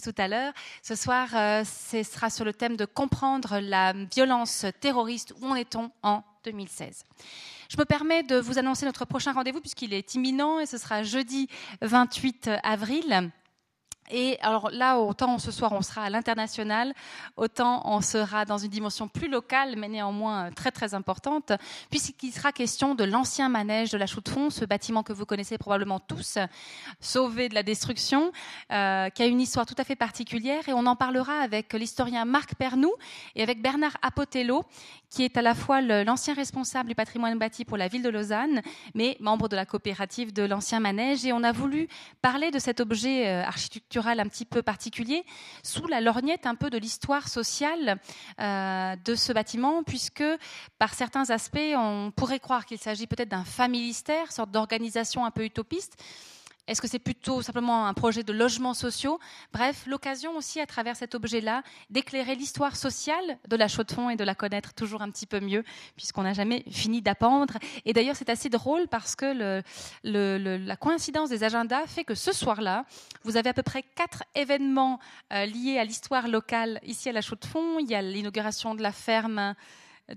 tout à l'heure. Ce soir, euh, ce sera sur le thème de comprendre la violence terroriste. Où en est-on en 2016 je me permets de vous annoncer notre prochain rendez-vous puisqu'il est imminent et ce sera jeudi 28 avril. Et alors là, autant ce soir on sera à l'international, autant on sera dans une dimension plus locale, mais néanmoins très très importante, puisqu'il sera question de l'ancien manège de la Chaux de Fonds, ce bâtiment que vous connaissez probablement tous, sauvé de la destruction, euh, qui a une histoire tout à fait particulière. Et on en parlera avec l'historien Marc Pernou et avec Bernard Apotello, qui est à la fois l'ancien responsable du patrimoine bâti pour la ville de Lausanne, mais membre de la coopérative de l'ancien manège. Et on a voulu parler de cet objet euh, architectural un petit peu particulier, sous la lorgnette un peu de l'histoire sociale euh, de ce bâtiment, puisque par certains aspects, on pourrait croire qu'il s'agit peut-être d'un familistère, sorte d'organisation un peu utopiste. Est-ce que c'est plutôt simplement un projet de logements sociaux? Bref, l'occasion aussi à travers cet objet-là d'éclairer l'histoire sociale de la Chaux-de-Fonds et de la connaître toujours un petit peu mieux, puisqu'on n'a jamais fini d'appendre. Et d'ailleurs, c'est assez drôle parce que la coïncidence des agendas fait que ce soir-là, vous avez à peu près quatre événements euh, liés à l'histoire locale ici à la Chaux-de-Fonds. Il y a l'inauguration de la ferme. Euh,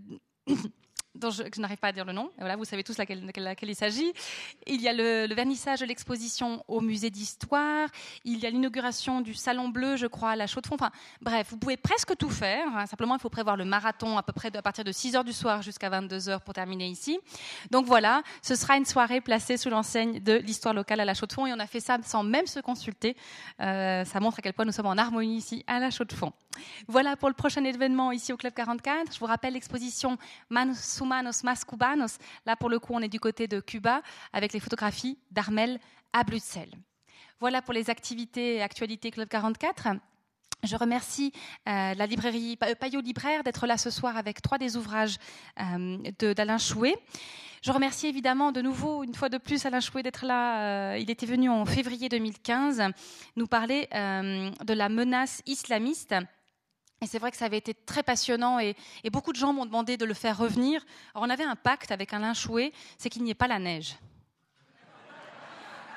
dont je, n'arrive pas à dire le nom. voilà, vous savez tous laquelle, laquelle, il s'agit. Il y a le, vernissage de l'exposition au musée d'histoire. Il y a l'inauguration du Salon Bleu, je crois, à la Chaux-de-Fonds. Enfin, bref, vous pouvez presque tout faire. Hein. Simplement, il faut prévoir le marathon à peu près à partir de 6 heures du soir jusqu'à 22 heures pour terminer ici. Donc voilà, ce sera une soirée placée sous l'enseigne de l'histoire locale à la Chaux-de-Fonds. Et on a fait ça sans même se consulter. Euh, ça montre à quel point nous sommes en harmonie ici à la Chaux-de-Fonds. Voilà pour le prochain événement ici au Club 44. Je vous rappelle l'exposition Manos Humanos Mas Cubanos. Là, pour le coup, on est du côté de Cuba avec les photographies d'Armel à Bruxelles. Voilà pour les activités et actualités Club 44. Je remercie euh, la librairie Payot Libraire d'être là ce soir avec trois des ouvrages euh, d'Alain Chouet. Je remercie évidemment de nouveau, une fois de plus, Alain Chouet d'être là. Euh, il était venu en février 2015 nous parler de la menace islamiste et c'est vrai que ça avait été très passionnant et, beaucoup de gens m'ont demandé de le faire revenir. Alors on avait un pacte avec Alain Chouet, c'est qu'il n'y ait pas la neige.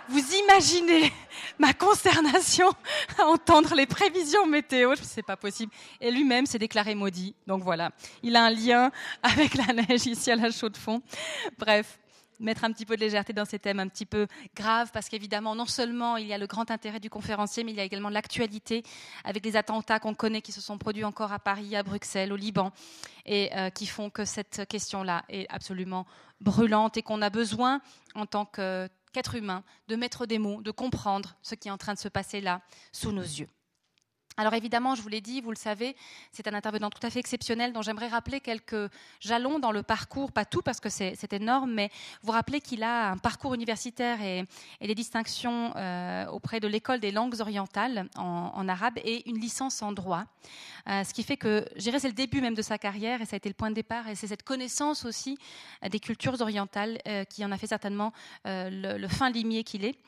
Vous imaginez ma consternation à entendre les prévisions météo, c'est pas possible. Et lui-même s'est déclaré maudit. Donc voilà, il a un lien avec la neige ici à la chaux de fond. Bref, mettre un petit peu de légèreté dans ces thèmes un petit peu graves, parce qu'évidemment, non seulement il y a le grand intérêt du conférencier, mais il y a également l'actualité avec les attentats qu'on connaît qui se sont produits encore à Paris, à Bruxelles, au Liban, et euh, qui font que cette question-là est absolument brûlante et qu'on a besoin, en tant qu'être humain, de mettre des mots, de comprendre ce qui est en train de se passer là, sous nos yeux. Alors évidemment, je vous l'ai dit, vous le savez, c'est un intervenant tout à fait exceptionnel dont j'aimerais rappeler quelques jalons dans le parcours, pas tout parce que c'est énorme, mais vous rappelez qu'il a un parcours universitaire et, des distinctions euh, auprès de l'école des langues orientales en, arabe et une licence en droit. Euh, ce qui fait que, je dirais, c'est le début même de sa carrière et ça a été le point de départ et c'est cette connaissance aussi euh, des cultures orientales qui en a fait certainement le, le, fin limier qu'il est.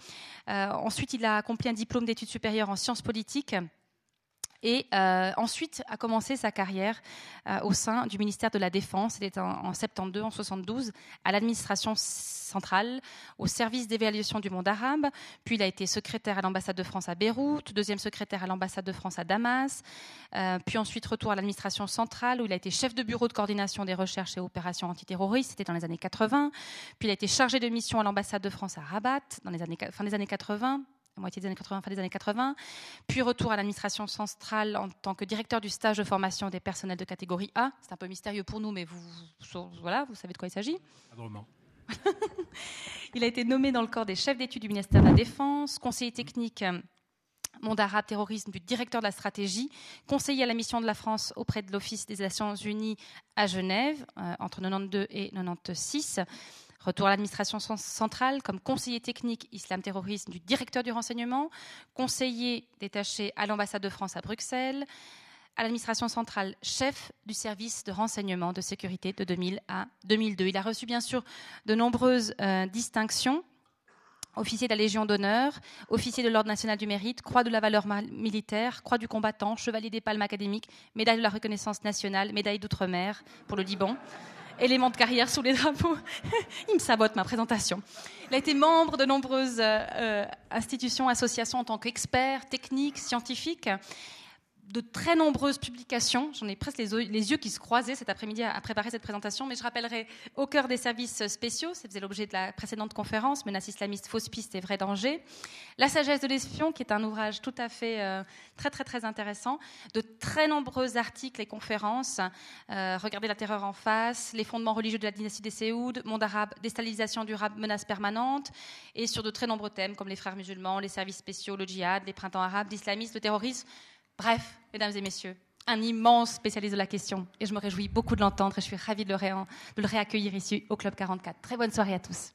ensuite, il a accompli un diplôme d'études supérieures en sciences politiques et euh, ensuite a commencé sa carrière euh, au sein du ministère de la Défense. C'était en, en 72, en 72, à l'administration centrale, au service d'évaluation du monde arabe. Puis il a été secrétaire à l'ambassade de France à Beyrouth, deuxième secrétaire à l'ambassade de France à Damas. Euh, puis ensuite retour à l'administration centrale où il a été chef de bureau de coordination des recherches et opérations antiterroristes. C'était dans les années 80. Puis il a été chargé de mission à l'ambassade de France à Rabat dans les années fin des années 80 moitié des années 80, fin des années 80, puis retour à l'administration centrale en tant que directeur du stage de formation des personnels de catégorie A. C'est un peu mystérieux pour nous, mais vous, voilà, vous savez de quoi il s'agit. il a été nommé dans le corps des chefs d'études du ministère de la Défense, conseiller technique euh, monde arabe terrorisme du directeur de la stratégie, conseiller à la mission de la France auprès de l'Office des Nations Unies à Genève euh, entre 92 et 96 Retour à l'administration centrale comme conseiller technique islam-terrorisme du directeur du renseignement, conseiller détaché à l'ambassade de France à Bruxelles, à l'administration centrale, chef du service de renseignement de sécurité de 2000 à 2002. Il a reçu bien sûr de nombreuses euh, distinctions. Officier de la Légion d'honneur, officier de l'Ordre national du mérite, croix de la valeur militaire, croix du combattant, chevalier des palmes académiques, médaille de la reconnaissance nationale, médaille d'outre-mer pour le Liban élément de carrière sous les drapeaux. Il me sabote ma présentation. Il a été membre de nombreuses euh, institutions, associations en tant qu'expert technique, scientifique de très nombreuses publications. J'en ai presque les, yeux qui se croisaient cet après-midi à, préparer cette présentation, mais je rappellerai au cœur des services spéciaux, ça faisait l'objet de la précédente conférence, Menace islamiste, fausse piste et vrai danger. La sagesse de l'espion, qui est un ouvrage tout à fait euh, très très très intéressant. De très nombreux articles et conférences. Euh, regardez la terreur en face, les fondements religieux de la dynastie des Séouds, monde arabe, déstabilisation durable, menace permanente, et sur de très nombreux thèmes comme les frères musulmans, les services spéciaux, le djihad, les printemps arabes, l'islamisme, le terrorisme. Bref, mesdames et messieurs, un immense spécialiste de la question. Et je me réjouis beaucoup de l'entendre et je suis ravie de le, réaccueillir ici au Club 44. Très bonne soirée à tous.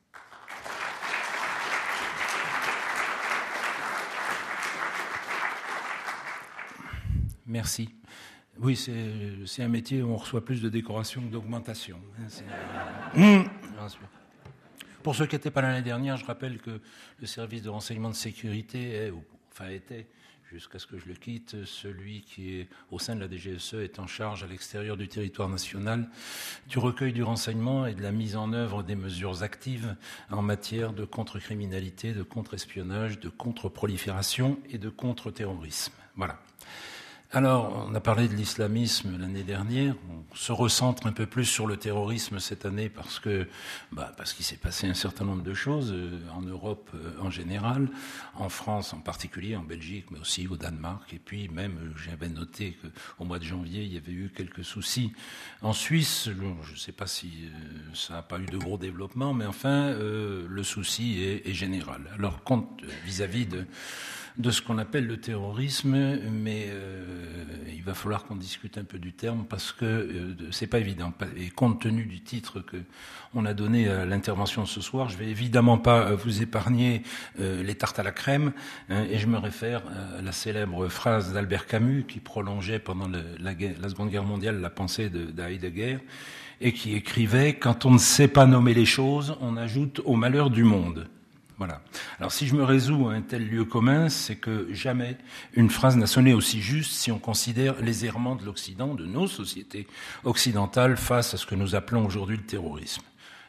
Merci. Oui, c'est un métier où on reçoit plus de décoration que d'augmentation. Hein, mmh. Pour ceux qui n'étaient pas l'année dernière, je rappelle que le service de renseignement de sécurité est, enfin était, jusqu'à ce que je le quitte, celui qui est au sein de la DGSE est en charge à l'extérieur du territoire national du recueil du renseignement et de la mise en œuvre des mesures actives en matière de contre-criminalité, de contre-espionnage, de contre-prolifération et de contre-terrorisme. Voilà. Alors, on a parlé de l'islamisme l'année dernière. On se recentre un peu plus sur le terrorisme cette année parce que, bah, parce qu'il s'est passé un certain nombre de choses euh, en Europe euh, en général, en France en particulier, en Belgique, mais aussi au Danemark. Et puis même, euh, j'avais noté qu'au mois de janvier, il y avait eu quelques soucis en Suisse. Je ne sais pas si ça n'a pas eu de gros développement, mais enfin, le souci est, est général. Alors, compte vis-à-vis de de ce qu'on appelle le terrorisme, mais euh, il va falloir qu'on discute un peu du terme parce que euh, c'est pas évident. Et compte tenu du titre que on a donné à l'intervention ce soir, je vais évidemment pas euh, vous épargner les tartes à la crème, hein, et je me réfère à la célèbre phrase d'Albert Camus qui prolongeait pendant la, Seconde Guerre mondiale la pensée de, de et qui écrivait Quand on ne sait pas nommer les choses, on ajoute au malheur du monde. Voilà. Alors si je me résous à un tel lieu commun, c'est que jamais une phrase n'a sonné aussi juste si on considère les errements de l'Occident, de nos sociétés occidentales face à ce que nous appelons aujourd'hui le terrorisme.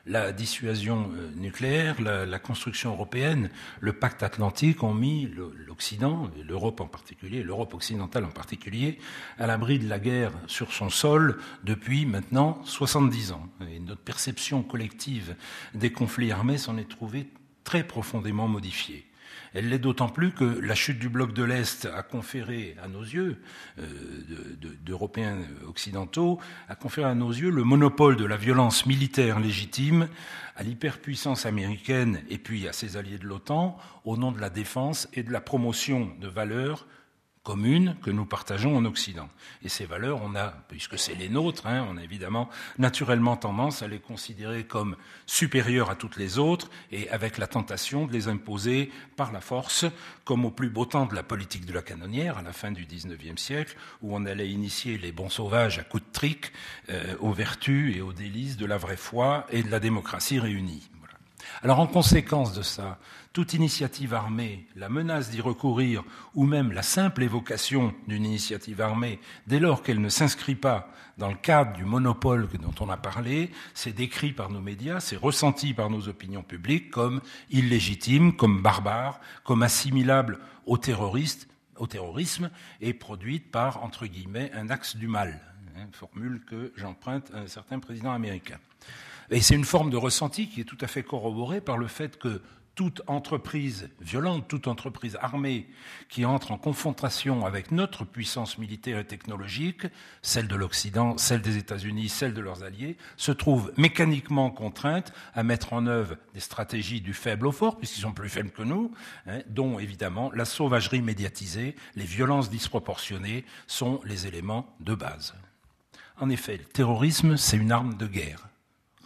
La dissuasion euh, nucléaire, la, construction européenne, le pacte atlantique ont mis l'Occident, l'Europe en particulier, l'Europe occidentale en particulier, à l'abri de la guerre sur son sol depuis maintenant 70 ans. Et notre perception collective des conflits armés s'en est trouvée très profondément modifiée. Elle l'est d'autant plus que la chute du bloc de l'Est a conféré à nos yeux, euh, d'Européens occidentaux, a conféré à nos yeux le monopole de la violence militaire légitime à l'hyperpuissance américaine et puis à ses alliés de l'OTAN au nom de la défense et de la promotion de valeurs communes que nous partageons en Occident. Et ces valeurs, on a, puisque c'est les nôtres, hein, on a évidemment naturellement tendance à les considérer comme supérieures à toutes les autres et avec la tentation de les imposer par la force, comme au plus beau temps de la politique de la canonnière à la fin du XIXe siècle, où on allait initier les bons sauvages à coups de trick euh, aux vertus et aux délices de la vraie foi et de la démocratie réunie. Alors en conséquence de ça, toute initiative armée, la menace d'y recourir ou même la simple évocation d'une initiative armée, dès lors qu'elle ne s'inscrit pas dans le cadre du monopole dont on a parlé, c'est décrit par nos médias, c'est ressenti par nos opinions publiques comme illégitime, comme barbare, comme assimilable au terrorisme et produite par, entre guillemets, un axe du mal, hein, formule que j'emprunte à un certain président américain. Et c'est une forme de ressenti qui est tout à fait corroborée par le fait que toute entreprise violente, toute entreprise armée qui entre en confrontation avec notre puissance militaire et technologique, celle de l'Occident, celle des États-Unis, celle de leurs alliés, se trouve mécaniquement contrainte à mettre en œuvre des stratégies du faible au fort, puisqu'ils sont plus faibles que nous, hein, dont évidemment la sauvagerie médiatisée, les violences disproportionnées sont les éléments de base. En effet, le terrorisme, c'est une arme de guerre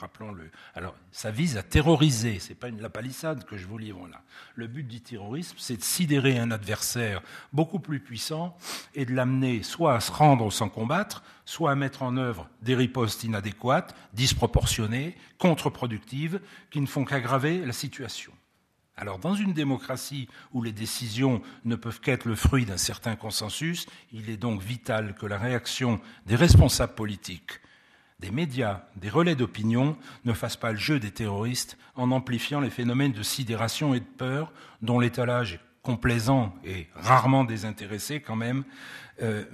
rappelons-le. Alors, ça vise à terroriser, c'est pas une la palissade que je vous livre là. Le but du terrorisme, c'est de sidérer un adversaire beaucoup plus puissant et de l'amener soit à se rendre sans combattre, soit à mettre en œuvre des ripostes inadéquates, disproportionnées, contre-productives, qui ne font qu'aggraver la situation. Alors, dans une démocratie où les décisions ne peuvent qu'être le fruit d'un certain consensus, il est donc vital que la réaction des responsables politiques des médias, des relais d'opinion ne fassent pas le jeu des terroristes en amplifiant les phénomènes de sidération et de peur dont l'étalage est complaisant et rarement désintéressé quand même euh,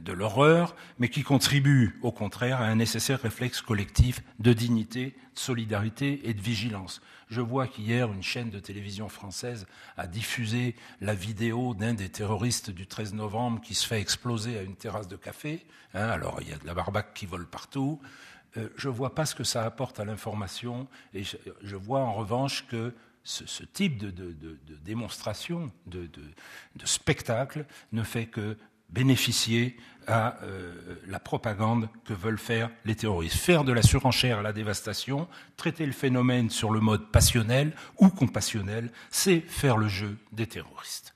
de l'horreur, mais qui contribue au contraire à un nécessaire réflexe collectif de dignité, de solidarité et de vigilance. Je vois qu'hier, une chaîne de télévision française a diffusé la vidéo d'un des terroristes du 13 novembre qui se fait exploser à une terrasse de café. Hein, alors, il y a de la barbaque qui vole partout. Euh, je ne vois pas ce que ça apporte à l'information et je, vois en revanche que ce, type de, de démonstration, de, spectacle, ne fait que bénéficier à euh, la propagande que veulent faire les terroristes. Faire de la surenchère à la dévastation, traiter le phénomène sur le mode passionnel ou compassionnel, c'est faire le jeu des terroristes.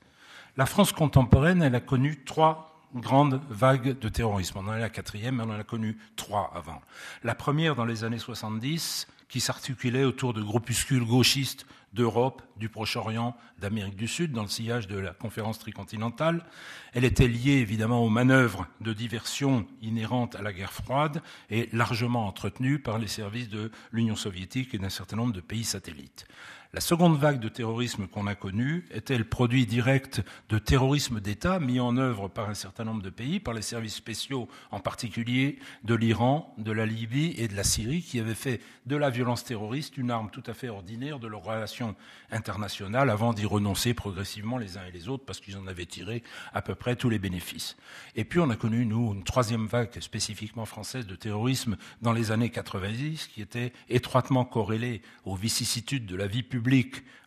La France contemporaine, elle a connu trois grandes vagues de terrorisme. On en est la quatrième, mais on en a connu trois avant. La première dans les années 70, qui s'articulait autour de groupuscules gauchistes d'Europe, du Proche-Orient, d'Amérique du Sud, dans le sillage de la conférence tricontinentale. Elle était liée évidemment aux manœuvres de diversion inhérentes à la guerre froide et largement entretenues par les services de l'Union soviétique et d'un certain nombre de pays satellites. La seconde vague de terrorisme qu'on a connue était le produit direct de terrorisme d'État mis en œuvre par un certain nombre de pays, par les services spéciaux en particulier de l'Iran, de la Libye et de la Syrie, qui avaient fait de la violence terroriste une arme tout à fait ordinaire de leurs relations internationales avant d'y renoncer progressivement les uns et les autres parce qu'ils en avaient tiré à peu près tous les bénéfices. Et puis on a connu, nous, une troisième vague spécifiquement française de terrorisme dans les années 90 qui était étroitement corrélée aux vicissitudes de la vie publique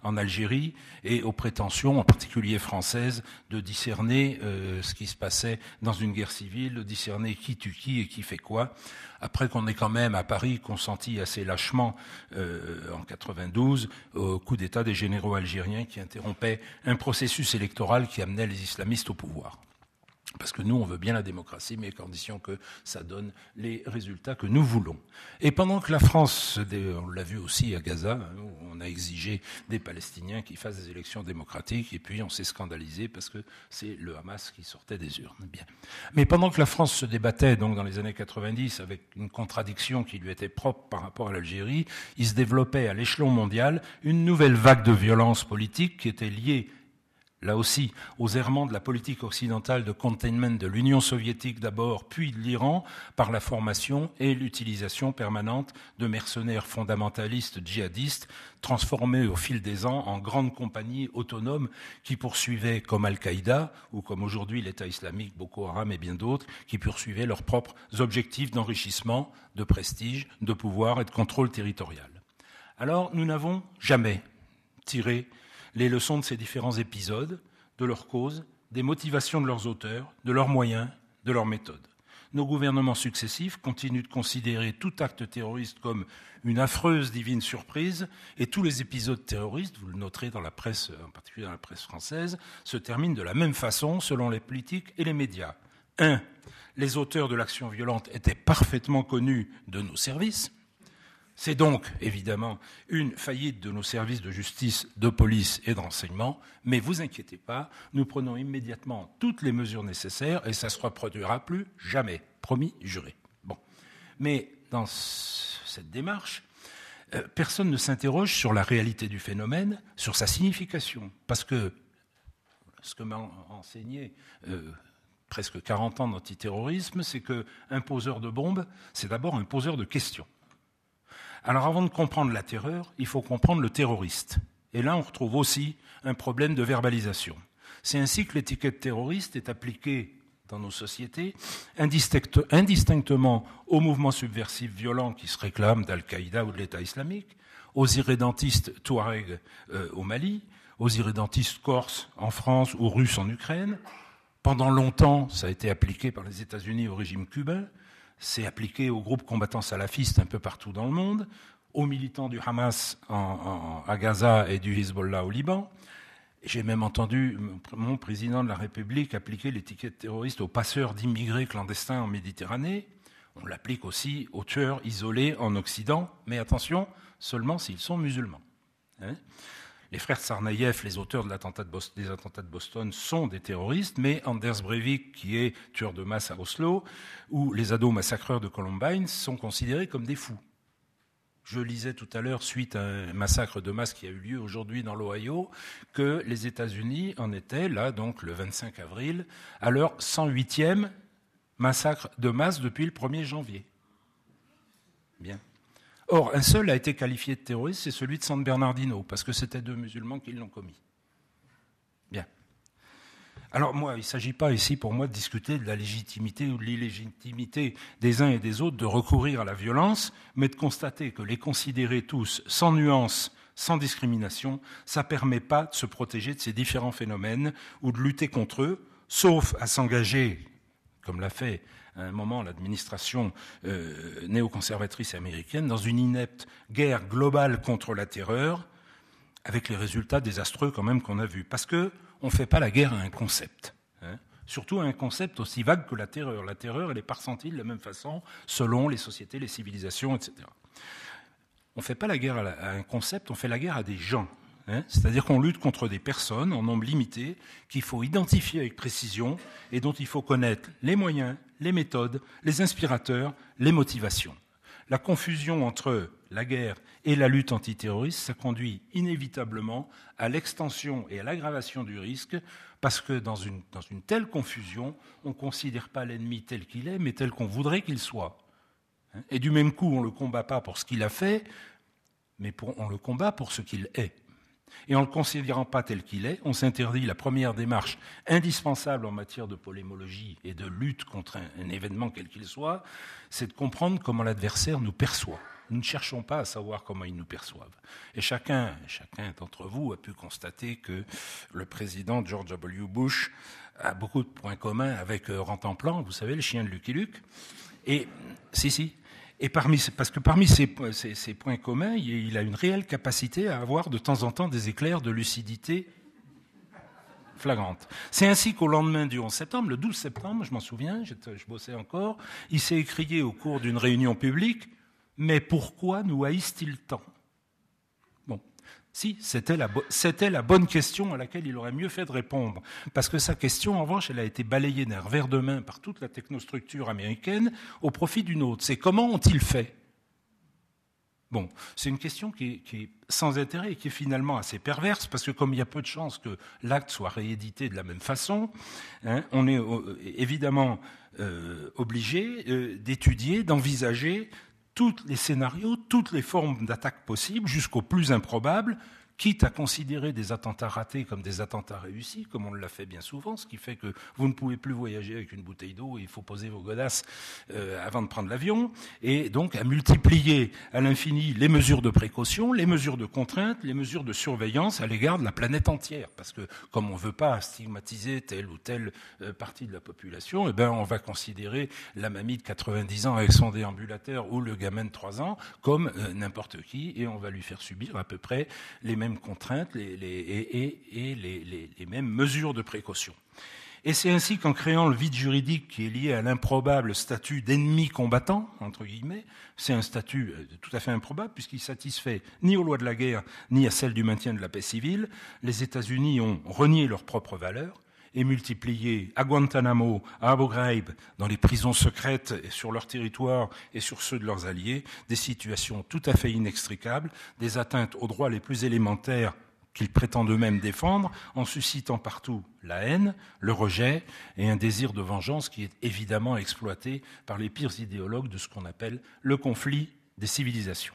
en Algérie et aux prétentions, en particulier françaises, de discerner euh, ce qui se passait dans une guerre civile, de discerner qui tue qui et qui fait quoi. Après qu'on ait quand même à Paris consenti assez lâchement euh, en 92 au coup d'État des généraux algériens qui interrompaient un processus électoral qui amenait les islamistes au pouvoir. Parce que nous, on veut bien la démocratie, mais à condition que ça donne les résultats que nous voulons. Et pendant que la France, on l'a vu aussi à Gaza, hein, on a exigé des Palestiniens qui fassent des élections démocratiques, et puis on s'est scandalisé parce que c'est le Hamas qui sortait des urnes. Bien. Mais pendant que la France se débattait, donc dans les années 90, avec une contradiction qui lui était propre par rapport à l'Algérie, il se développait à l'échelon mondial une nouvelle vague de violence politique qui était liée là aussi, aux errements de la politique occidentale de containment de l'Union soviétique d'abord, puis de l'Iran, par la formation et l'utilisation permanente de mercenaires fondamentalistes djihadistes, transformés au fil des ans en grandes compagnies autonomes qui poursuivaient, comme Al-Qaïda, ou comme aujourd'hui l'État islamique, Boko Haram et bien d'autres, qui poursuivaient leurs propres objectifs d'enrichissement, de prestige, de pouvoir et de contrôle territorial. Alors, nous n'avons jamais tiré les leçons de ces différents épisodes, de leurs causes, des motivations de leurs auteurs, de leurs moyens, de leurs méthodes. Nos gouvernements successifs continuent de considérer tout acte terroriste comme une affreuse divine surprise et tous les épisodes terroristes, vous le noterez dans la presse, en particulier dans la presse française, se terminent de la même façon selon les politiques et les médias. Un, les auteurs de l'action violente étaient parfaitement connus de nos services. C'est donc évidemment une faillite de nos services de justice, de police et d'enseignement, mais vous inquiétez pas, nous prenons immédiatement toutes les mesures nécessaires et ça ne se reproduira plus jamais, promis, juré. Mais dans cette démarche, euh, personne ne s'interroge sur la réalité du phénomène, sur sa signification, parce que ce que m'a enseigné euh, presque 40 ans d'antiterrorisme, c'est qu'un poseur de bombes, c'est d'abord un poseur de questions. Alors avant de comprendre la terreur, il faut comprendre le terroriste. Et là, on retrouve aussi un problème de verbalisation. C'est ainsi que l'étiquette terroriste est appliquée dans nos sociétés indistinctement aux mouvements subversifs violents qui se réclament d'Al-Qaïda ou de l'État islamique, aux irrédentistes touaregs euh, au Mali, aux irrédentistes corses en France ou russes en Ukraine. Pendant longtemps, ça a été appliqué par les États-Unis au régime cubain. C'est appliqué aux groupes combattants salafistes un peu partout dans le monde, aux militants du Hamas à Gaza et du Hezbollah au Liban. J'ai même entendu mon président de la République appliquer l'étiquette terroriste aux passeurs d'immigrés clandestins en Méditerranée. On l'applique aussi aux tueurs isolés en Occident, mais attention, seulement s'ils sont musulmans. Hein. Les frères Tsarnaïev, les auteurs des attentats de Boston, sont des terroristes, mais Anders Breivik, qui est tueur de masse à Oslo, ou les ados massacreurs de Columbine, sont considérés comme des fous. Je lisais tout à l'heure, suite à un massacre de masse qui a eu lieu aujourd'hui dans l'Ohio, que les États-Unis en étaient, là, donc le 25 avril, à leur 108e massacre de masse depuis le 1er janvier. Bien. Or, un seul a été qualifié de terroriste, c'est celui de San Bernardino, parce que c'était deux musulmans qui l'ont commis. Bien. Alors moi, il ne s'agit pas ici pour moi de discuter de la légitimité ou de l'illégitimité des uns et des autres de recourir à la violence, mais de constater que les considérer tous sans nuance, sans discrimination, ça ne permet pas de se protéger de ces différents phénomènes ou de lutter contre eux, sauf à s'engager, comme l'a fait à un moment l'administration euh, néoconservatrice américaine, dans une inepte guerre globale contre la terreur, avec les résultats désastreux quand même qu'on a vus. Parce qu'on ne fait pas la guerre à un concept. Hein. Surtout à un concept aussi vague que la terreur. La terreur, elle est ressentie de la même façon selon les sociétés, les civilisations, etc. On ne fait pas la guerre à un concept, on fait la guerre à des gens. Hein. C'est-à-dire qu'on lutte contre des personnes en nombre limité qu'il faut identifier avec précision et dont il faut connaître les moyens, les méthodes, les inspirateurs, les motivations. La confusion entre la guerre et la lutte antiterroriste, ça conduit inévitablement à l'extension et à l'aggravation du risque, parce que dans une, dans une telle confusion, on ne considère pas l'ennemi tel qu'il est, mais tel qu'on voudrait qu'il soit. Et du même coup, on ne le combat pas pour ce qu'il a fait, mais on le combat pour ce qu'il est. Et en ne le considérant pas tel qu'il est, on s'interdit la première démarche indispensable en matière de polémologie et de lutte contre un, événement quel qu'il soit, c'est de comprendre comment l'adversaire nous perçoit. Nous ne cherchons pas à savoir comment ils nous perçoivent. Et chacun, d'entre vous a pu constater que le président George W. Bush a beaucoup de points communs avec euh, Rantanplan, vous savez, le chien de Lucky Luke. Et si, si, et parce que parmi ces, points communs, il a une réelle capacité à avoir de temps en temps des éclairs de lucidité flagrante. C'est ainsi qu'au lendemain du 11 septembre, le 12 septembre, je m'en souviens, je, je bossais encore, il s'est écrié au cours d'une réunion publique Mais pourquoi nous haïssent-ils tant? Si, c'était la, bonne question à laquelle il aurait mieux fait de répondre. Parce que sa question, en revanche, elle a été balayée d'un revers de main par toute la technostructure américaine au profit d'une autre. C'est comment ont-ils fait? Bon, c'est une question qui est, sans intérêt et qui est finalement assez perverse, parce que comme il y a peu de chances que l'acte soit réédité de la même façon, hein, on est euh, évidemment euh, obligé euh, d'étudier, d'envisager tous les scénarios, toutes les formes d'attaque possibles, jusqu'au plus improbable, quitte à considérer des attentats ratés comme des attentats réussis, comme on l'a fait bien souvent, ce qui fait que vous ne pouvez plus voyager avec une bouteille d'eau, il faut poser vos godasses euh, avant de prendre l'avion, et donc à multiplier à l'infini les mesures de précaution, les mesures de contrainte, les mesures de surveillance à l'égard de la planète entière, parce que comme on ne veut pas stigmatiser telle ou telle euh, partie de la population, eh ben on va considérer la mamie de 90 ans avec son déambulateur ou le gamin de 3 ans comme euh, n'importe qui, et on va lui faire subir à peu près les mêmes contraintes et, les, mêmes mesures de précaution. Et c'est ainsi qu'en créant le vide juridique qui est lié à l'improbable statut d'ennemi combattant, c'est un statut euh, tout à fait improbable puisqu'il satisfait ni aux lois de la guerre ni à celles du maintien de la paix civile, les États-Unis ont renié leurs propres valeurs et multiplié à Guantanamo, à Abu Ghraib, dans les prisons secrètes sur leur territoire et sur ceux de leurs alliés, des situations tout à fait inextricables, des atteintes aux droits les plus élémentaires qu'ils prétendent eux-mêmes défendre, en suscitant partout la haine, le rejet et un désir de vengeance qui est évidemment exploité par les pires idéologues de ce qu'on appelle le conflit des civilisations.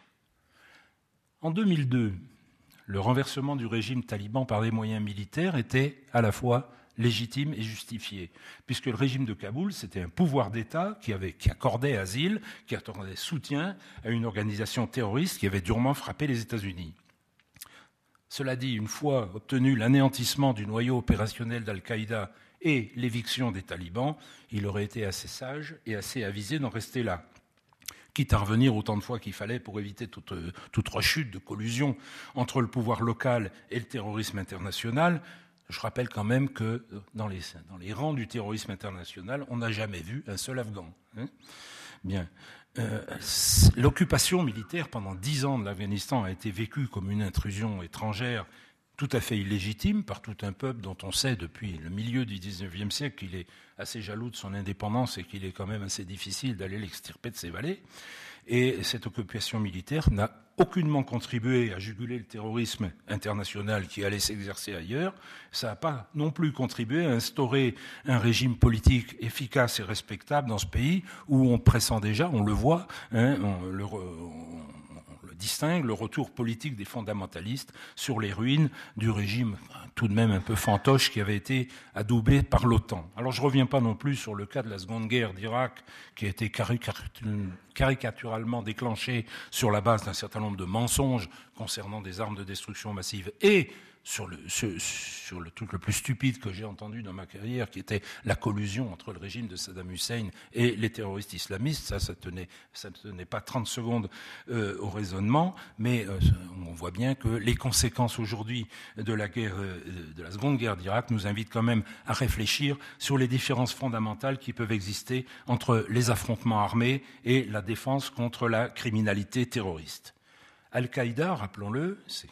En 2002, le renversement du régime taliban par des moyens militaires était à la fois légitime et justifié, puisque le régime de Kaboul, c'était un pouvoir d'État qui, qui accordait asile, qui accordait soutien à une organisation terroriste qui avait durement frappé les États-Unis. Cela dit, une fois obtenu l'anéantissement du noyau opérationnel d'Al-Qaïda et l'éviction des talibans, il aurait été assez sage et assez avisé d'en rester là quitte à revenir autant de fois qu'il fallait pour éviter toute, toute rechute de collusion entre le pouvoir local et le terrorisme international, je rappelle quand même que dans les, dans les rangs du terrorisme international, on n'a jamais vu un seul Afghan. Hein. Euh, l'occupation militaire pendant dix ans de l'Afghanistan a été vécue comme une intrusion étrangère tout à fait illégitime par tout un peuple dont on sait depuis le milieu du XIXe siècle qu'il est assez jaloux de son indépendance et qu'il est quand même assez difficile d'aller l'extirper de ses vallées. Et cette occupation militaire n'a aucunement contribué à juguler le terrorisme international qui allait s'exercer ailleurs. Ça n'a pas non plus contribué à instaurer un régime politique efficace et respectable dans ce pays où on pressent déjà, on le voit, hein, le, distingue le retour politique des fondamentalistes sur les ruines du régime tout de même un peu fantoche qui avait été adoubé par l'OTAN. Alors je ne reviens pas non plus sur le cas de la Seconde Guerre d'Irak qui a été caricaturalement déclenché sur la base d'un certain nombre de mensonges concernant des armes de destruction massive et sur le, sur, le truc le plus stupide que j'ai entendu dans ma carrière, qui était la collusion entre le régime de Saddam Hussein et les terroristes islamistes. Ça, ça tenait, ça ne tenait pas 30 secondes euh, au raisonnement, mais euh, on voit bien que les conséquences aujourd'hui de la guerre, euh, de la seconde guerre d'Irak nous invitent quand même à réfléchir sur les différences fondamentales qui peuvent exister entre les affrontements armés et la défense contre la criminalité terroriste. Al-Qaïda, rappelons-le, c'est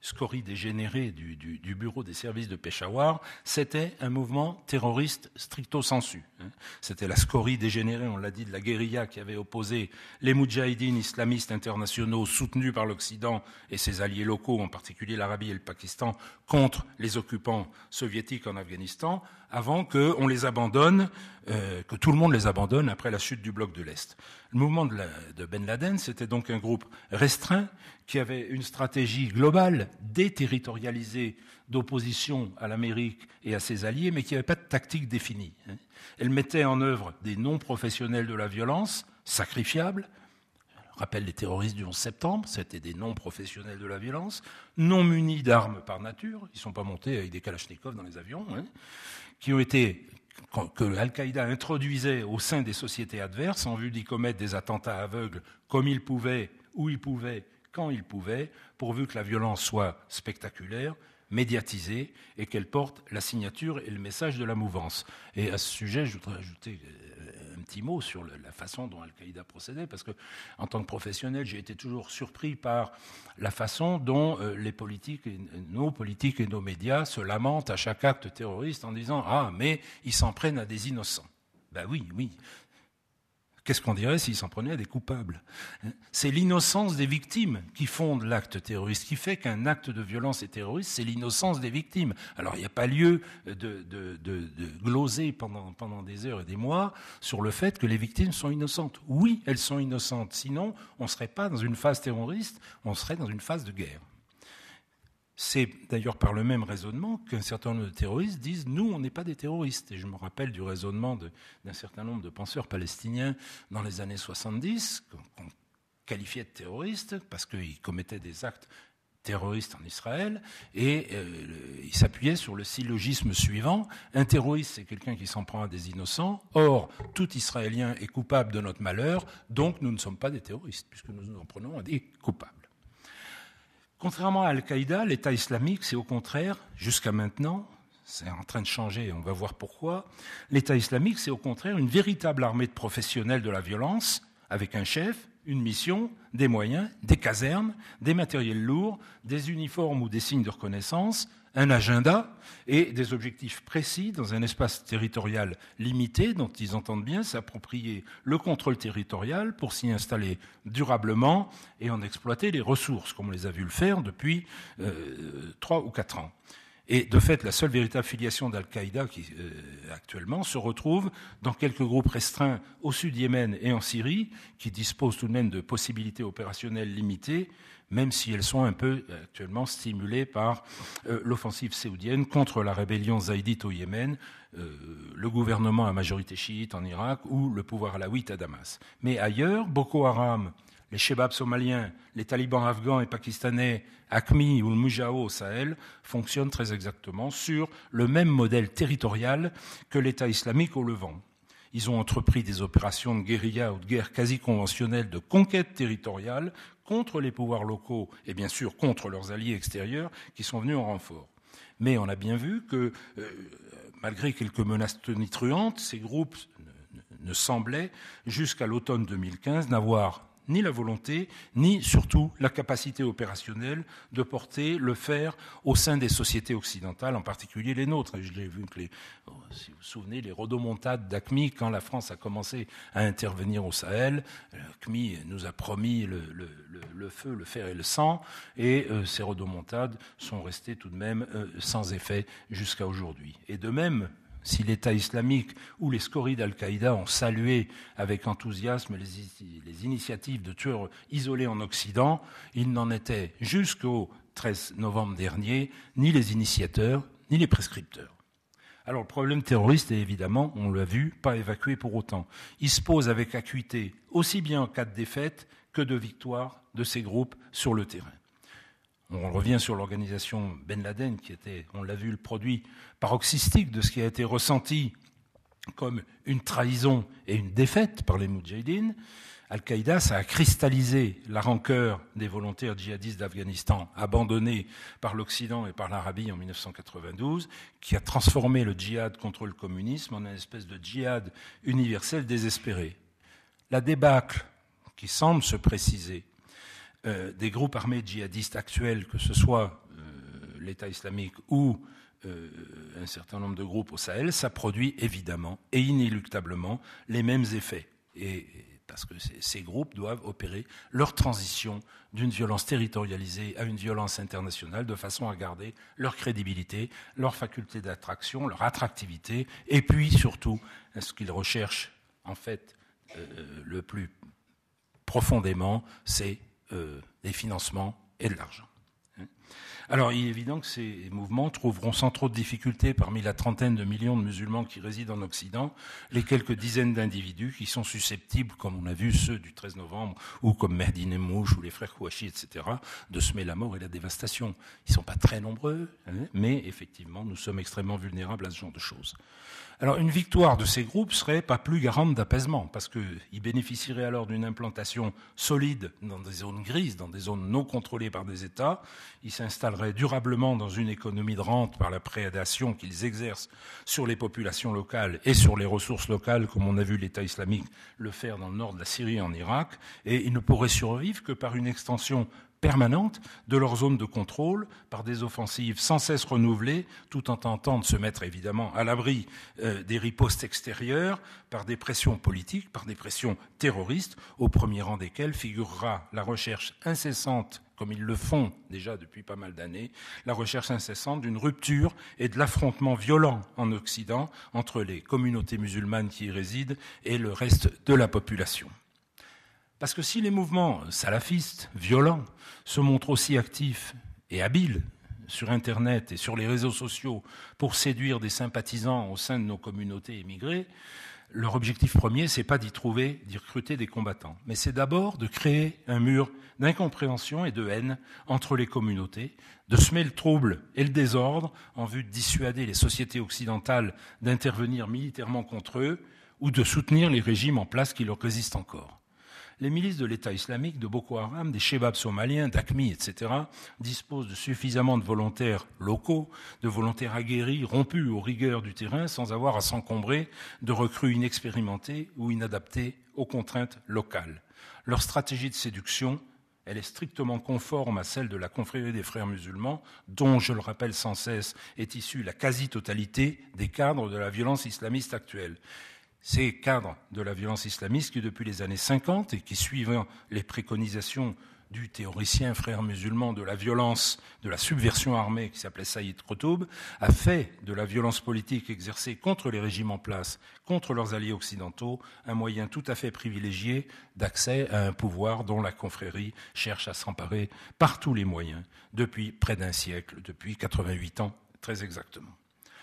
scorie dégénérée du, du, bureau des services de Peshawar, c'était un mouvement terroriste stricto sensu. Hein. C'était la scorie dégénérée, on l'a dit, de la guérilla qui avait opposé les moudjahidines islamistes internationaux soutenus par l'Occident et ses alliés locaux, en particulier l'Arabie et le Pakistan, contre les occupants soviétiques en Afghanistan, avant qu'on les abandonne, euh, que tout le monde les abandonne après la chute du bloc de l'Est. Le mouvement de, Ben Laden, c'était donc un groupe restreint qui avait une stratégie globale, déterritorialisée, d'opposition à l'Amérique et à ses alliés, mais qui n'avait pas de tactique définie. Hein. Elle mettait en œuvre des non-professionnels de la violence, sacrifiables, rappelle les terroristes du 11 septembre, c'était des non-professionnels de la violence, non munis d'armes par nature, ils ne sont pas montés avec des kalachnikovs dans les avions, hein, qui ont été que Al-Qaïda introduisait au sein des sociétés adverses en vue d'y commettre des attentats aveugles comme il pouvait, où il pouvait, quand il pouvait, pourvu que la violence soit spectaculaire, médiatisée et qu'elle porte la signature et le message de la mouvance. Et à ce sujet, je voudrais ajouter euh, sur la façon dont Al-Qaïda procédait, parce que en tant que professionnel, j'ai été toujours surpris par la façon dont euh, les politiques, nos politiques et nos médias se lamentent à chaque acte terroriste en disant ah mais ils s'en prennent à des innocents. Ben oui, oui, Qu'est-ce qu'on dirait s'ils s'en prenaient à des coupables C'est l'innocence des victimes qui fonde l'acte terroriste, qui fait qu'un acte de violence est terroriste, c'est l'innocence des victimes. Alors il n'y a pas lieu de, gloser pendant, pendant des heures et des mois sur le fait que les victimes sont innocentes. Oui, elles sont innocentes, sinon on ne serait pas dans une phase terroriste, on serait dans une phase de guerre. C'est d'ailleurs par le même raisonnement qu'un certain nombre de terroristes disent nous, on n'est pas des terroristes. Et je me rappelle du raisonnement d'un certain nombre de penseurs palestiniens dans les années 70, qu'on qualifiait de terroristes parce qu'ils commettaient des actes terroristes en Israël, et euh, ils s'appuyaient sur le syllogisme suivant un terroriste, c'est quelqu'un qui s'en prend à des innocents. Or, tout Israélien est coupable de notre malheur, donc nous ne sommes pas des terroristes, puisque nous nous en prenons à des coupables. Contrairement à Al-Qaïda, l'État islamique, c'est au contraire, jusqu'à maintenant, c'est en train de changer, on va voir pourquoi, l'État islamique, c'est au contraire une véritable armée de professionnels de la violence, avec un chef, une mission, des moyens, des casernes, des matériels lourds, des uniformes ou des signes de reconnaissance, un agenda et des objectifs précis dans un espace territorial limité dont ils entendent bien s'approprier le contrôle territorial pour s'y installer durablement et en exploiter les ressources, comme on les a vu le faire depuis euh, trois ou quatre ans. Et de fait, la seule véritable filiation d'Al-Qaïda euh, actuellement se retrouve dans quelques groupes restreints au sud Yémen et en Syrie, qui disposent tout de même de possibilités opérationnelles limitées, même si elles sont un peu euh, actuellement stimulées par euh, l'offensive saoudienne contre la rébellion zaïdite au Yémen, euh, le gouvernement à majorité chiite en Irak ou le pouvoir alaouite à Damas. Mais ailleurs, Boko Haram, les Shebabs somaliens, les talibans afghans et pakistanais, ACMI ou le Mujao au Sahel, fonctionnent très exactement sur le même modèle territorial que l'État islamique au Levant. Ils ont entrepris des opérations de guérilla ou de guerre quasi conventionnelles de conquête territoriale contre les pouvoirs locaux et bien sûr contre leurs alliés extérieurs qui sont venus en renfort. Mais on a bien vu que, euh, malgré quelques menaces tonitruantes, ces groupes ne, semblaient, jusqu'à l'automne 2015, n'avoir ni la volonté, ni surtout la capacité opérationnelle de porter le fer au sein des sociétés occidentales, en particulier les nôtres. Vu oh, si vous vous souvenez, les rodomontades d'ACMI, quand la France a commencé à intervenir au Sahel, ACMI nous a promis le, feu, le fer et le sang, et euh, ces rodomontades sont restées tout de même euh, sans effet jusqu'à aujourd'hui. Et de même, si l'État islamique ou les scories d'Al-Qaïda ont salué avec enthousiasme les, initiatives de tueurs isolés en Occident, il n'en était jusqu'au 13 novembre dernier ni les initiateurs ni les prescripteurs. Alors le problème terroriste est évidemment, on l'a vu, pas évacué pour autant. Il se pose avec acuité aussi bien en cas de défaite que de victoire de ces groupes sur le terrain. On revient sur l'organisation Ben Laden, qui était, on l'a vu, le produit paroxystique de ce qui a été ressenti comme une trahison et une défaite par les Moudjahidines. Al-Qaïda, ça a cristallisé la rancœur des volontaires djihadistes d'Afghanistan, abandonnés par l'Occident et par l'Arabie en 1992, qui a transformé le djihad contre le communisme en une espèce de djihad universel désespéré. La débâcle qui semble se préciser euh, des groupes armés djihadistes actuels, que ce soit euh, l'État islamique ou euh, un certain nombre de groupes au Sahel, ça produit évidemment et inéluctablement les mêmes effets. Et, parce que ces groupes doivent opérer leur transition d'une violence territorialisée à une violence internationale de façon à garder leur crédibilité, leur faculté d'attraction, leur attractivité, et puis surtout, ce qu'ils recherchent en fait le plus profondément, c'est des financements et de l'argent. Alors, il est évident que ces mouvements trouveront sans trop de difficultés parmi la trentaine de millions de musulmans qui résident en Occident les quelques dizaines d'individus qui sont susceptibles, comme on a vu ceux du 13 novembre, ou comme Mehdi Nemouche ou les frères Kouachi, etc., de semer la mort et la dévastation. Ils ne sont pas très nombreux, hein, mais effectivement, nous sommes extrêmement vulnérables à ce genre de choses. Alors une victoire de ces groupes serait pas plus garante d'apaisement, parce qu'ils bénéficieraient alors d'une implantation solide dans des zones grises, dans des zones non contrôlées par des États. Ils s'installeraient durablement dans une économie de rente par la prédation qu'ils exercent sur les populations locales et sur les ressources locales, comme on a vu l'État islamique le faire dans le nord de la Syrie et en Irak. Et ils ne pourraient survivre que par une extension permanente de leur zone de contrôle par des offensives sans cesse renouvelées, tout en tentant de se mettre évidemment à l'abri euh, des ripostes extérieures, par des pressions politiques, par des pressions terroristes, au premier rang desquelles figurera la recherche incessante comme ils le font déjà depuis pas mal d'années, la recherche incessante d'une rupture et de l'affrontement violent en Occident entre les communautés musulmanes qui y résident et le reste de la population. Parce que si les mouvements salafistes, violents, se montrent aussi actifs et habiles sur Internet et sur les réseaux sociaux pour séduire des sympathisants au sein de nos communautés émigrées, leur objectif premier, c'est pas d'y trouver, d'y recruter des combattants, mais c'est d'abord de créer un mur d'incompréhension et de haine entre les communautés, de semer le trouble et le désordre en vue de dissuader les sociétés occidentales d'intervenir militairement contre eux ou de soutenir les régimes en place qui leur résistent encore les milices de l'État islamique, de Boko Haram, des Shebabs somaliens, d'Akmi, etc., disposent de suffisamment de volontaires locaux, de volontaires aguerris, rompus aux rigueurs du terrain, sans avoir à s'encombrer de recrues inexpérimentées ou inadaptées aux contraintes locales. Leur stratégie de séduction, elle est strictement conforme à celle de la confrérie des frères musulmans, dont, je le rappelle sans cesse, est issue la quasi-totalité des cadres de la violence islamiste actuelle ces cadres de la violence islamiste qui, depuis les années 50 et qui suivant les préconisations du théoricien frère musulman de la violence, de la subversion armée qui s'appelait Saïd Qutb, a fait de la violence politique exercée contre les régimes en place, contre leurs alliés occidentaux, un moyen tout à fait privilégié d'accès à un pouvoir dont la confrérie cherche à s'emparer par tous les moyens depuis près d'un siècle, depuis 88 ans très exactement.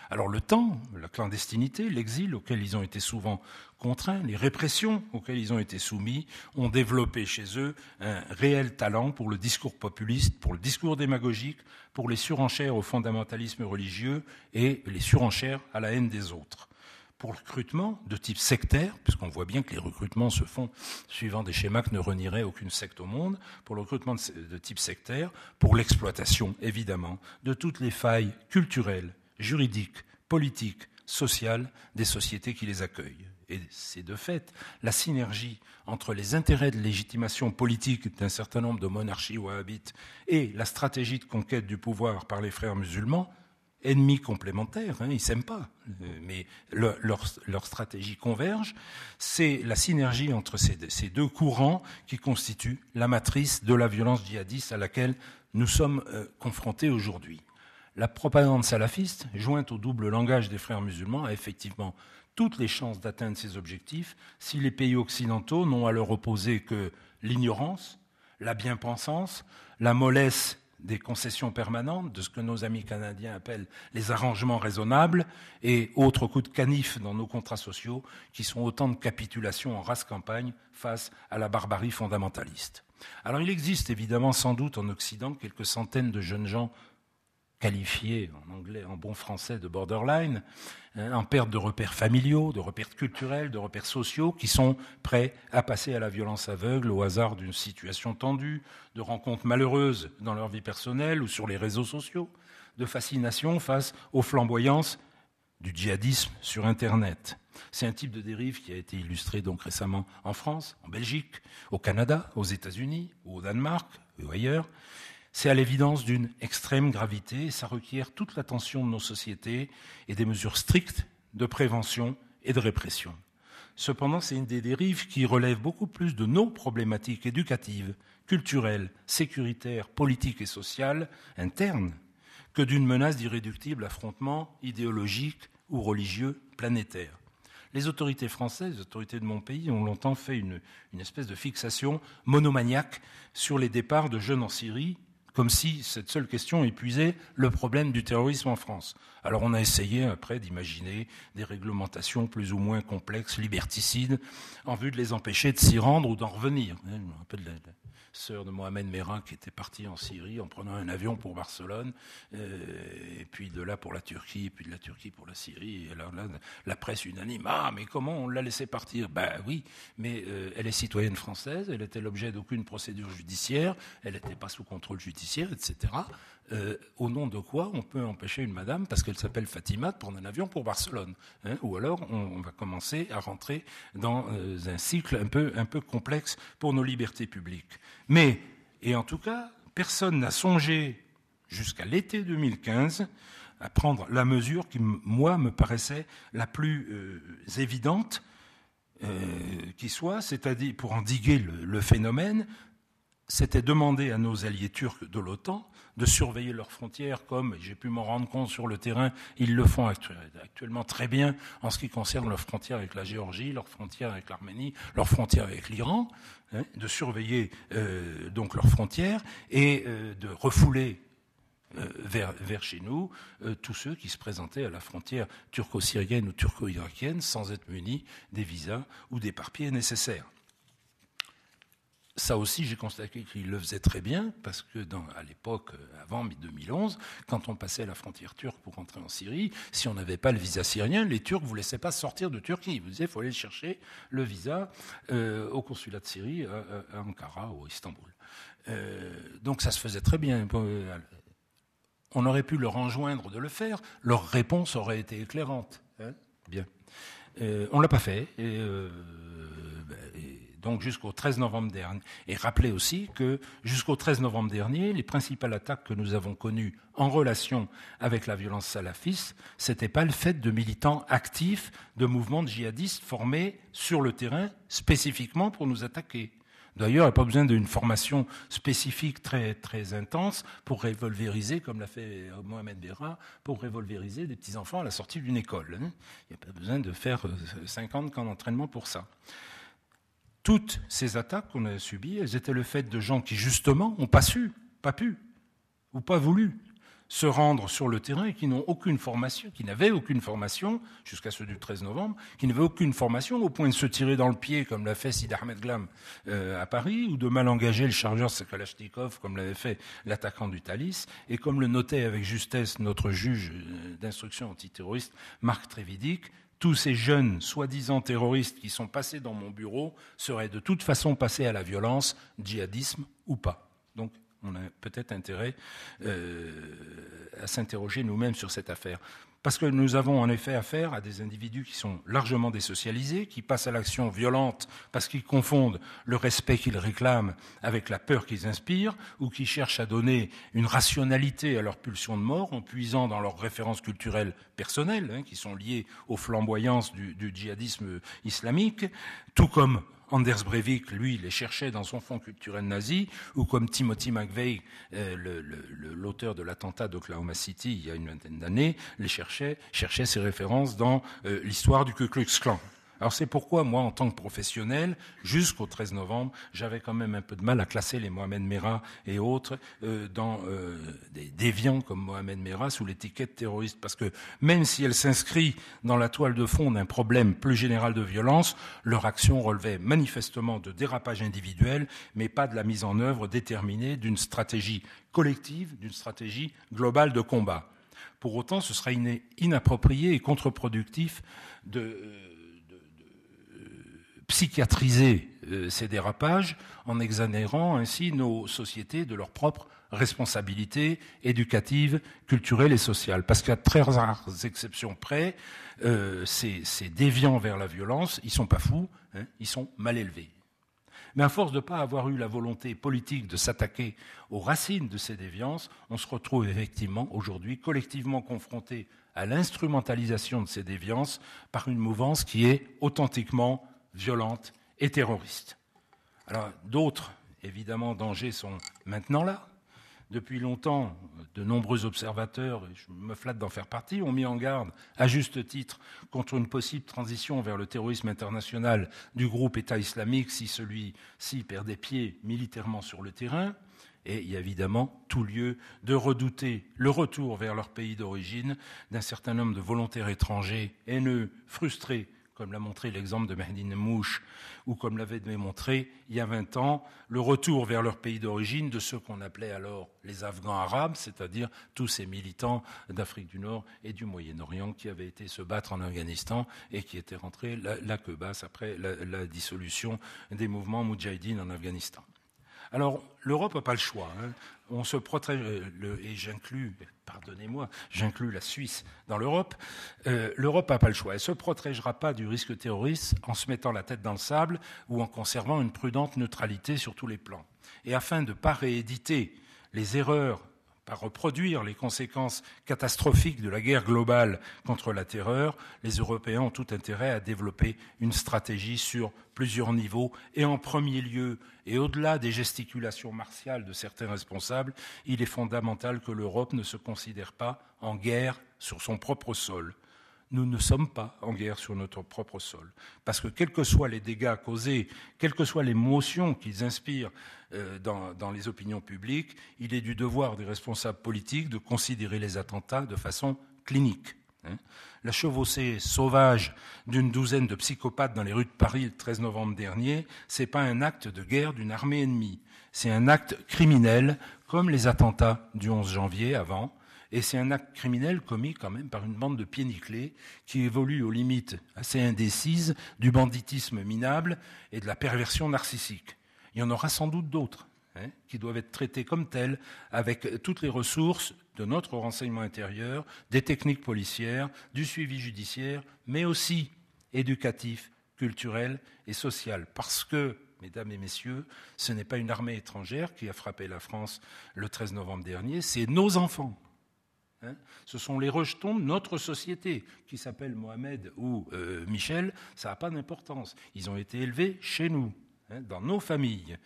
Alors le temps, la clandestinité, l'exil auquel ils ont été souvent contraints, les répressions auxquelles ils ont été soumis, ont développé chez eux un réel talent pour le discours populiste, pour le discours démagogique, pour les surenchères au fondamentalisme religieux et les surenchères à la haine des autres. Pour le recrutement de type sectaire, puisqu'on voit bien que les recrutements se font suivant des schémas que ne renierait aucune secte au monde, pour le recrutement de type sectaire, pour l'exploitation, évidemment, de toutes les failles culturelles, juridiques, politiques, sociale des sociétés qui les accueillent. Et c'est de fait la synergie entre les intérêts de légitimation politique d'un certain nombre de monarchies wahhabites et la stratégie de conquête du pouvoir par les frères musulmans ennemis complémentaires, hein, ils ne s'aiment pas, euh, mais leur, stratégie converge, c'est la synergie entre ces, deux courants qui constituent la matrice de la violence djihadiste à laquelle nous sommes euh, confrontés aujourd'hui. La propagande salafiste, jointe au double langage des frères musulmans, a effectivement toutes les chances d'atteindre ces objectifs si les pays occidentaux n'ont à leur opposer que l'ignorance, la bien-pensance, la mollesse des concessions permanentes, de ce que nos amis canadiens appellent les arrangements raisonnables, et autres coups de canif dans nos contrats sociaux, qui sont autant de capitulations en race campagne face à la barbarie fondamentaliste. Alors il existe évidemment sans doute en Occident quelques centaines de jeunes gens qualifiés en anglais, en bon français, de borderline, hein, en perte de repères familiaux, de repères culturels, de repères sociaux, qui sont prêts à passer à la violence aveugle au hasard d'une situation tendue, de rencontres malheureuses dans leur vie personnelle ou sur les réseaux sociaux, de fascination face aux flamboyances du djihadisme sur Internet. C'est un type de dérive qui a été illustré donc récemment en France, en Belgique, au Canada, aux États-Unis, au Danemark ou ailleurs. C'est à l'évidence d'une extrême gravité et ça requiert toute l'attention de nos sociétés et des mesures strictes de prévention et de répression. Cependant, c'est une des dérives qui relève beaucoup plus de nos problématiques éducatives, culturelles, sécuritaires, politiques et sociales internes que d'une menace d'irréductible affrontement idéologique ou religieux planétaire. Les autorités françaises, les autorités de mon pays, ont longtemps fait une, une espèce de fixation monomaniaque sur les départs de jeunes en Syrie comme si cette seule question épuisait le problème du terrorisme en France. Alors on a essayé après d'imaginer des réglementations plus ou moins complexes, liberticides, en vue de les empêcher de s'y rendre ou d'en revenir. Je me rappelle sœur de Mohamed Merah qui était partie en Syrie en prenant un avion pour Barcelone, euh, et puis de là pour la Turquie, et puis de la Turquie pour la Syrie. Et alors là, la presse unanime, ah mais comment on l'a laissé partir? Ben oui, mais euh, elle est citoyenne française, elle était l'objet d'aucune procédure judiciaire, elle n'était pas sous contrôle judiciaire, etc. Euh, au nom de quoi on peut empêcher une madame, parce qu'elle s'appelle Fatima, de prendre un avion pour Barcelone hein Ou alors on, va commencer à rentrer dans euh, un cycle un peu, complexe pour nos libertés publiques. Mais, et en tout cas, personne n'a songé jusqu'à l'été 2015 à prendre la mesure qui, moi, me paraissait la plus euh, évidente qui soit, c'est-à-dire pour endiguer le phénomène, c'était demander à nos alliés turcs de l'OTAN de surveiller leurs frontières, comme j'ai pu m'en rendre compte sur le terrain, ils le font actuellement très bien en ce qui concerne leurs frontières avec la Géorgie, leurs frontières avec l'Arménie, leurs frontières avec l'Iran, hein, de surveiller euh, donc leurs frontières et euh, de refouler euh, vers, vers, chez nous tous ceux qui se présentaient à la frontière turco-syrienne ou turco-irakienne sans être munis des visas ou des papiers nécessaires ça aussi, j'ai constaté qu'il le faisait très bien, parce que à l'époque, euh, avant 2011, quand on passait la frontière turque pour rentrer en Syrie, si on n'avait pas le visa syrien, les Turcs ne vous laissaient pas sortir de Turquie. Vous disiez, il faut aller chercher le visa euh, au consulat de Syrie à, Ankara ou à Istanbul. Euh, donc ça se faisait très bien. On aurait pu leur enjoindre de le faire, leur réponse aurait été éclairante. Hein bien. on ne l'a pas fait. Et, donc jusqu'au 13 novembre dernier. Et rappelez aussi que jusqu'au 13 novembre dernier, les principales attaques que nous avons connues en relation avec la violence salafiste, c'était pas le fait de militants actifs de mouvements djihadistes formés sur le terrain spécifiquement pour nous attaquer. D'ailleurs, il n'y a pas besoin d'une formation spécifique très, très intense pour revolvériser, comme l'a fait Mohamed Berra, pour revolvériser des petits-enfants à la sortie d'une école. Hein. Il n'y a pas besoin de faire 50 camps d'entraînement pour ça toutes ces attaques qu'on a subies, elles étaient le fait de gens qui, justement, n'ont pas su, pas pu, ou pas voulu se rendre sur le terrain et qui n'ont aucune formation, qui n'avaient aucune formation, jusqu'à ceux du 13 novembre, qui n'avaient aucune formation au point de se tirer dans le pied, comme l'a fait Sid Ahmed Glam euh, à Paris, ou de mal engager le chargeur Kalachnikov, comme l'avait fait l'attaquant du Thalys, et comme le notait avec justesse notre juge euh, d'instruction antiterroriste, Marc Trévidic, tous ces jeunes soi-disant terroristes qui sont passés dans mon bureau seraient de toute façon passés à la violence, djihadisme ou pas. Donc on a peut-être intérêt euh, à s'interroger nous-mêmes sur cette affaire. parce que nous avons en effet affaire à des individus qui sont largement désocialisés, qui passent à l'action violente parce qu'ils confondent le respect qu'ils réclament avec la peur qu'ils inspirent, ou qui cherchent à donner une rationalité à leur pulsion de mort en puisant dans leurs références culturelles personnelles, hein, qui sont liées aux flamboyances du, djihadisme islamique, tout comme Anders Breivik, lui, les cherchait dans son fond culturel nazi, ou comme Timothy McVeigh, euh, l'auteur de l'attentat d'Oklahoma City il y a une vingtaine d'années, les cherchait, cherchait ses références dans euh, l'histoire du Ku Klux Klan. Alors c'est pourquoi moi, en tant que professionnel, jusqu'au 13 novembre, j'avais quand même un peu de mal à classer les Mohamed Merah et autres euh, dans euh, des déviants comme Mohamed Merah sous l'étiquette terroriste, parce que même si elle s'inscrit dans la toile de fond d'un problème plus général de violence, leur action relevait manifestement de dérapage individuel, mais pas de la mise en œuvre déterminée d'une stratégie collective, d'une stratégie globale de combat. Pour autant, ce serait inapproprié et contre-productif de euh, psychiatriser euh, ces dérapages en exonérant ainsi nos sociétés de leurs propres responsabilités éducatives, culturelles et sociales. Parce qu'à très rares exceptions près, euh, ces, déviants vers la violence, ils sont pas fous, hein, ils sont mal élevés. Mais à force de ne pas avoir eu la volonté politique de s'attaquer aux racines de ces déviances, on se retrouve effectivement aujourd'hui collectivement confronté à l'instrumentalisation de ces déviances par une mouvance qui est authentiquement violente et terroriste. Alors d'autres, évidemment, dangers sont maintenant là. Depuis longtemps, de nombreux observateurs, et je me flatte d'en faire partie, ont mis en garde, à juste titre, contre une possible transition vers le terrorisme international du groupe État islamique si celui-ci perd des pieds militairement sur le terrain. Et il y a évidemment tout lieu de redouter le retour vers leur pays d'origine d'un certain nombre de volontaires étrangers haineux, frustrés comme l'a montré l'exemple de Mehdi Mouche, ou comme l'avait démontré il y a 20 ans, le retour vers leur pays d'origine de ceux qu'on appelait alors les Afghans arabes, c'est-à-dire tous ces militants d'Afrique du Nord et du Moyen-Orient qui avaient été se battre en Afghanistan et qui étaient rentrés la, queue basse après la, dissolution des mouvements moudjahidines en Afghanistan. Alors, l'Europe n'a pas le choix. Hein. On se protège, euh, et j'inclus, pardonnez-moi, j'inclus la Suisse dans l'Europe. Euh, L'Europe n'a pas le choix. Elle ne se protégera pas du risque terroriste en se mettant la tête dans le sable ou en conservant une prudente neutralité sur tous les plans. Et afin de ne pas rééditer les erreurs par reproduire les conséquences catastrophiques de la guerre globale contre la terreur, les Européens ont tout intérêt à développer une stratégie sur plusieurs niveaux et en premier lieu, et au-delà des gesticulations martiales de certains responsables, il est fondamental que l'Europe ne se considère pas en guerre sur son propre sol nous ne sommes pas en guerre sur notre propre sol. Parce que quels que soient les dégâts causés, quelles que soient les motions qu'ils inspirent euh, dans, les opinions publiques, il est du devoir des responsables politiques de considérer les attentats de façon clinique. Hein. La chevauchée sauvage d'une douzaine de psychopathes dans les rues de Paris le 13 novembre dernier, ce n'est pas un acte de guerre d'une armée ennemie, c'est un acte criminel, comme les attentats du 11 janvier avant, et c'est un acte criminel commis quand même par une bande de pieds nickelés qui évolue aux limites assez indécises du banditisme minable et de la perversion narcissique. Il y en aura sans doute d'autres hein, qui doivent être traités comme tels avec toutes les ressources de notre renseignement intérieur, des techniques policières, du suivi judiciaire, mais aussi éducatif, culturel et social. Parce que mesdames et messieurs, ce n'est pas une armée étrangère qui a frappé la France le 13 novembre dernier, c'est nos enfants. Hein. Ce sont les rejetons de notre société, qui s'appellent Mohamed ou euh, Michel, ça n'a pas d'importance. Ils ont été élevés chez nous, dans nos familles.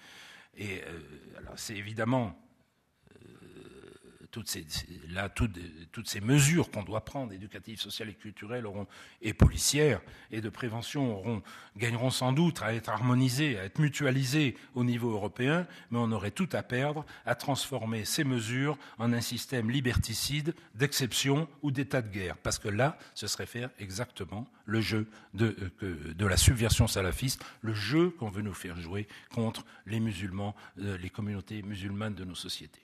Et euh, alors c'est évidemment toutes ces, mesures qu'on doit prendre, éducatives, sociales et culturelles, et policières, et de prévention, gagneront sans doute à être harmonisées, à être mutualisées au niveau européen, mais on aurait tout à perdre à transformer ces mesures en un système liberticide d'exception ou d'état de guerre. Parce que là, ce serait faire exactement le jeu de, euh, de la subversion salafiste, le jeu qu'on veut nous faire jouer contre les musulmans, euh, les communautés musulmanes de nos sociétés.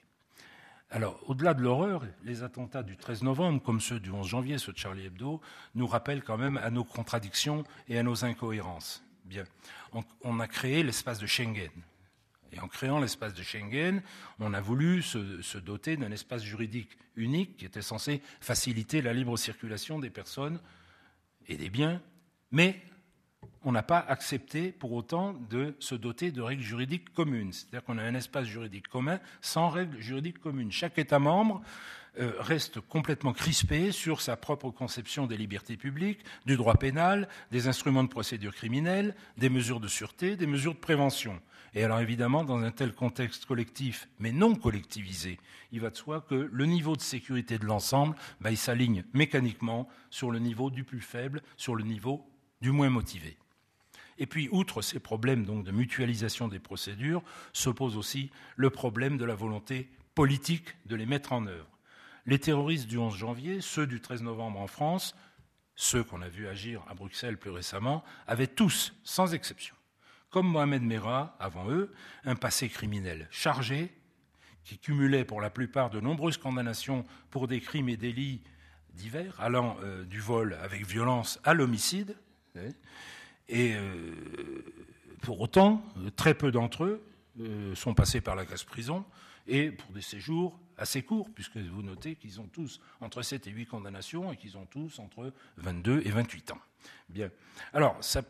Alors, au-delà de l'horreur, les attentats du 13 novembre, comme ceux du 11 janvier, ceux de Charlie Hebdo, nous rappellent quand même à nos contradictions et à nos incohérences. Bien, on, a créé l'espace de Schengen. Et en créant l'espace de Schengen, on a voulu se, doter d'un espace juridique unique qui était censé faciliter la libre circulation des personnes et des biens, mais on n'a pas accepté pour autant de se doter de règles juridiques communes. C'est-à-dire qu'on a un espace juridique commun sans règles juridiques communes. Chaque État membre euh, reste complètement crispé sur sa propre conception des libertés publiques, du droit pénal, des instruments de procédure criminelle, des mesures de sûreté, des mesures de prévention. Et alors évidemment, dans un tel contexte collectif, mais non collectivisé, il va de soi que le niveau de sécurité de l'ensemble, bah, il s'aligne mécaniquement sur le niveau du plus faible, sur le niveau du moins motivé. Et puis, outre ces problèmes de mutualisation des procédures, se pose aussi le problème de la volonté politique de les mettre en œuvre. Les terroristes du 11 janvier, ceux du 13 novembre en France, ceux qu'on a vus agir à Bruxelles plus récemment, avaient tous, sans exception, comme Mohamed Merah, avant eux, un passé criminel chargé, qui cumulait pour la plupart de nombreuses condamnations pour des crimes et délits divers, allant euh, du vol avec violence à l'homicide. Et euh, pour autant, très peu d'entre eux euh, sont passés par la casse prison et pour des séjours assez courts, puisque vous notez qu'ils ont tous entre 7 et 8 condamnations et qu'ils ont tous entre 22 et 28 ans. Bien. Alors, ça,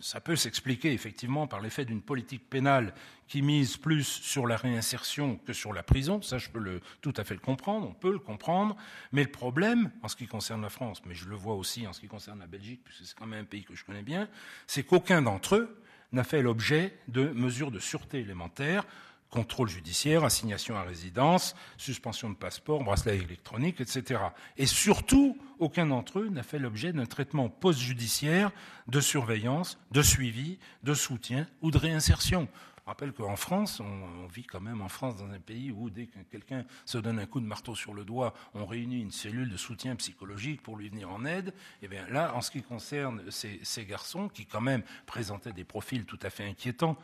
ça peut s'expliquer effectivement par l'effet d'une politique pénale qui mise plus sur la réinsertion que sur la prison. Ça, je peux tout à fait le comprendre, on peut le comprendre. Mais le problème, en ce qui concerne la France, mais je le vois aussi en ce qui concerne la Belgique, puisque c'est quand même un pays que je connais bien, c'est qu'aucun d'entre eux n'a fait l'objet de mesures de sûreté élémentaires contrôle judiciaire, assignation à résidence, suspension de passeport, bracelet électronique, etc. Et surtout, aucun d'entre eux n'a fait l'objet d'un traitement post-judiciaire de surveillance, de suivi, de soutien ou de réinsertion. Je rappelle qu'en France, on, vit quand même en France dans un pays où dès que quelqu'un se donne un coup de marteau sur le doigt, on réunit une cellule de soutien psychologique pour lui venir en aide. Et eh bien là, en ce qui concerne ces garçons qui quand même présentaient des profils tout à fait inquiétants,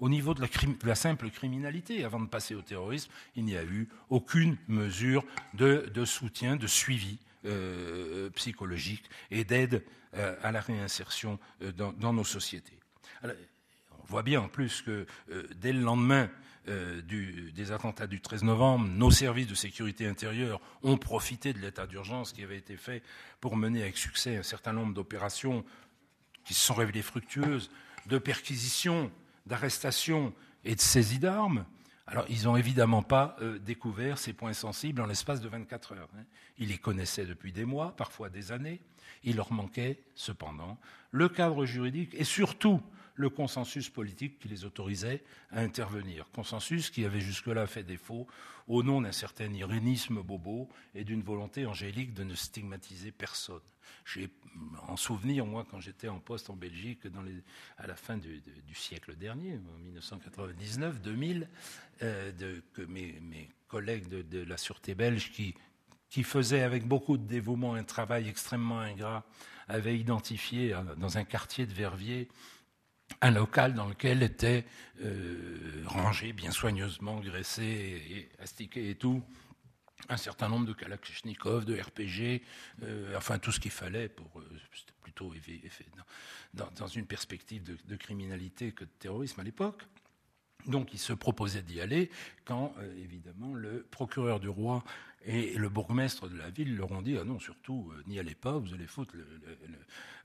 au niveau de la, simple criminalité, avant de passer au terrorisme, il n'y a eu aucune mesure de, soutien, de suivi euh, psychologique et d'aide euh, à la réinsertion euh, dans, nos sociétés. on voit bien en plus que dès le lendemain des attentats du 13 novembre, nos services de sécurité intérieure ont profité de l'état d'urgence qui avait été fait pour mener avec succès un certain nombre d'opérations qui se sont révélées fructueuses, de perquisitions d'arrestation et de saisie d'armes, alors ils n'ont évidemment pas euh, découvert ces points sensibles en l'espace de 24 heures. Hein. Ils les connaissaient depuis des mois, parfois des années. Il leur manquait cependant le cadre juridique et surtout le consensus politique qui les autorisait à intervenir. Consensus qui avait jusque-là fait défaut au nom d'un certain irénisme bobo et d'une volonté angélique de ne stigmatiser personne. J'ai en souvenir, moi, quand j'étais en poste en Belgique à la fin du, siècle dernier, en 1999-2000, euh, que mes, collègues de, la sûreté belge qui, qui faisaient avec beaucoup de dévouement un travail extrêmement ingrat avaient identifié euh, dans un quartier de Verviers un local dans lequel était euh, rangé bien soigneusement, graissé et astiqué et tout, un certain nombre de Kalachnikov, de RPG, euh, enfin tout ce qu'il fallait pour. Euh, c'était plutôt dans, dans, une perspective de, criminalité que de terrorisme à l'époque. Donc il se proposait d'y aller quand, évidemment, le procureur du roi et le bourgmestre de la ville leur ont dit ah non, surtout, euh, n'y allez pas, vous allez foutre le,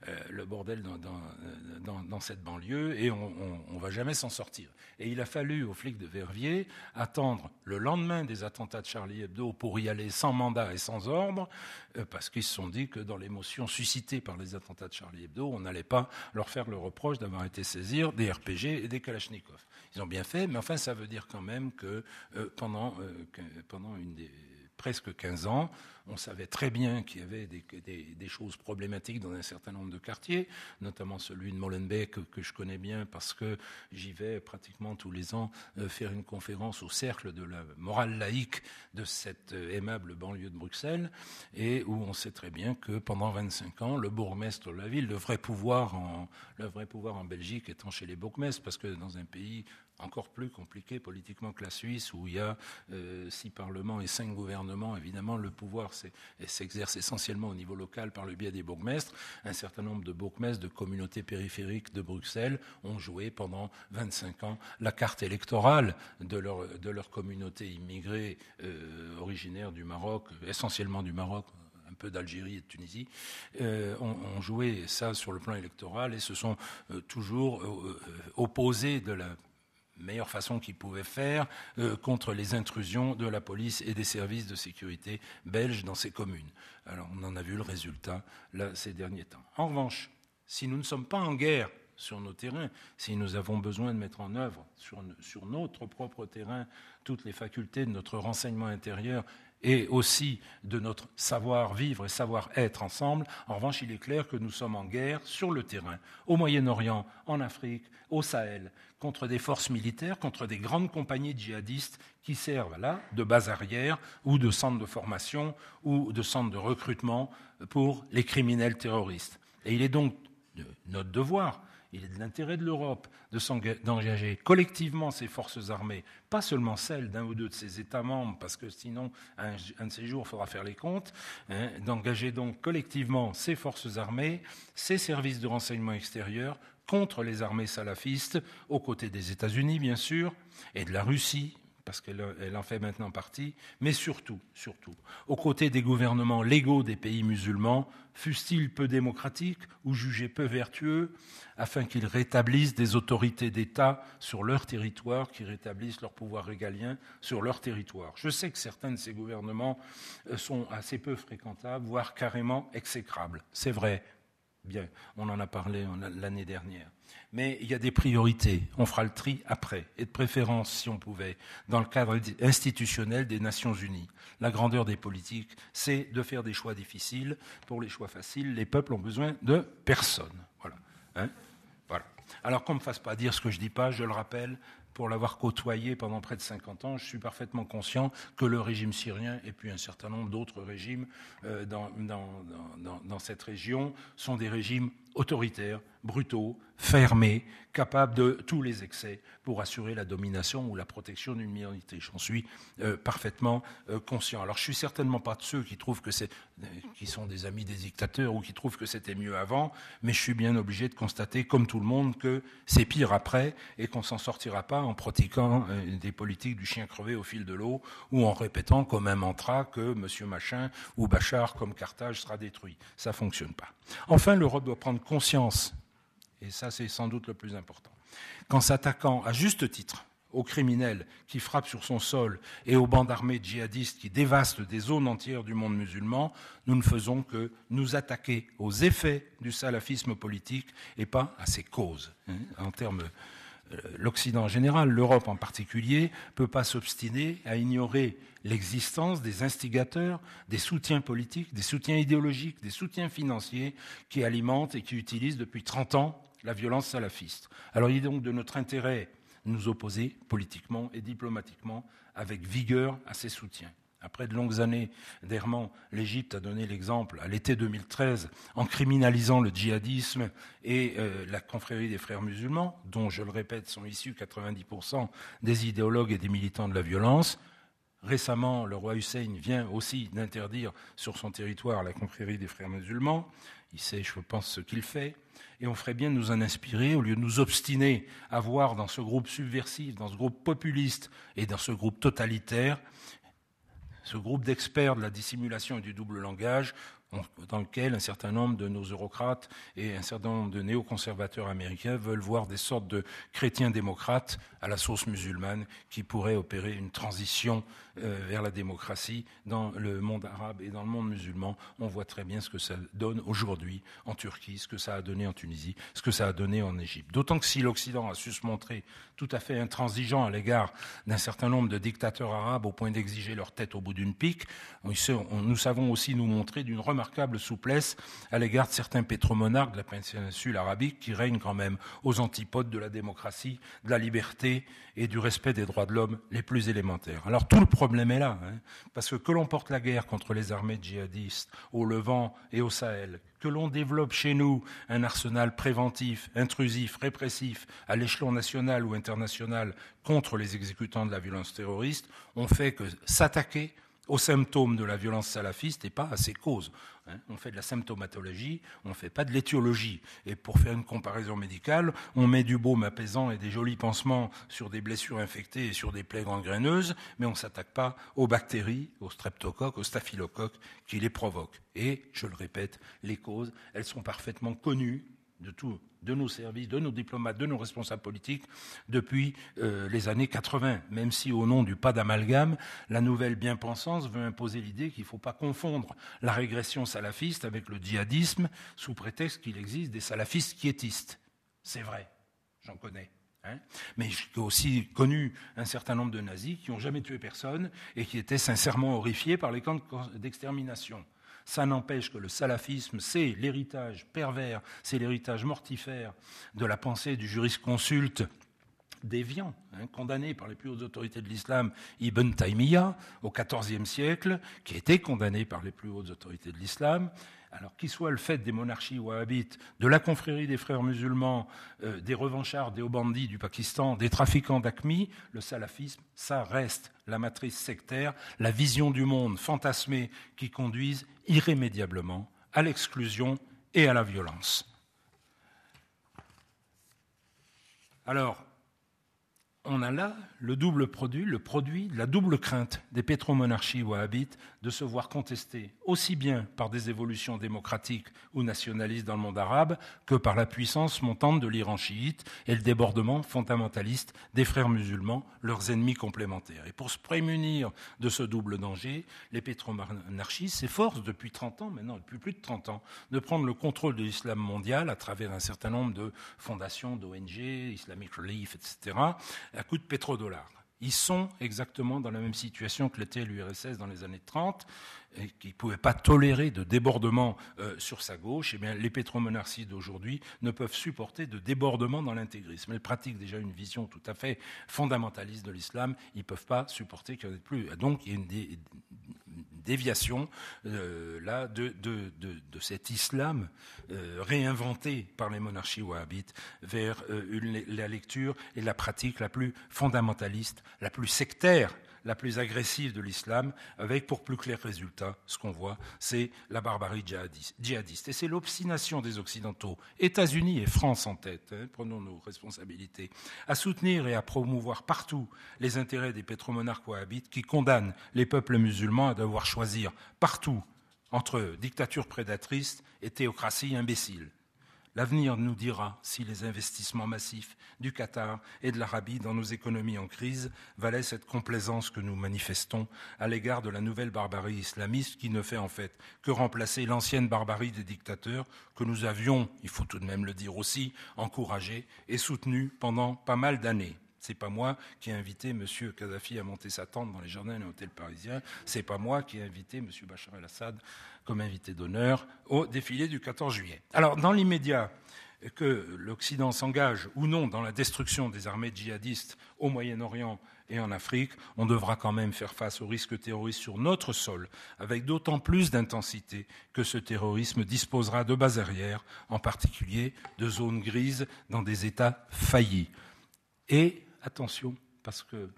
euh, bordel dans, cette banlieue et on ne va jamais s'en sortir. Et il a fallu aux flics de Verviers attendre le lendemain des attentats de Charlie Hebdo pour y aller sans mandat et sans ordre, euh, parce qu'ils se sont dit que dans l'émotion suscitée par les attentats de Charlie Hebdo, on n'allait pas leur faire le reproche d'avoir été saisir des RPG et des Kalachnikov. Ils ont bien fait, mais enfin, ça veut dire quand même que pendant une des presque 15 ans. On savait très bien qu'il y avait des, choses problématiques dans un certain nombre de quartiers, notamment celui de Molenbeek que, je connais bien parce que j'y vais pratiquement tous les ans euh, faire une conférence au cercle de la morale laïque de cette euh, aimable banlieue de Bruxelles et où on sait très bien que pendant 25 ans, le bourgmestre de la ville, le vrai pouvoir en, le vrai pouvoir en Belgique étant chez les bourgmestres parce que dans un pays encore plus compliqué politiquement que la Suisse, où il y a euh, six parlements et cinq gouvernements. Évidemment, le pouvoir s'exerce essentiellement au niveau local par le biais des bourgmestres. Un certain nombre de bourgmestres de communautés périphériques de Bruxelles ont joué pendant 25 ans la carte électorale de leur, communauté immigrée euh, originaire du Maroc, essentiellement du Maroc, un peu d'Algérie et de Tunisie, euh, ont, joué ça sur le plan électoral et se sont toujours opposés de la meilleure façon qu'ils pouvaient faire euh, contre les intrusions de la police et des services de sécurité belges dans ces communes. Alors on en a vu le résultat ces derniers temps. En revanche, si nous ne sommes pas en guerre sur nos terrains, si nous avons besoin de mettre en œuvre sur, sur notre propre terrain toutes les facultés de notre renseignement intérieur et aussi de notre savoir-vivre et savoir-être ensemble. En revanche, il est clair que nous sommes en guerre sur le terrain, au Moyen-Orient, en Afrique, au Sahel, contre des forces militaires, contre des grandes compagnies djihadistes qui servent là de base arrière ou de centre de formation ou de centre de recrutement pour les criminels terroristes. Et il est donc notre devoir il est de l'intérêt de l'Europe d'engager collectivement ses forces armées, pas seulement celles d'un ou deux de ses États membres, parce que sinon, un, de ces jours, il faudra faire les comptes, hein, d'engager donc collectivement ses forces armées, ses services de renseignement extérieur contre les armées salafistes, aux côtés des États-Unis, bien sûr, et de la Russie, parce qu'elle en fait maintenant partie, mais surtout, surtout, aux côtés des gouvernements légaux des pays musulmans, fussent-ils peu démocratiques ou jugés peu vertueux, afin qu'ils rétablissent des autorités d'État sur leur territoire, qui rétablissent leur pouvoir régalien sur leur territoire. Je sais que certains de ces gouvernements euh, sont assez peu fréquentables, voire carrément exécrables. C'est vrai, bien, on en a parlé l'année dernière. Mais il y a des priorités. On fera le tri après. Et de préférence, si on pouvait, dans le cadre institutionnel des Nations Unies. La grandeur des politiques, c'est de faire des choix difficiles. Pour les choix faciles, les peuples ont besoin de personne. Voilà. Hein. Alors qu'on ne me fasse pas dire ce que je dis pas, je le rappelle, pour l'avoir côtoyé pendant près de 50 ans, je suis parfaitement conscient que le régime syrien et puis un certain nombre d'autres régimes euh, dans, dans, cette région sont des régimes autoritaires, brutaux, fermés, capables de tous les excès pour assurer la domination ou la protection d'une minorité. J'en suis euh, parfaitement euh, conscient. Alors je suis certainement pas de ceux qui trouvent que c'est, qui sont des amis des dictateurs ou qui trouvent que c'était mieux avant, mais je suis bien obligé de constater, comme tout le monde, que c'est pire après et qu'on s'en sortira pas en pratiquant euh, des politiques du chien crevé au fil de l'eau ou en répétant comme un mantra que Monsieur Machin ou Bachar comme Carthage sera détruit. Ça fonctionne pas. Enfin, l'Europe doit prendre conscience, et ça c'est sans doute le plus important, qu'en s'attaquant à juste titre aux criminels qui frappent sur son sol et aux bandes armées djihadistes qui dévastent des zones entières du monde musulman, nous ne faisons que nous attaquer aux effets du salafisme politique et pas à ses causes. Hein, en termes l'Occident en général, l'Europe en particulier, ne peut pas s'obstiner à ignorer l'existence des instigateurs, des soutiens politiques, des soutiens idéologiques, des soutiens financiers qui alimentent et qui utilisent depuis 30 ans la violence salafiste. Alors il est donc de notre intérêt de nous opposer politiquement et diplomatiquement avec vigueur à ces soutiens. Après de longues années d'errement, l'Égypte a donné l'exemple à l'été 2013 en criminalisant le djihadisme et euh, la confrérie des frères musulmans, dont, je le répète, sont issus 90% des idéologues et des militants de la violence. Récemment, le roi Hussein vient aussi d'interdire sur son territoire la confrérie des frères musulmans. Il sait, je pense, ce qu'il fait. Et on ferait bien de nous en inspirer, au lieu de nous obstiner à voir dans ce groupe subversif, dans ce groupe populiste et dans ce groupe totalitaire, ce groupe d'experts de la dissimulation et du double langage, dans lequel un certain nombre de nos eurocrates et un certain nombre de néoconservateurs américains veulent voir des sortes de chrétiens démocrates à la sauce musulmane qui pourraient opérer une transition euh, vers la démocratie dans le monde arabe et dans le monde musulman. On voit très bien ce que ça donne aujourd'hui en Turquie, ce que ça a donné en Tunisie, ce que ça a donné en Égypte. D'autant que si l'Occident a su se montrer tout à fait intransigeant à l'égard d'un certain nombre de dictateurs arabes au point d'exiger leur tête au bout d'une pique, nous savons aussi nous montrer d'une remarquable souplesse à l'égard de certains pétromonarques de la péninsule arabique qui règnent quand même aux antipodes de la démocratie, de la liberté et du respect des droits de l'homme les plus élémentaires. Alors tout le problème est là, hein, parce que que l'on porte la guerre contre les armées djihadistes au Levant et au Sahel, que l'on développe chez nous un arsenal préventif, intrusif, répressif à l'échelon national ou international contre les exécutants de la violence terroriste, on fait que s'attaquer aux symptômes de la violence salafiste et pas à ses causes. Hein. On fait de la symptomatologie, on ne fait pas de l'étiologie. Et pour faire une comparaison médicale, on met du baume apaisant et des jolis pansements sur des blessures infectées et sur des plaies gangréneuses, mais on ne s'attaque pas aux bactéries, aux streptocoques, aux staphylocoques qui les provoquent. Et, je le répète, les causes, elles sont parfaitement connues de tout, de nos services, de nos diplomates, de nos responsables politiques depuis euh, les années 80, même si au nom du pas d'amalgame, la nouvelle bien-pensance veut imposer l'idée qu'il ne faut pas confondre la régression salafiste avec le djihadisme sous prétexte qu'il existe des salafistes quiétistes. C'est vrai, j'en connais. Hein. Mais j'ai aussi connu un certain nombre de nazis qui n'ont jamais tué personne et qui étaient sincèrement horrifiés par les camps d'extermination. Ça n'empêche que le salafisme, c'est l'héritage pervers, c'est l'héritage mortifère de la pensée du jurisconsulte déviant, hein, condamné par les plus hautes autorités de l'islam, Ibn Taymiyyah, au XIVe siècle, qui était condamné par les plus hautes autorités de l'islam, alors qu'il soit le fait des monarchies wahhabites, de la confrérie des frères musulmans, euh, des revanchards, des hauts bandits du Pakistan, des trafiquants d'Aqmi, le salafisme, ça reste la matrice sectaire, la vision du monde fantasmée qui conduise irrémédiablement à l'exclusion et à la violence. Alors, on a là le double produit, le produit de la double crainte des pétromonarchies wahhabites de se voir contester aussi bien par des évolutions démocratiques ou nationalistes dans le monde arabe que par la puissance montante de l'Iran chiite et le débordement fondamentaliste des frères musulmans, leurs ennemis complémentaires. Et pour se prémunir de ce double danger, les pétromonarchies s'efforcent depuis 30 ans, maintenant depuis plus de 30 ans, de prendre le contrôle de l'islam mondial à travers un certain nombre de fondations, d'ONG, Islamic Relief, etc., à coup de pétrodollars. Ils sont exactement dans la même situation que l'était l'URSS dans les années 30, et qui ne pouvait pas tolérer de débordement euh, sur sa gauche. Et eh bien, les pétromonarchies d'aujourd'hui ne peuvent supporter de débordement dans l'intégrisme. Elles pratiquent déjà une vision tout à fait fondamentaliste de l'islam. Ils ne peuvent pas supporter qu'il n'y en ait plus. Donc, il y a une, déviation euh, là de, cet islam euh, réinventé par les monarchies wahhabites vers euh, la lecture et la pratique la plus fondamentaliste, la plus sectaire la plus agressive de l'islam, avec pour plus clair résultat, ce qu'on voit, c'est la barbarie djihadiste. Et c'est l'obstination des Occidentaux, États-Unis et France en tête, hein, prenons nos responsabilités, à soutenir et à promouvoir partout les intérêts des pétromonarques wahhabites qui condamnent les peuples musulmans à devoir choisir partout entre dictature prédatrice et théocratie imbécile. L'avenir nous dira si les investissements massifs du Qatar et de l'Arabie dans nos économies en crise valaient cette complaisance que nous manifestons à l'égard de la nouvelle barbarie islamiste qui ne fait en fait que remplacer l'ancienne barbarie des dictateurs que nous avions, il faut tout de même le dire aussi, encouragés et soutenus pendant pas mal d'années. C'est pas moi qui ai invité M. Kadhafi à monter sa tente dans les jardins d'un hôtel parisien. C'est pas moi qui ai invité M. Bachar el-Assad comme invité d'honneur au défilé du 14 juillet. Alors, dans l'immédiat, que l'Occident s'engage ou non dans la destruction des armées djihadistes au Moyen-Orient et en Afrique, on devra quand même faire face au risque terroriste sur notre sol, avec d'autant plus d'intensité que ce terrorisme disposera de bases arrières, en particulier de zones grises dans des États faillis. Et attention, parce que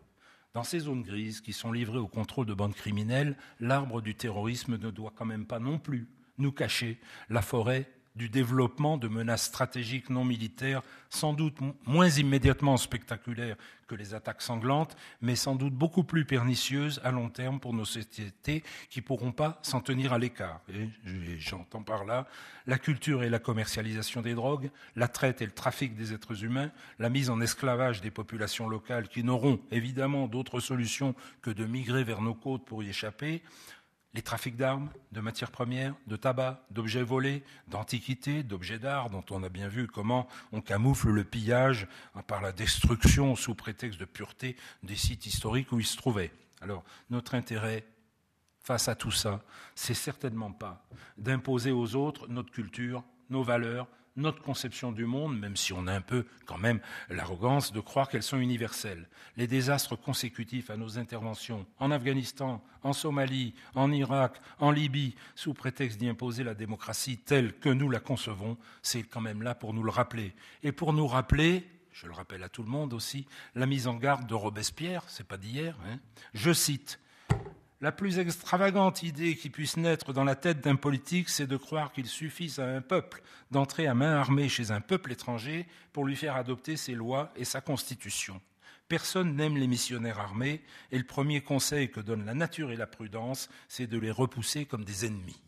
dans ces zones grises qui sont livrées au contrôle de bandes criminelles, l'arbre du terrorisme ne doit quand même pas non plus nous cacher la forêt du développement de menaces stratégiques non militaires, sans doute moins immédiatement spectaculaires que les attaques sanglantes, mais sans doute beaucoup plus pernicieuses à long terme pour nos sociétés qui ne pourront pas s'en tenir à l'écart. J'entends par là la culture et la commercialisation des drogues, la traite et le trafic des êtres humains, la mise en esclavage des populations locales qui n'auront évidemment d'autre solution que de migrer vers nos côtes pour y échapper, les trafics d'armes, de matières premières, de tabac, d'objets volés, d'antiquités, d'objets d'art, dont on a bien vu comment on camoufle le pillage par la destruction sous prétexte de pureté des sites historiques où ils se trouvaient. Alors, notre intérêt face à tout ça, c'est certainement pas d'imposer aux autres notre culture, nos valeurs, notre conception du monde, même si on a un peu quand même l'arrogance de croire qu'elles sont universelles. Les désastres consécutifs à nos interventions en Afghanistan, en Somalie, en Irak, en Libye, sous prétexte d'y imposer la démocratie telle que nous la concevons, c'est quand même là pour nous le rappeler. Et pour nous rappeler, je le rappelle à tout le monde aussi, la mise en garde de Robespierre, c'est pas d'hier, hein, je cite la plus extravagante idée qui puisse naître dans la tête d'un politique, c'est de croire qu'il suffise à un peuple d'entrer à main armée chez un peuple étranger pour lui faire adopter ses lois et sa constitution. Personne n'aime les missionnaires armés, et le premier conseil que donnent la nature et la prudence, c'est de les repousser comme des ennemis.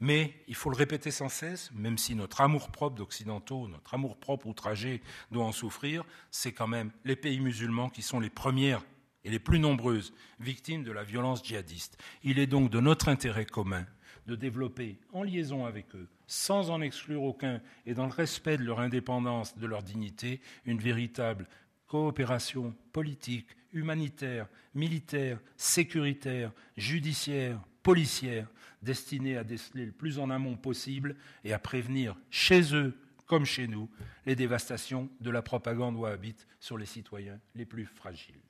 Mais il faut le répéter sans cesse, même si notre amour-propre d'occidentaux, notre amour-propre outragé doit en souffrir, c'est quand même les pays musulmans qui sont les premières et les plus nombreuses victimes de la violence djihadiste. Il est donc de notre intérêt commun de développer, en liaison avec eux, sans en exclure aucun et dans le respect de leur indépendance, de leur dignité, une véritable coopération politique, humanitaire, militaire, sécuritaire, judiciaire, policière, destinée à déceler le plus en amont possible et à prévenir chez eux comme chez nous les dévastations de la propagande wahhabite sur les citoyens les plus fragiles.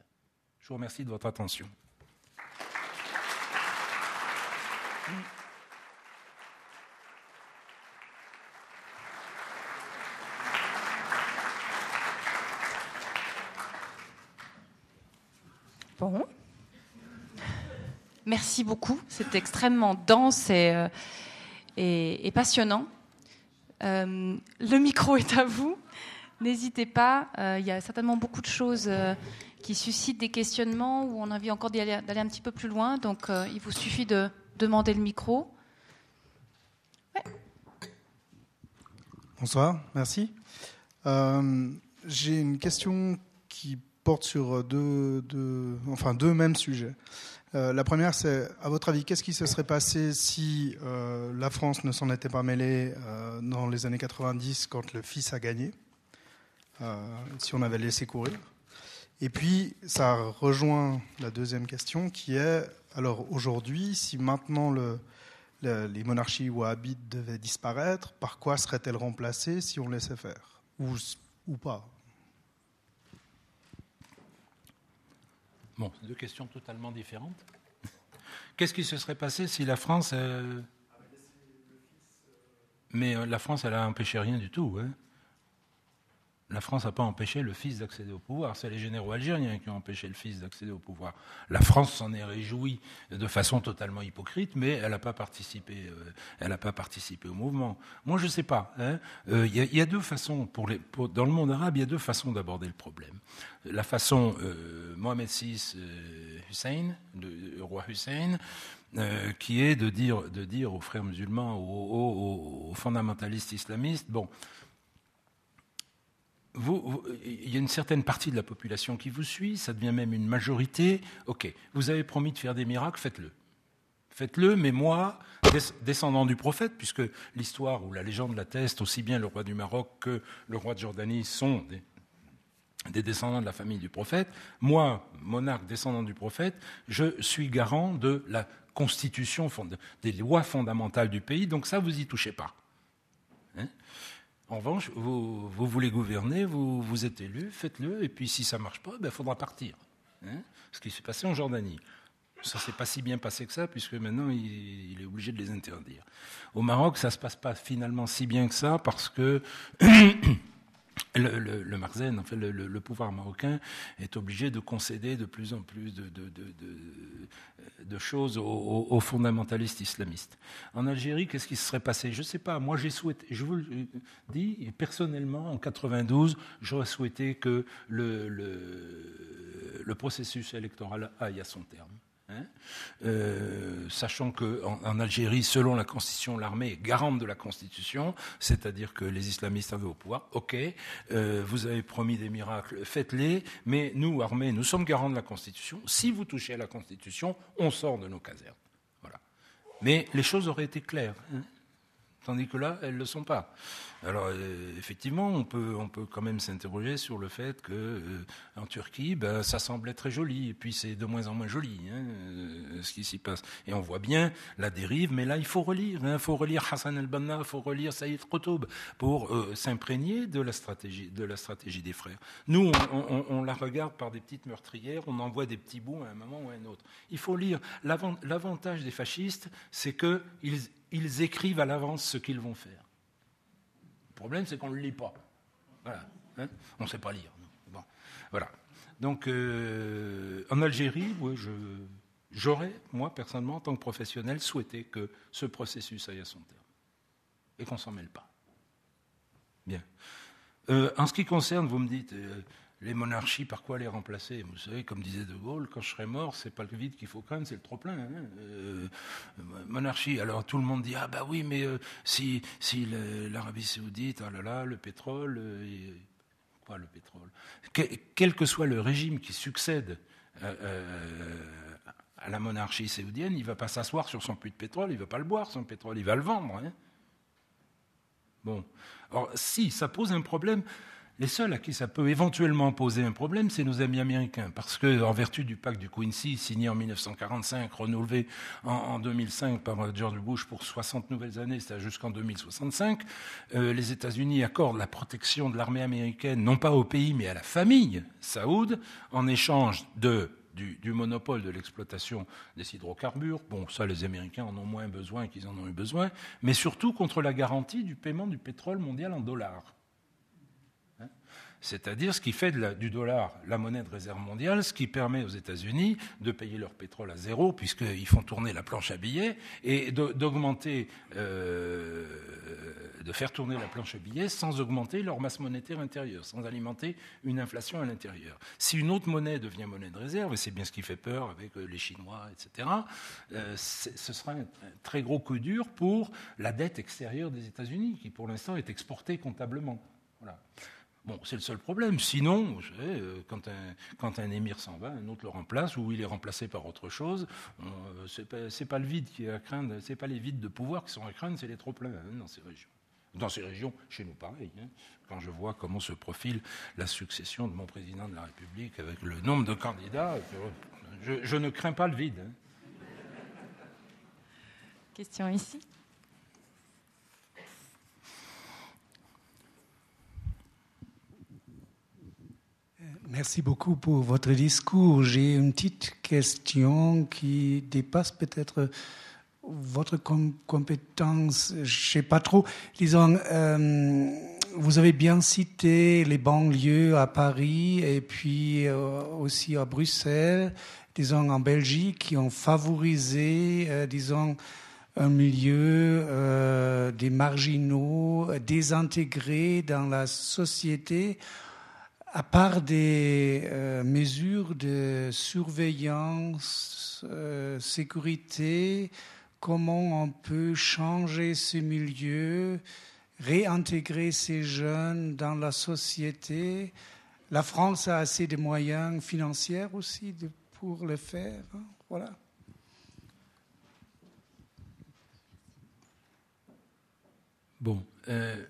Je vous remercie de votre attention. Bon. Merci beaucoup. C'est extrêmement dense et, euh, et, passionnant. Euh, le micro est à vous. N'hésitez pas. Euh, il y a certainement beaucoup de choses qui suscite des questionnements où on a envie encore d'aller un petit peu plus loin. Donc, euh, il vous suffit de demander le micro. Bonsoir, merci. Euh, j'ai une question qui porte sur deux, enfin deux mêmes sujets. Euh, la première, c'est, à votre avis, qu'est-ce qui se serait passé si la France ne s'en était pas mêlée dans les années 90 quand le fils a gagné Si on avait laissé courir? Et puis, ça rejoint la deuxième question qui est, alors aujourd'hui, si maintenant le, les monarchies wahhabites devaient disparaître, par quoi seraient-elles remplacées si on laissait faire ou, ou pas? Bon, deux questions totalement différentes. Qu'est-ce qui se serait passé si la France... Euh, mais euh, la France, elle a empêché rien du tout. Hein la France n'a pas empêché le fils d'accéder au pouvoir. C'est les généraux algériens qui ont empêché le fils d'accéder au pouvoir. La France s'en est réjouie de façon totalement hypocrite, mais elle n'a pas participé. Euh, elle pas participé au mouvement. Moi, je ne sais pas. Il hein. euh, y, a deux façons pour les, dans le monde arabe. Il y a deux façons d'aborder le problème. La façon euh, Mohamed VI Hussein, le, roi Hussein, qui est de dire, de dire aux frères musulmans, aux fondamentalistes islamistes, bon il y a une certaine partie de la population qui vous suit, ça devient même une majorité. Ok, vous avez promis de faire des miracles, faites-le. Faites-le, mais moi, descendant du prophète, puisque l'histoire ou la légende l'atteste, aussi bien le roi du Maroc que le roi de Jordanie sont des, descendants de la famille du prophète, moi, monarque descendant du prophète, je suis garant de la constitution, des lois fondamentales du pays, donc ça, vous y touchez pas. En revanche, vous, voulez gouverner, vous, vous êtes élu, faites-le, et puis si ça ne marche pas, il ben, faudra partir. Hein. Ce qui s'est passé en Jordanie. Ça ne s'est pas si bien passé que ça, puisque maintenant, il, il, est obligé de les interdire. Au Maroc, ça ne se passe pas finalement si bien que ça, parce que le, Marzen, le, pouvoir marocain est obligé de concéder de plus en plus de, choses aux, aux, fondamentalistes islamistes. En Algérie, qu'est-ce qui se serait passé? Je ne sais pas. Moi, j'ai souhaité, je vous le dis, personnellement, en 92, j'aurais souhaité que le processus électoral aille à son terme. Hein, euh, sachant qu'en en Algérie, selon la Constitution, l'armée est garante de la Constitution, c'est-à-dire que les islamistes avaient au pouvoir. Ok, euh, vous avez promis des miracles, faites-les, mais nous, armée, nous sommes garants de la Constitution. Si vous touchez à la Constitution, on sort de nos casernes. Voilà. Mais les choses auraient été claires, hein, tandis que là, elles ne le sont pas. Alors euh, effectivement, on peut, on peut quand même s'interroger sur le fait que euh, en Turquie, ben, ça semblait très joli, et puis c'est de moins en moins joli hein, euh, ce qui s'y passe. Et on voit bien la dérive, mais là il faut relire, il hein, faut relire Hassan el-Banna, il faut relire Saïd Qutb pour s'imprégner de la stratégie, des frères. Nous, on, la regarde par des petites meurtrières, on envoie des petits bouts à un moment ou à un autre. Il faut lire. L'avantage des fascistes, c'est qu'ils ils écrivent à l'avance ce qu'ils vont faire. Problème, c'est qu'on ne le lit pas. Voilà. Hein. on ne sait pas lire. Bon. Voilà. Donc, euh, en Algérie, j'aurais, moi, personnellement, en tant que professionnel, souhaité que ce processus aille à son terme. Et qu'on ne s'en mêle pas. Bien. Euh, en ce qui concerne, vous me dites, euh, les monarchies, par quoi les remplacer? Vous savez, comme disait De Gaulle, quand je serai mort, c'est pas le vide qu'il faut craindre, c'est le trop-plein. Hein. Euh, monarchie, alors tout le monde dit Ah bah oui, mais euh, si, si l'Arabie Saoudite, ah là là, le pétrole, euh, quoi le pétrole? Quel que soit le régime qui succède à la monarchie saoudienne, il ne va pas s'asseoir sur son puits de pétrole, il va pas le boire, son pétrole, il va le vendre. Hein. bon. Alors, si, ça pose un problème les seuls à qui ça peut éventuellement poser un problème, c'est nos amis américains, parce que en vertu du pacte du Quincy, signé en 1945, renouvelé en, 2005 par euh, George Bush pour 60 nouvelles années, c'est-à-dire jusqu'en 2065, euh, les États-Unis accordent la protection de l'armée américaine non pas au pays mais à la famille saoud en échange du, du, monopole de l'exploitation des hydrocarbures. Bon, ça, les Américains en ont moins besoin qu'ils en ont eu besoin, mais surtout contre la garantie du paiement du pétrole mondial en dollars c'est-à-dire ce qui fait du dollar la monnaie de réserve mondiale, ce qui permet aux États-Unis de payer leur pétrole à zéro, puisqu'ils font tourner la planche à billets, et d'augmenter, euh, de faire tourner la planche à billets sans augmenter leur masse monétaire intérieure, sans alimenter une inflation à l'intérieur. Si une autre monnaie devient monnaie de réserve, et c'est bien ce qui fait peur avec euh, les Chinois, etc., euh, ce sera un, très gros coup dur pour la dette extérieure des États-Unis, qui pour l'instant est exportée comptablement. Voilà. Bon, c'est le seul problème. Sinon, euh, quand, un, quand un émir s'en va, un autre le remplace ou il est remplacé par autre chose. Euh, c'est pas, pas, le vide qui est à craindre, c'est pas les vides de pouvoir qui sont à craindre, c'est les trop pleins hein, dans ces régions. Dans ces régions, chez nous pareil. Hein. quand je vois comment se profile la succession de mon président de la République avec le nombre de candidats, je, ne crains pas le vide. Hein. Question ici. Merci beaucoup pour votre discours. J'ai une petite question qui dépasse peut-être votre compétence, je ne sais pas trop. Disons, euh, vous avez bien cité les banlieues à Paris et puis euh, aussi à Bruxelles, disons en Belgique, qui ont favorisé, euh, disons, un milieu des marginaux désintégrés dans la société à part des euh, mesures de surveillance, euh, sécurité, comment on peut changer ce milieu, réintégrer ces jeunes dans la société? La France a assez de moyens financiers aussi pour le faire. Hein, voilà. Bon, euh,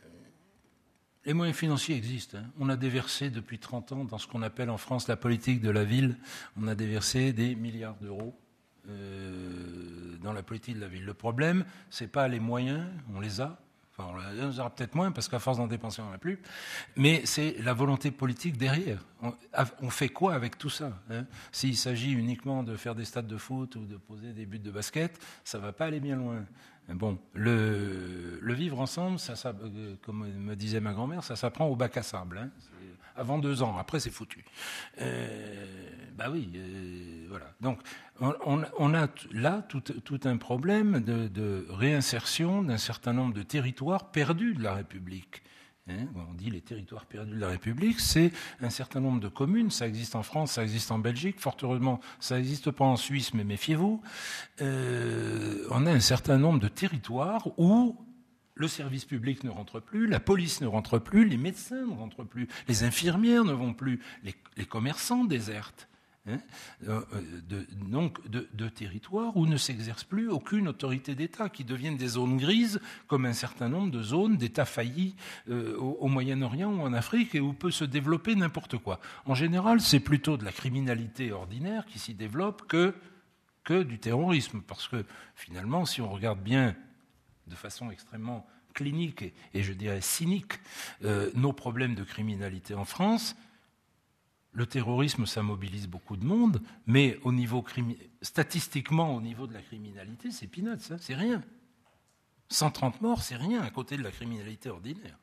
les moyens financiers existent. Hein. On a déversé depuis 30 ans dans ce qu'on appelle en France la politique de la ville, on a déversé des milliards d'euros euh, dans la politique de la ville. Le problème, ce n'est pas les moyens, on les a, Enfin, on en aura peut-être moins parce qu'à force d'en dépenser, on n'en a plus. Mais c'est la volonté politique derrière. On, fait quoi avec tout ça hein? S'il s'agit uniquement de faire des stades de foot ou de poser des buts de basket, ça ne va pas aller bien loin. Bon, le, vivre ensemble, ça, euh, comme me disait ma grand-mère, ça s'apprend au bac à sable. Hein. Avant deux ans, après c'est foutu. Euh, bah oui, euh, voilà. Donc on, a là tout, un problème de réinsertion d'un certain nombre de territoires perdus de la République. Hein, on dit les territoires perdus de la République, c'est un certain nombre de communes. Ça existe en France, ça existe en Belgique. Fort heureusement, ça n'existe pas en Suisse, mais méfiez-vous. Euh, on a un certain nombre de territoires où le service public ne rentre plus, la police ne rentre plus, les médecins ne rentrent plus, les infirmières ne vont plus, les, commerçants désertent. Hein, euh, de, donc de, territoires où ne s'exerce plus aucune autorité d'État, qui deviennent des zones grises, comme un certain nombre de zones d'États faillis euh, au, Moyen-Orient ou en Afrique, et où peut se développer n'importe quoi. En général, c'est plutôt de la criminalité ordinaire qui s'y développe que, que du terrorisme, parce que finalement, si on regarde bien de façon extrêmement clinique et, je dirais cynique euh, nos problèmes de criminalité en France, le terrorisme, ça mobilise beaucoup de monde, mais au niveau statistiquement, au niveau de la criminalité, c'est peanuts, ça, c'est rien. 130 morts, c'est rien à côté de la criminalité ordinaire.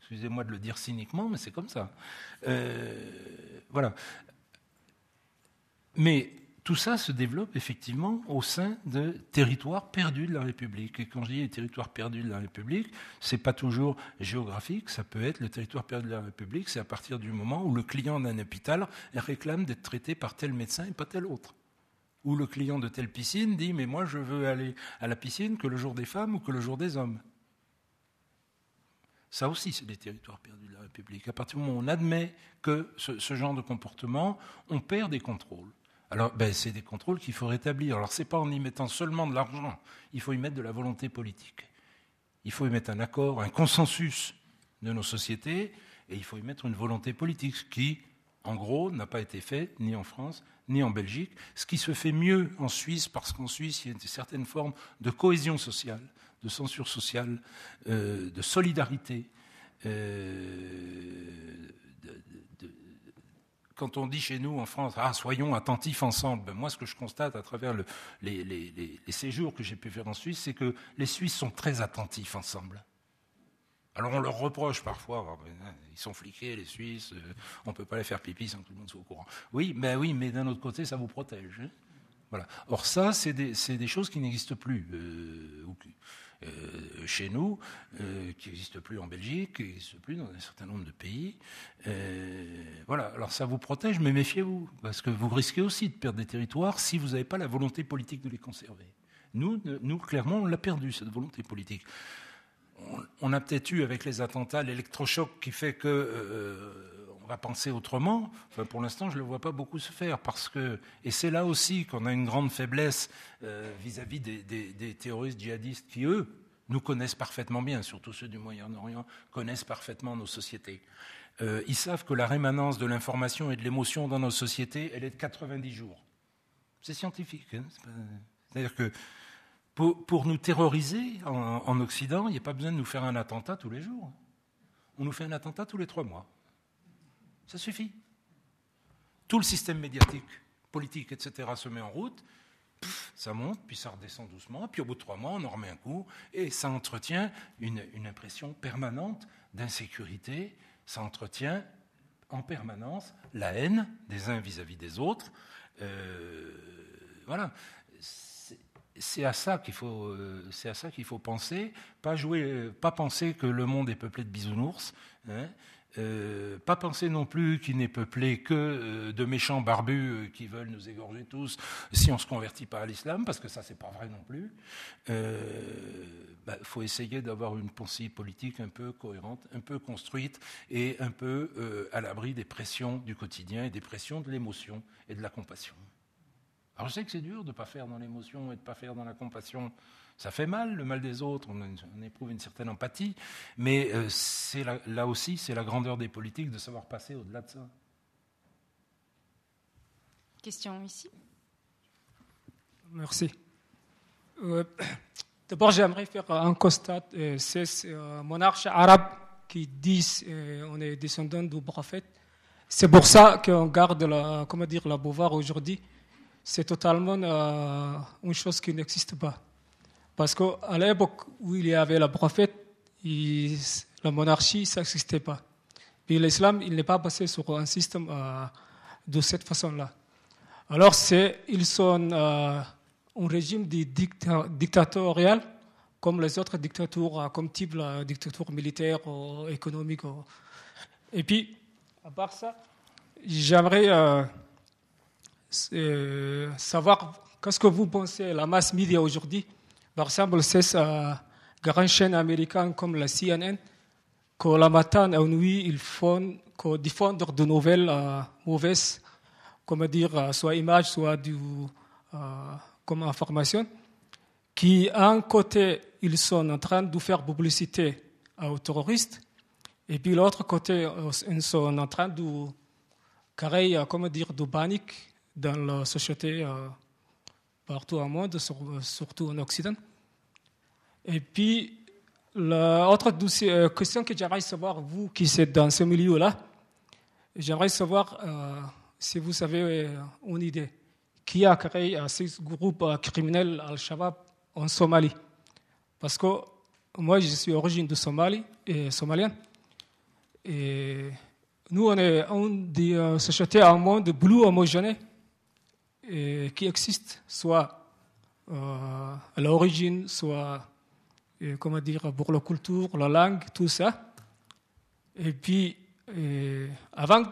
Excusez-moi de le dire cyniquement, mais c'est comme ça. Euh, voilà. Mais tout ça se développe effectivement au sein de territoires perdus de la République. Et quand je dis territoires perdus de la République, c'est pas toujours géographique, ça peut être le territoire perdu de la République, c'est à partir du moment où le client d'un hôpital réclame d'être traité par tel médecin et pas tel autre. Ou le client de telle piscine dit mais moi je veux aller à la piscine que le jour des femmes ou que le jour des hommes. Ça aussi, c'est des territoires perdus de la République. À partir du moment où on admet que ce genre de comportement, on perd des contrôles. Alors, ben, c'est des contrôles qu'il faut rétablir. Alors, ce n'est pas en y mettant seulement de l'argent, il faut y mettre de la volonté politique. Il faut y mettre un accord, un consensus de nos sociétés, et il faut y mettre une volonté politique, qui, en gros, n'a pas été fait ni en France, ni en Belgique. Ce qui se fait mieux en Suisse, parce qu'en Suisse, il y a une certaine forme de cohésion sociale, de censure sociale, euh, de solidarité, euh, quand on dit chez nous en France, ah, soyons attentifs ensemble, ben, moi ce que je constate à travers les, séjours que j'ai pu faire en Suisse, c'est que les Suisses sont très attentifs ensemble. Alors on leur reproche parfois, ah, ben, hein, ils sont fliqués les Suisses, euh, on ne peut pas les faire pipi sans que tout le monde soit au courant. Oui, ben oui, mais d'un autre côté, ça vous protège. Hein. voilà. Or ça, c'est des, choses qui n'existent plus. Euh, euh, chez nous, euh, qui n'existe plus en Belgique, qui n'existe plus dans un certain nombre de pays. Euh, voilà, alors ça vous protège, mais méfiez-vous, parce que vous risquez aussi de perdre des territoires si vous n'avez pas la volonté politique de les conserver. Nous, nous clairement, on l'a perdu, cette volonté politique. On, a peut-être eu avec les attentats l'électrochoc qui fait que on va penser autrement. Enfin, pour l'instant, je ne le vois pas beaucoup se faire parce que, et c'est là aussi qu'on a une grande faiblesse vis-à-vis des, des, terroristes djihadistes qui, eux, nous connaissent parfaitement bien, surtout ceux du Moyen-Orient, connaissent parfaitement nos sociétés. Euh, ils savent que la rémanence de l'information et de l'émotion dans nos sociétés, elle est de 90 jours. C'est scientifique. Hein, C'est-à-dire que pour, nous terroriser en, Occident, il n'y a pas besoin de nous faire un attentat tous les jours. On nous fait un attentat tous les trois mois. Ça suffit. Tout le système médiatique, politique, etc. se met en route ça monte, puis ça redescend doucement, puis au bout de trois mois, on en remet un coup, et ça entretient une, impression permanente d'insécurité, ça entretient en permanence la haine des uns vis-à-vis des autres. Euh, voilà. C'est à ça qu'il faut, euh, c'est à faut penser, pas jouer, pas penser que le monde est peuplé de bisounours. Hein, euh, pas penser non plus qu'il n'est peuplé que euh, de méchants barbus euh, qui veulent nous égorger tous si on ne se convertit pas à l'islam, parce que ça, c'est pas vrai non plus. Il bah, faut essayer d'avoir une pensée politique un peu cohérente, un peu construite et un peu à l'abri des pressions du quotidien et des pressions de l'émotion et de la compassion. Alors je sais que c'est dur de ne pas faire dans l'émotion et de ne pas faire dans la compassion. Ça fait mal, le mal des autres, on, éprouve une certaine empathie, mais euh, c'est là aussi, c'est la grandeur des politiques de savoir passer au-delà de ça. Question ici. Merci. Euh, d'abord, j'aimerais faire un constat. Euh, c'est ces monarches arabes qui disent on est descendant du prophète. C'est pour ça qu'on garde la, comment dire, la Beauvoir aujourd'hui. C'est totalement une chose qui n'existe pas. Parce qu'à l'époque où il y avait le prophète, la monarchie, ça n'existait pas. Puis l'islam, il n'est pas basé sur un système euh, de cette façon-là. Alors, ils sont euh, un régime dictatorial, comme les autres dictatures, euh, comme type la dictature militaire ou économique. Et puis, à part ça, j'aimerais savoir qu'est-ce que vous pensez de la masse média aujourd'hui par exemple, ces euh, grandes chaînes américaines comme la CNN, que la matin et la nuit, ils font que diffondre de nouvelles mauvaises, comment dire, soit images, soit du, comme information, qui, un côté, ils sont en train de faire publicité aux terroristes, et puis l'autre côté, ils sont en train de créer, comment dire, de panique dans la société partout au monde, surtout en Occident. Et puis, l'autre euh, question que j'aimerais savoir, vous qui êtes dans ce milieu-là, j'aimerais savoir euh, si vous avez euh, une idée. Qui a créé ce groupe criminel Al-Shabaab en Somalie? Parce que moi, je suis d'origine de Somalie, et somalienne. Et nous, on est une des sociétés un monde bleu homogène qui existe, soit à l'origine, soit comment dire, pour la culture, la langue, tout ça. Et puis, avant,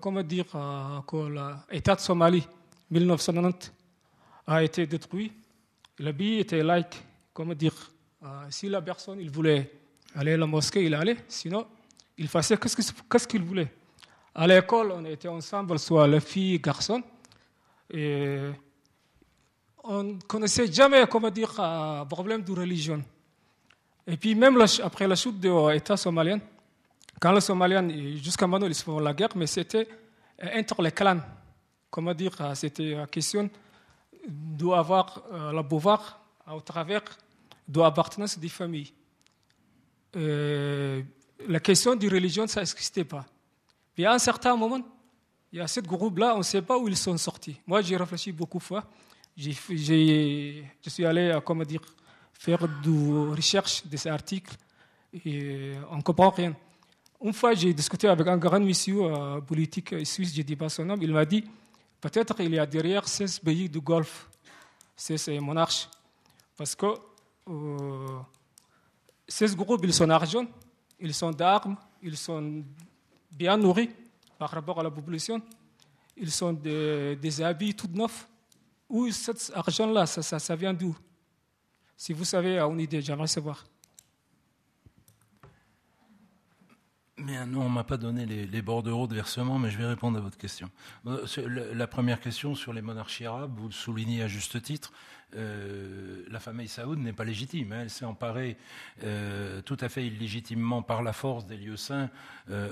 comment dire, que l'État de Somalie, 1990, a été détruit, la vie était like, comment dire, si la personne il voulait aller à la mosquée, il allait, sinon, il faisait qu'est-ce qu'il voulait. À l'école, on était ensemble, soit les filles, les garçons, et on ne connaissait jamais, comment dire, un problème de religion. Et puis même après la chute de l'État somalien, quand les Somaliens, jusqu'à maintenant, ils font la guerre, mais c'était euh, entre les clans. Comment dire, euh, c'était la question d'avoir euh, le pouvoir au travers de l'appartenance des familles. la question de religion, ça n'existait pas. Et à un certain moment, il y a ce groupe-là, on ne sait pas où ils sont sortis. Moi, j'ai réfléchi beaucoup de fois. je suis allé, comment dire, faire des recherches de ces articles et on ne comprend rien. Une fois, j'ai discuté avec un grand monsieur euh, politique suisse, je ne dis pas son nom, il m'a dit peut-être qu'il y a derrière 16 pays du Golfe, 16 monarches. Parce que euh, ces groupes, ils sont argent, ils sont d'armes, ils sont bien nourris par rapport à la population, ils sont des, habits tout neufs. Où cet argent-là, ça, vient d'où? Si vous savez une idée, j'aimerais savoir. Mais non, on m'a pas donné les, les, bordereaux de versement, mais je vais répondre à votre question. Euh, la première question sur les monarchies arabes, vous le soulignez à juste titre, euh, la famille Saoud n'est pas légitime. Hein. Elle s'est emparée euh, tout à fait illégitimement par la force des lieux saints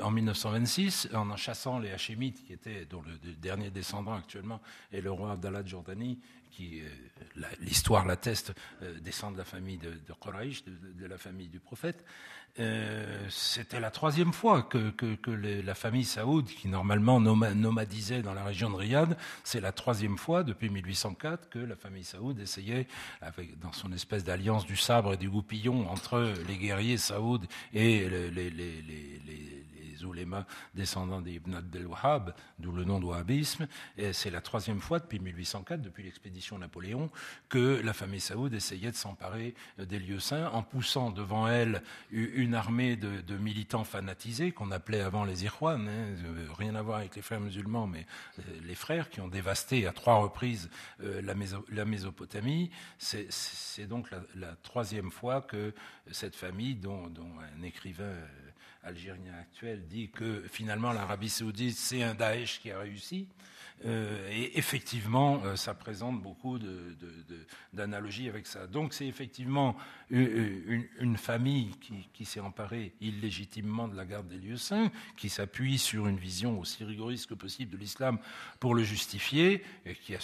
en 1926, en en chassant les Hachémites, qui étaient, dont le, dernier descendant actuellement est le roi Abdallah de Jordanie, qui, l'histoire l'atteste, descend de la famille de, de Quraysh, de, la famille du prophète. Euh, c'était la troisième fois que, que, la famille Saoud, qui normalement nomadisait dans la région de Riyad, c'est la troisième fois depuis 1804 que la famille Saoud essayait, avec, dans son espèce d'alliance du sabre et du goupillon entre les guerriers Saoud et les, les, les, les oulémas descendants d'Ibn Abdel Wahhab, d'où le nom de wahhabisme. Et c'est la troisième fois depuis 1804, depuis l'expédition Napoléon, que la famille Saoud essayait de s'emparer des lieux saints en poussant devant elle une armée de, militants fanatisés qu'on appelait avant les Irwan, hein, rien à voir avec les frères musulmans, mais euh, les frères qui ont dévasté à trois reprises euh, la, Mésopotamie. C'est donc la, troisième fois que cette famille, dont un écrivain algérien actuel dit que finalement l'Arabie saoudite, c'est un Daesh qui a réussi. Euh, et effectivement, euh, ça présente beaucoup d'analogies avec ça. Donc c'est effectivement une, famille qui, s'est emparée illégitimement de la garde des lieux saints, qui s'appuie sur une vision aussi rigoriste que possible de l'islam pour le justifier, et qui,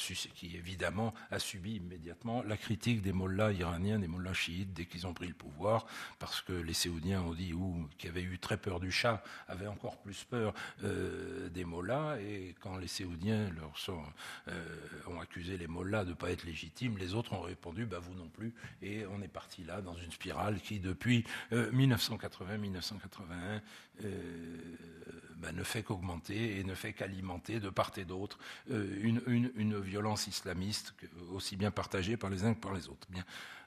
évidemment a subi immédiatement la critique des mollahs iraniens, des mollahs chiites, dès qu'ils ont pris le pouvoir, parce que les Séoudiens ont dit, ou qui avaient eu très peur du chat, avaient encore plus peur euh, des mollahs, et quand les Séoudiens leur euh, ont accusé les mollahs de ne pas être légitimes, les autres ont répondu bah, vous non plus. Et on est parti là dans une spirale qui, depuis 1980-1981, euh, euh, bah, ne fait qu'augmenter et ne fait qu'alimenter de part et d'autre une, violence islamiste aussi bien partagée par les uns que par les autres.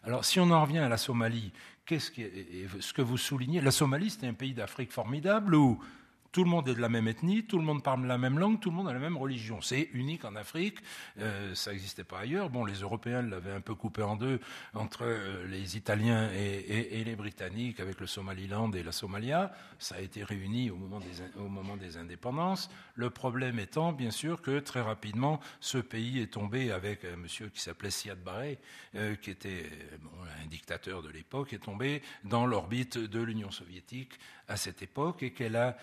Alors, si on en revient à la Somalie, qu'est-ce ce que vous soulignez La Somalie, c'est un pays d'Afrique formidable où tout le monde est de la même ethnie, tout le monde parle la même langue, tout le monde a la même religion. C'est unique en Afrique, euh, ça n'existait pas ailleurs. Bon, les Européens l'avaient un peu coupé en deux entre euh, les Italiens et, les Britanniques avec le Somaliland et la Somalia. Ça a été réuni au moment des, indépendances. Le problème étant, bien sûr, que très rapidement, ce pays est tombé avec un monsieur qui s'appelait Siad Barre, euh, qui était un dictateur de l'époque, est tombé dans l'orbite de l'Union soviétique à cette époque et qu'elle a,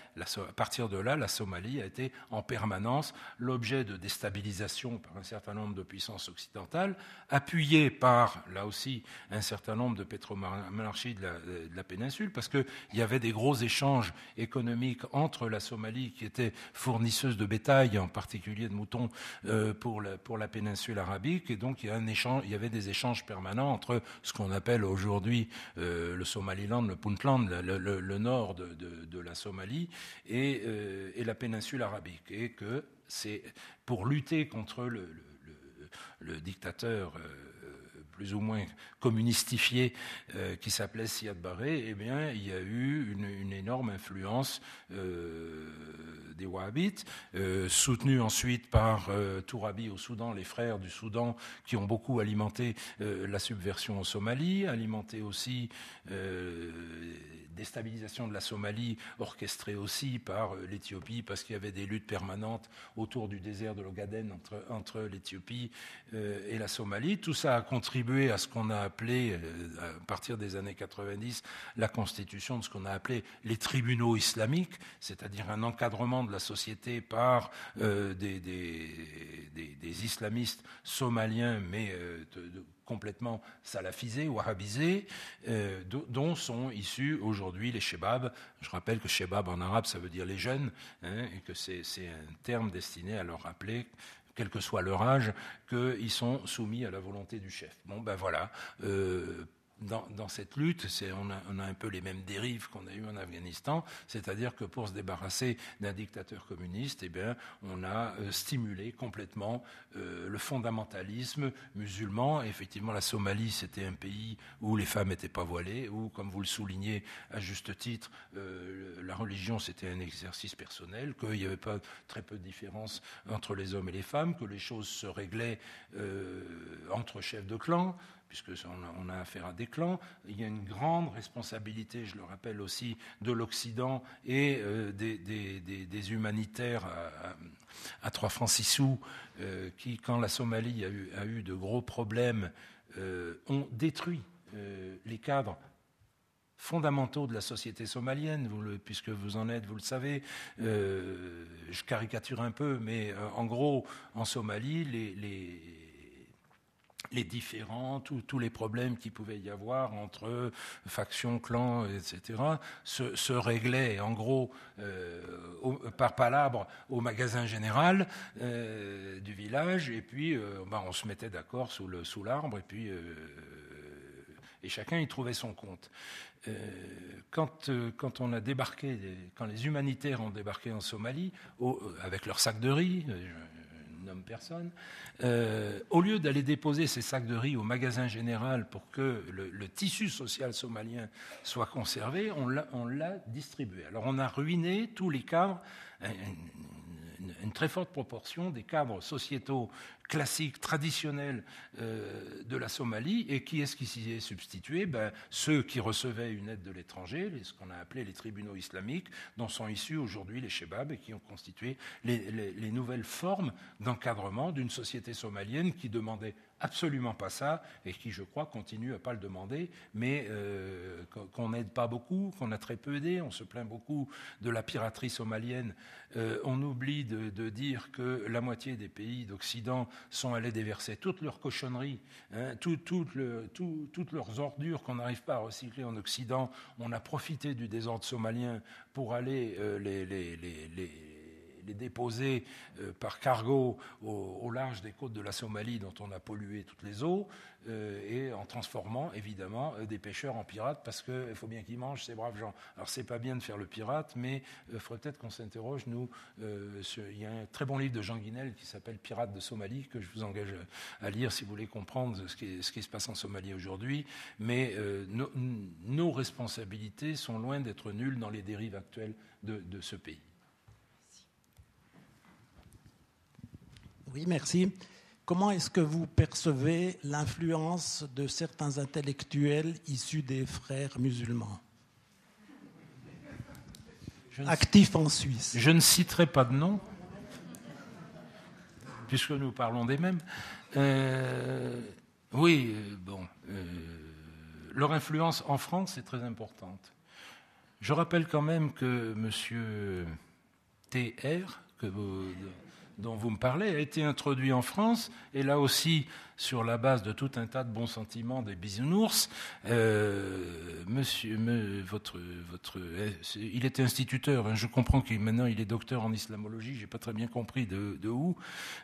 à partir de là, la Somalie a été en permanence l'objet de déstabilisation par un certain nombre de puissances occidentales, appuyées par, là aussi, un certain nombre de pétromonarchies de la, de péninsule, parce qu'il y avait des gros échanges économiques entre la Somalie, qui était fournisseuse de bétail, en particulier de moutons, euh, pour, la, pour la péninsule arabique, et donc il y, a un échange, il y avait des échanges permanents entre ce qu'on appelle aujourd'hui euh, le Somaliland, le Puntland, le, nord de, la Somalie euh, et, la péninsule arabique. Et que c'est pour lutter contre le, dictateur. Euh, plus ou moins communistifié euh, qui s'appelait Siad Barré, eh bien, il y a eu une, énorme influence des Wahhabites, soutenue ensuite par Tourabi au Soudan, les frères du Soudan qui ont beaucoup alimenté la subversion en Somalie, alimenté aussi déstabilisation de la Somalie orchestrée aussi par euh, l'Éthiopie parce qu'il y avait des luttes permanentes autour du désert de l'Ogaden entre, l'Éthiopie euh, et la Somalie. Tout ça a contribué à ce qu'on a appelé, euh, à partir des années 90, la constitution de ce qu'on a appelé les tribunaux islamiques, c'est-à-dire un encadrement de la société par des, islamistes somaliens, mais de, complètement salafisés, wahhabisés, euh, dont sont issus aujourd'hui les shebabs. Je rappelle que shebab en arabe, ça veut dire les jeunes, hein, et que c'est un terme destiné à leur rappeler quel que soit leur âge, qu'ils sont soumis à la volonté du chef. Bon, ben voilà. Euh, dans, cette lutte, on a, un peu les mêmes dérives qu'on a eues en Afghanistan, c'est-à-dire que pour se débarrasser d'un dictateur communiste, eh bien, on a euh, stimulé complètement euh, le fondamentalisme musulman. effectivement, la Somalie, c'était un pays où les femmes n'étaient pas voilées, où, comme vous le soulignez à juste titre, euh, la religion, c'était un exercice personnel, qu'il n'y avait pas très peu de différence entre les hommes et les femmes, que les choses se réglaient entre chefs de clan puisque on a, affaire à des clans. Il y a une grande responsabilité, je le rappelle aussi, de l'Occident et euh, des, humanitaires à, 3 francs 6 sous, euh, qui, quand la Somalie a eu, de gros problèmes, euh, ont détruit les cadres fondamentaux de la société somalienne, puisque vous en êtes, vous le savez. je caricature un peu, mais en gros, en Somalie, les différents, tous les problèmes qu'il pouvait y avoir entre factions, clans, etc., se, réglaient en gros euh, par palabre au magasin général euh, du village, et puis euh, bah, on se mettait d'accord sous l'arbre, et puis et chacun y trouvait son compte. quand, quand, on a débarqué, quand les humanitaires ont débarqué en Somalie, avec leurs sacs de riz, nomme personne, euh, au lieu d'aller déposer ces sacs de riz au magasin général pour que le, tissu social somalien soit conservé, on l'a distribué. Alors on a ruiné tous les cadres, très forte proportion des cadres sociétaux classique, traditionnel euh, de la Somalie. Et qui est-ce qui s'y est substitué? Ben, Ceux qui recevaient une aide de l'étranger, ce qu'on a appelé les tribunaux islamiques, dont sont issus aujourd'hui les shebabs et qui ont constitué les nouvelles formes d'encadrement d'une société somalienne qui demandait absolument pas ça et qui, je crois, continue à pas le demander, mais euh, qu'on n'aide pas beaucoup, qu'on a très peu aidé. On se plaint beaucoup de la piraterie somalienne. Euh, on oublie de, dire que la moitié des pays d'Occident sont allés déverser toutes leurs cochonneries, hein, toutes leurs ordures qu'on n'arrive pas à recycler en Occident. On a profité du désordre somalien pour aller euh, les, déposer euh, par cargo au, large des côtes de la Somalie dont on a pollué toutes les eaux, euh, et en transformant évidemment euh, des pêcheurs en pirates parce qu'il faut bien qu'ils mangent ces braves gens. Alors c'est pas bien de faire le pirate, mais il faudrait peut-être qu'on s'interroge. Nous, il y a un très bon livre de Jean Guinel qui s'appelle Pirates de Somalie que je vous engage à lire si vous voulez comprendre ce qui, se passe en Somalie aujourd'hui. Mais nos responsabilités sont loin d'être nulles dans les dérives actuelles de ce pays. Oui, merci. Comment est-ce que vous percevez l'influence de certains intellectuels issus des frères musulmans? Actifs en Suisse Je ne citerai pas de nom, puisque nous parlons des mêmes. Euh, oui, euh, bon, euh, leur influence en France est très importante. Je rappelle quand même que M. TR, que vous, dont vous me parlez a été introduit en France, et là aussi sur la base de tout un tas de bons sentiments des bisounours. Euh, monsieur, votre, votre, il était instituteur. Hein. je comprends qu'il maintenant il est docteur en islamologie. J'ai pas très bien compris de, où.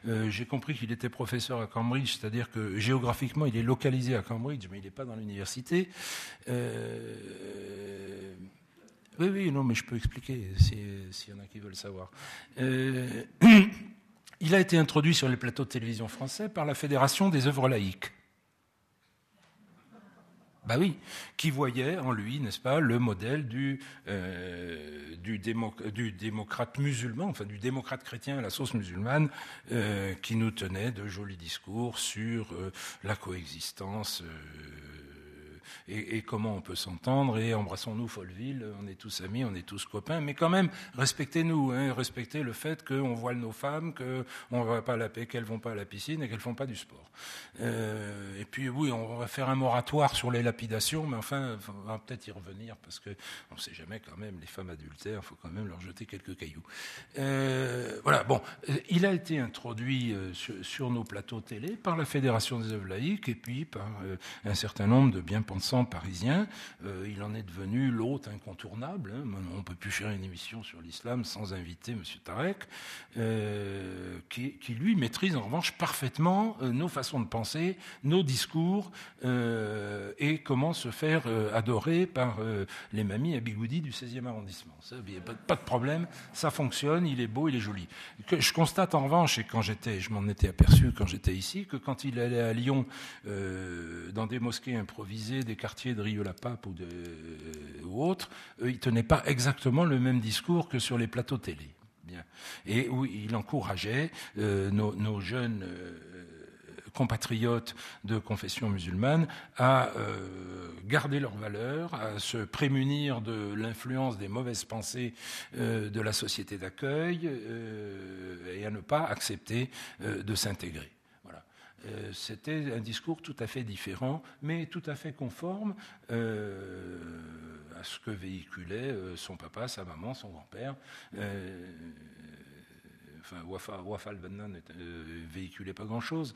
Euh, j'ai compris qu'il était professeur à Cambridge, c'est-à-dire que géographiquement il est localisé à Cambridge, mais il n'est pas dans l'université. Euh, oui, oui, non, mais je peux expliquer s'il y en a qui veulent savoir. Il a été introduit sur les plateaux de télévision français par la Fédération des œuvres laïques. Bah oui, qui voyait en lui, n'est-ce pas, le modèle du, euh, démocrate musulman, enfin du démocrate chrétien à la sauce musulmane, euh, qui nous tenait de jolis discours sur euh, la coexistence et, comment on peut s'entendre, et embrassons-nous Folleville, on est tous amis, on est tous copains, mais quand même, respectez-nous, hein, respectez le fait qu'on voile nos femmes, qu'on va pas la paix, qu'elles vont pas à la piscine et qu'elles font pas du sport. Euh, et puis oui, on va faire un moratoire sur les lapidations, mais enfin, on va peut-être y revenir parce que on sait jamais quand même, les femmes adultères, il faut quand même leur jeter quelques cailloux. Euh, voilà, bon, euh, il a été introduit sur, nos plateaux télé par la Fédération des œuvres laïques et puis par un certain nombre de bien-pensants parisien, euh, il en est devenu l'hôte incontournable. Hein. On ne peut plus faire une émission sur l'islam sans inviter M. Tarek, euh, qui, lui maîtrise en revanche parfaitement euh, nos façons de penser, nos discours et comment se faire adorer par les mamies à du 16e arrondissement. Pas, de problème, ça fonctionne, il est beau, il est joli. je constate en revanche, et quand j'étais, je m'en étais aperçu quand j'étais ici, que quand il allait à Lyon dans des mosquées improvisées, des quartier de Rieux-la-Pape ou, ou autres, ils ne tenaient pas exactement le même discours que sur les plateaux télé. Et où il encourageait euh, nos, jeunes euh, compatriotes de confession musulmane à euh, garder leurs valeurs, à se prémunir de l'influence des mauvaises pensées de la société d'accueil et à ne pas accepter de s'intégrer. Euh, c'était un discours tout à fait différent, mais tout à fait conforme euh, à ce que véhiculait euh, son papa, sa maman, son grand-père. enfin, Wafa, Wafa al-Bannan ne véhiculait pas grand-chose.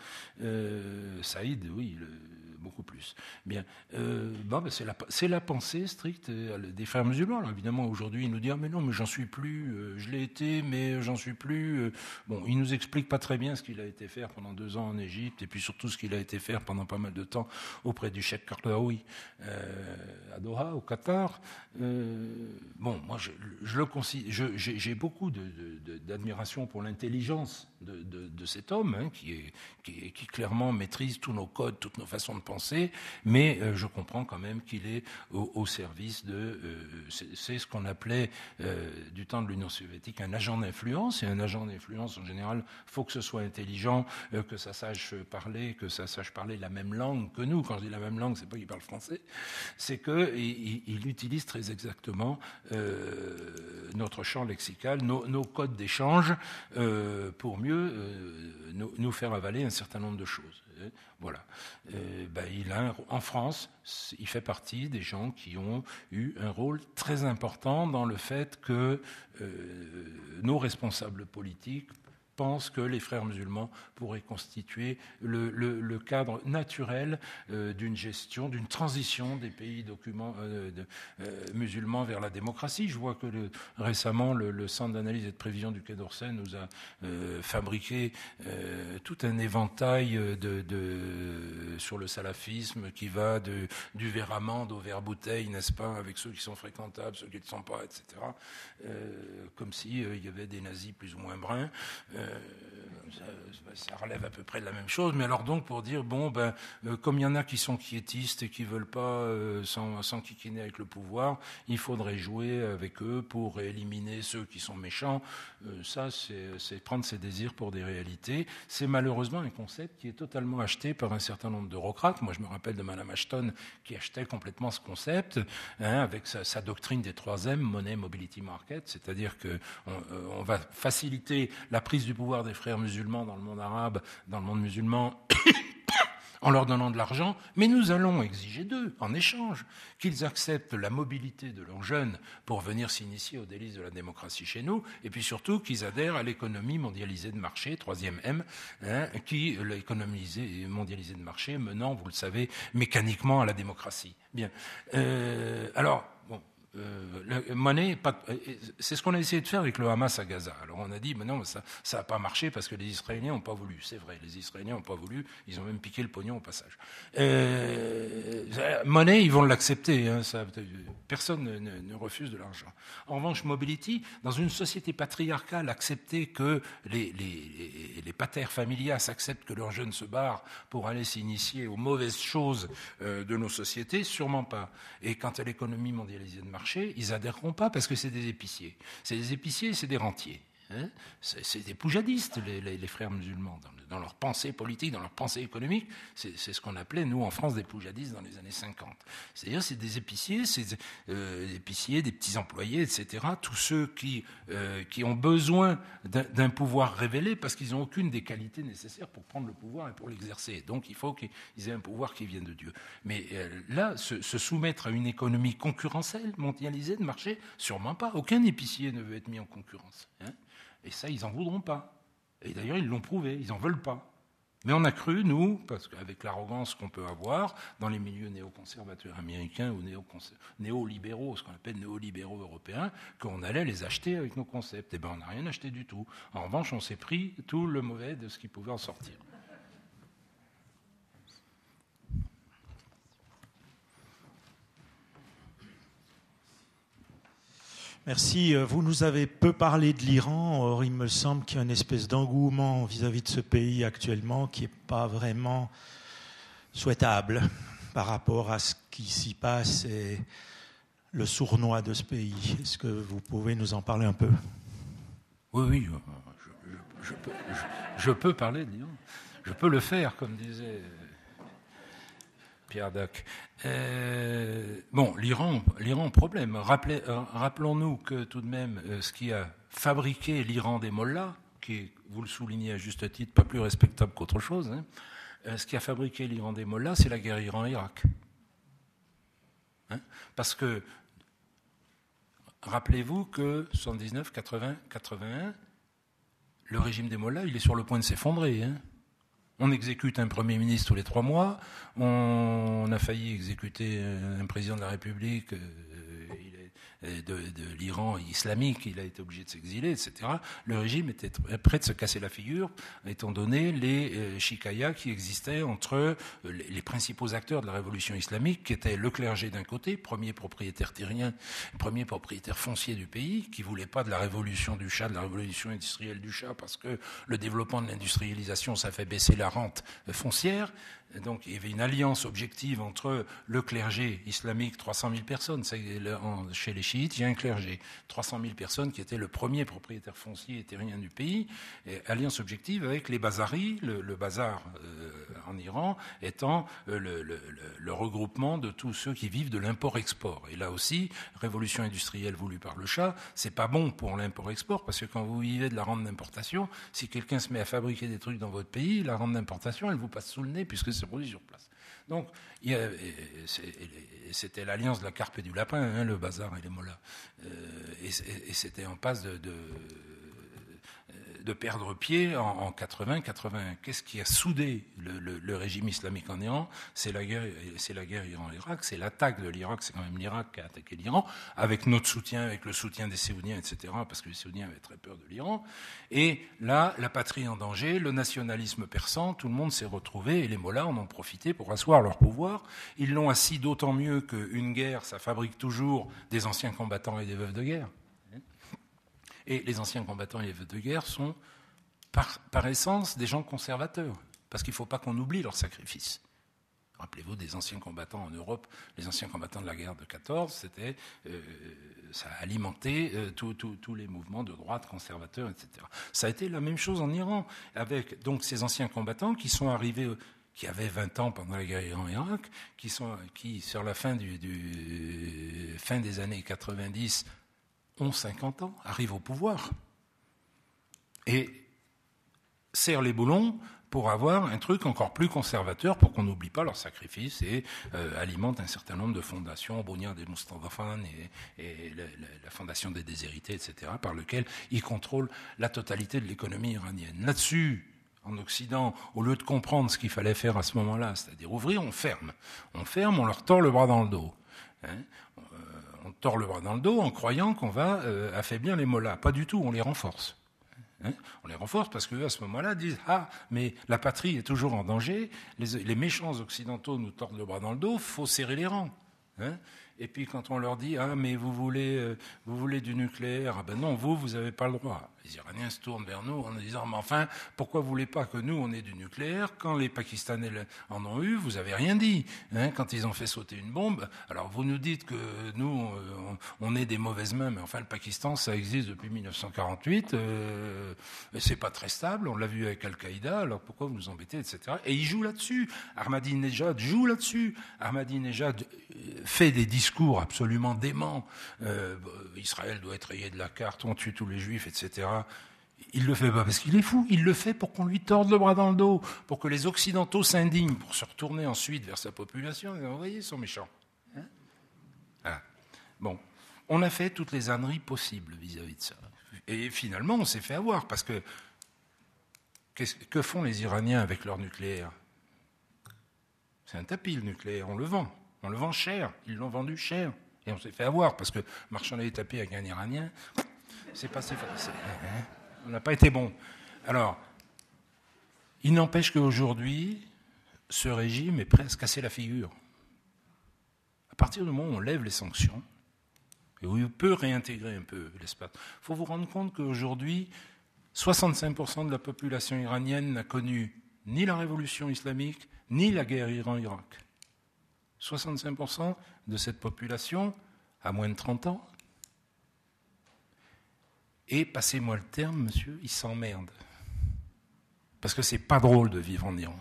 Saïd, oui, le, beaucoup plus. Bien, euh, ben, c'est la, la, pensée stricte euh, des frères musulmans. Alors, évidemment, aujourd'hui, ils nous disent ah, mais non, mais j'en suis plus. Euh, je l'ai été, mais j'en suis plus. Bon, il nous explique pas très bien ce qu'il a été faire pendant deux ans en Égypte, et puis surtout ce qu'il a été faire pendant pas mal de temps auprès du Cheikh Kardaoui à Doha, au Qatar. bon, moi, je, je j'ai beaucoup d'admiration pour l'intelligence de, cet homme hein, qui, est, qui, clairement maîtrise tous nos codes, toutes nos façons de penser mais euh, je comprends quand même qu'il est au, service de. Euh, c'est ce qu'on appelait euh, du temps de l'Union soviétique un agent d'influence. Et un agent d'influence, en général, faut que ce soit intelligent, que ça sache parler, que ça sache parler la même langue que nous. Quand je dis la même langue, c'est pas qu'il parle français, c'est qu'il il utilise très exactement notre champ lexical, nos, codes d'échange, pour mieux nous faire avaler un certain nombre de choses. Voilà. Euh, ben, en France, il fait partie des gens qui ont eu un rôle très important dans le fait que euh, nos responsables politiques pense que les frères musulmans pourraient constituer le, cadre naturel euh, d'une gestion, d'une transition des pays euh, euh, musulmans vers la démocratie. Je vois que récemment, le, Centre d'analyse et de prévision du Quai d'Orsay nous a fabriqué tout un éventail sur le salafisme qui va du verre amande au verre bouteille, n'est-ce pas, avec ceux qui sont fréquentables, ceux qui ne sont pas, etc. comme s'il il y avait des nazis plus ou moins bruns. Ça relève à peu près de la même chose, mais alors donc pour dire, bon, ben, euh, comme il y en a qui sont quiétistes et qui veulent pas euh, s'enquiquiner avec le pouvoir, il faudrait jouer avec eux pour éliminer ceux qui sont méchants. Euh, ça, c'est prendre ses désirs pour des réalités. C'est malheureusement un concept qui est totalement acheté par un certain nombre d'eurocrates. Moi, je me rappelle de Madame Ashton qui achetait complètement ce concept hein, avec sa, doctrine des trois M, Money, Mobility, Market, c'est-à-dire qu'on on va faciliter la prise du pouvoir des frères musulmans dans le monde arabe, dans le monde musulman, en leur donnant de l'argent, mais nous allons exiger d'eux, en échange, qu'ils acceptent la mobilité de leurs jeunes pour venir s'initier aux délices de la démocratie chez nous, et puis surtout qu'ils adhèrent à l'économie mondialisée de marché, troisième M, hein, qui l'économie mondialisée de marché menant, vous le savez, mécaniquement à la démocratie. Bien. Euh, alors, euh, monnaie, euh, c'est ce qu'on a essayé de faire avec le Hamas à Gaza. Alors on a dit, mais non, ça n'a pas marché parce que les Israéliens n'ont pas voulu. C'est vrai, les Israéliens n'ont pas voulu. Ils ont même piqué le pognon au passage. Euh, monnaie, ils vont l'accepter. Hein, personne ne, refuse de l'argent. En revanche, Mobility, dans une société patriarcale, accepter que les, les, les patères familias acceptent que leurs jeunes se barrent pour aller s'initier aux mauvaises choses euh, de nos sociétés, sûrement pas. Et quant à l'économie mondialisée de marché, ils adhéreront pas parce que c'est des épiciers. C'est des épiciers, c'est des rentiers. Hein. c'est des poujadistes, les, frères musulmans, dans, leur pensée politique, dans leur pensée économique. C'est ce qu'on appelait, nous, en France, des poujadistes dans les années 50. C'est-à-dire, c'est des épiciers, c'est euh, des épiciers, des petits employés, etc. Tous ceux qui, euh, qui ont besoin d'un pouvoir révélé parce qu'ils n'ont aucune des qualités nécessaires pour prendre le pouvoir et pour l'exercer. Donc, il faut qu'ils aient un pouvoir qui vienne de Dieu. Mais euh, là, se, se, soumettre à une économie concurrentielle, mondialisée, de marché, sûrement pas. Aucun épicier ne veut être mis en concurrence. Hein. Et ça, ils n'en voudront pas. Et d'ailleurs, ils l'ont prouvé, ils n'en veulent pas. Mais on a cru, nous, parce qu'avec l'arrogance qu'on peut avoir dans les milieux néoconservateurs américains ou néolibéraux, ce qu'on appelle néolibéraux européens, qu'on allait les acheter avec nos concepts. Eh bien, on n'a rien acheté du tout. En revanche, on s'est pris tout le mauvais de ce qui pouvait en sortir. Merci. Euh, vous nous avez peu parlé de l'Iran. Or, il me semble qu'il y a une espèce d'engouement vis-à-vis de ce pays actuellement qui n'est pas vraiment souhaitable par rapport à ce qui s'y passe et le sournois de ce pays. Est-ce que vous pouvez nous en parler un peu? Oui, oui. Je, peux, je peux parler de l'Iran. Je peux le faire, comme disait Pierre Dac. Euh, bon, l'Iran, l'Iran, problème. Euh, rappelons-nous que tout de même, euh, ce qui a fabriqué l'Iran des mollahs, qui est, vous le soulignez à juste titre, pas plus respectable qu'autre chose, hein, ce qui a fabriqué l'Iran des mollahs, c'est la guerre Iran-Irak. Hein, parce que, rappelez-vous que 79, 80, 81, le régime des mollahs, il est sur le point de s'effondrer. Hein. On exécute un Premier ministre tous les trois mois. On a failli exécuter un président de la République. Euh, de, l'Iran islamique, il a été obligé de s'exiler, etc. Le régime était prêt de se casser la figure, étant donné les euh, qui existaient entre euh, les, principaux acteurs de la révolution islamique, qui étaient le clergé d'un côté, premier propriétaire terrien, premier propriétaire foncier du pays, qui voulait pas de la révolution du chat, de la révolution industrielle du chat, parce que le développement de l'industrialisation, ça fait baisser la rente foncière, donc il y avait une alliance objective entre le clergé islamique, 300 000 personnes, chez les chiites, il y a un clergé, 300 000 personnes qui était le premier propriétaire foncier et terrien du pays, alliance objective avec les bazaris, le, bazar euh, en Iran étant euh, le, regroupement de tous ceux qui vivent de l'import-export. Et là aussi, révolution industrielle voulue par le chat, c'est pas bon pour l'import-export, parce que quand vous vivez de la rente d'importation, si quelqu'un se met à fabriquer des trucs dans votre pays, la rente d'importation, elle vous passe sous le nez, puisque produit sur place. Donc, c'était l'alliance de la carpe et du lapin, hein, le bazar et les mollahs. Euh, et, c'était en passe de perdre pied en, 80, 80. Qu'est-ce qui a soudé le, régime islamique en Iran? C'est la guerre, guerre Iran-Irak, c'est l'attaque de l'Irak, c'est quand même l'Irak qui a attaqué l'Iran, avec notre soutien, avec le soutien des Saoudiens, etc., parce que les Saoudiens avaient très peur de l'Iran. Et là, la patrie en danger, le nationalisme persan, tout le monde s'est retrouvé, et les mollahs en ont profité pour asseoir leur pouvoir. Ils l'ont assis d'autant mieux qu'une guerre, ça fabrique toujours des anciens combattants et des veuves de guerre. Et les anciens combattants et les veuves de guerre sont par, essence des gens conservateurs, parce qu'il ne faut pas qu'on oublie leur sacrifice. Rappelez-vous des anciens combattants en Europe, les anciens combattants de la guerre de 14, c'était, euh, ça a alimenté euh, tous les mouvements de droite conservateurs, etc. Ça a été la même chose en Iran, avec donc ces anciens combattants qui sont arrivés, qui avaient 20 ans pendant la guerre Iran-Irak, qui sont, qui sur la fin des années 90 ont 50 ans, arrivent au pouvoir et serrent les boulons pour avoir un truc encore plus conservateur, pour qu'on n'oublie pas leur sacrifice et euh, alimente un certain nombre de fondations, Bounia des Mustafan et, la, Fondation des déshérités, etc., par lequel ils contrôlent la totalité de l'économie iranienne. Là-dessus, en Occident, au lieu de comprendre ce qu'il fallait faire à ce moment-là, c'est-à-dire ouvrir, on ferme. On ferme, on leur tord le bras dans le dos. Hein tord le bras dans le dos en croyant qu'on va euh, affaiblir les mollahs. Pas du tout, on les renforce. Hein, on les renforce parce qu'à ce moment-là, disent Ah, mais la patrie est toujours en danger, les, méchants occidentaux nous tordent le bras dans le dos, faut serrer les rangs. Hein. et puis quand on leur dit Ah, mais vous voulez, euh, vous voulez du nucléaire Ah ben non, vous, vous n'avez pas le droit les Iraniens se tournent vers nous en disant Mais enfin, pourquoi vous voulez pas que nous, on ait du nucléaire Quand les Pakistanais en ont eu, vous avez rien dit. Hein, quand ils ont fait sauter une bombe, alors vous nous dites que nous, euh, on, est des mauvaises mains, mais enfin, le Pakistan, ça existe depuis 1948. Euh, c'est pas très stable, on l'a vu avec Al-Qaïda, alors pourquoi vous nous embêtez, etc. Et ils jouent là-dessus. Ahmadinejad joue là-dessus. Ahmadinejad euh, fait des discours absolument déments. Euh, Israël doit être rayé de la carte, on tue tous les juifs, etc. Il le fait pas parce qu'il est fou, il le fait pour qu'on lui torde le bras dans le dos, pour que les Occidentaux s'indignent, pour se retourner ensuite vers sa population. Vous voyez, ils sont méchants. Hein bon, on a fait toutes les âneries possibles vis-à-vis de ça. Et finalement, on s'est fait avoir parce que que font les Iraniens avec leur nucléaire? C'est un tapis le nucléaire, on le vend, on le vend cher, ils l'ont vendu cher. Et on s'est fait avoir parce que marchander les tapis avec un Iranien, c'est passé. Hein, on n'a pas été bon. Alors, il n'empêche qu'aujourd'hui, ce régime est presque cassé la figure. À partir du moment où on lève les sanctions, et où il peut réintégrer un peu l'espace, il faut vous rendre compte qu'aujourd'hui, 65% de la population iranienne n'a connu ni la révolution islamique, ni la guerre Iran-Irak. 65% de cette population a moins de 30 ans. Et passez-moi le terme, monsieur, ils s'emmerdent. Parce que c'est pas drôle de vivre en Iran.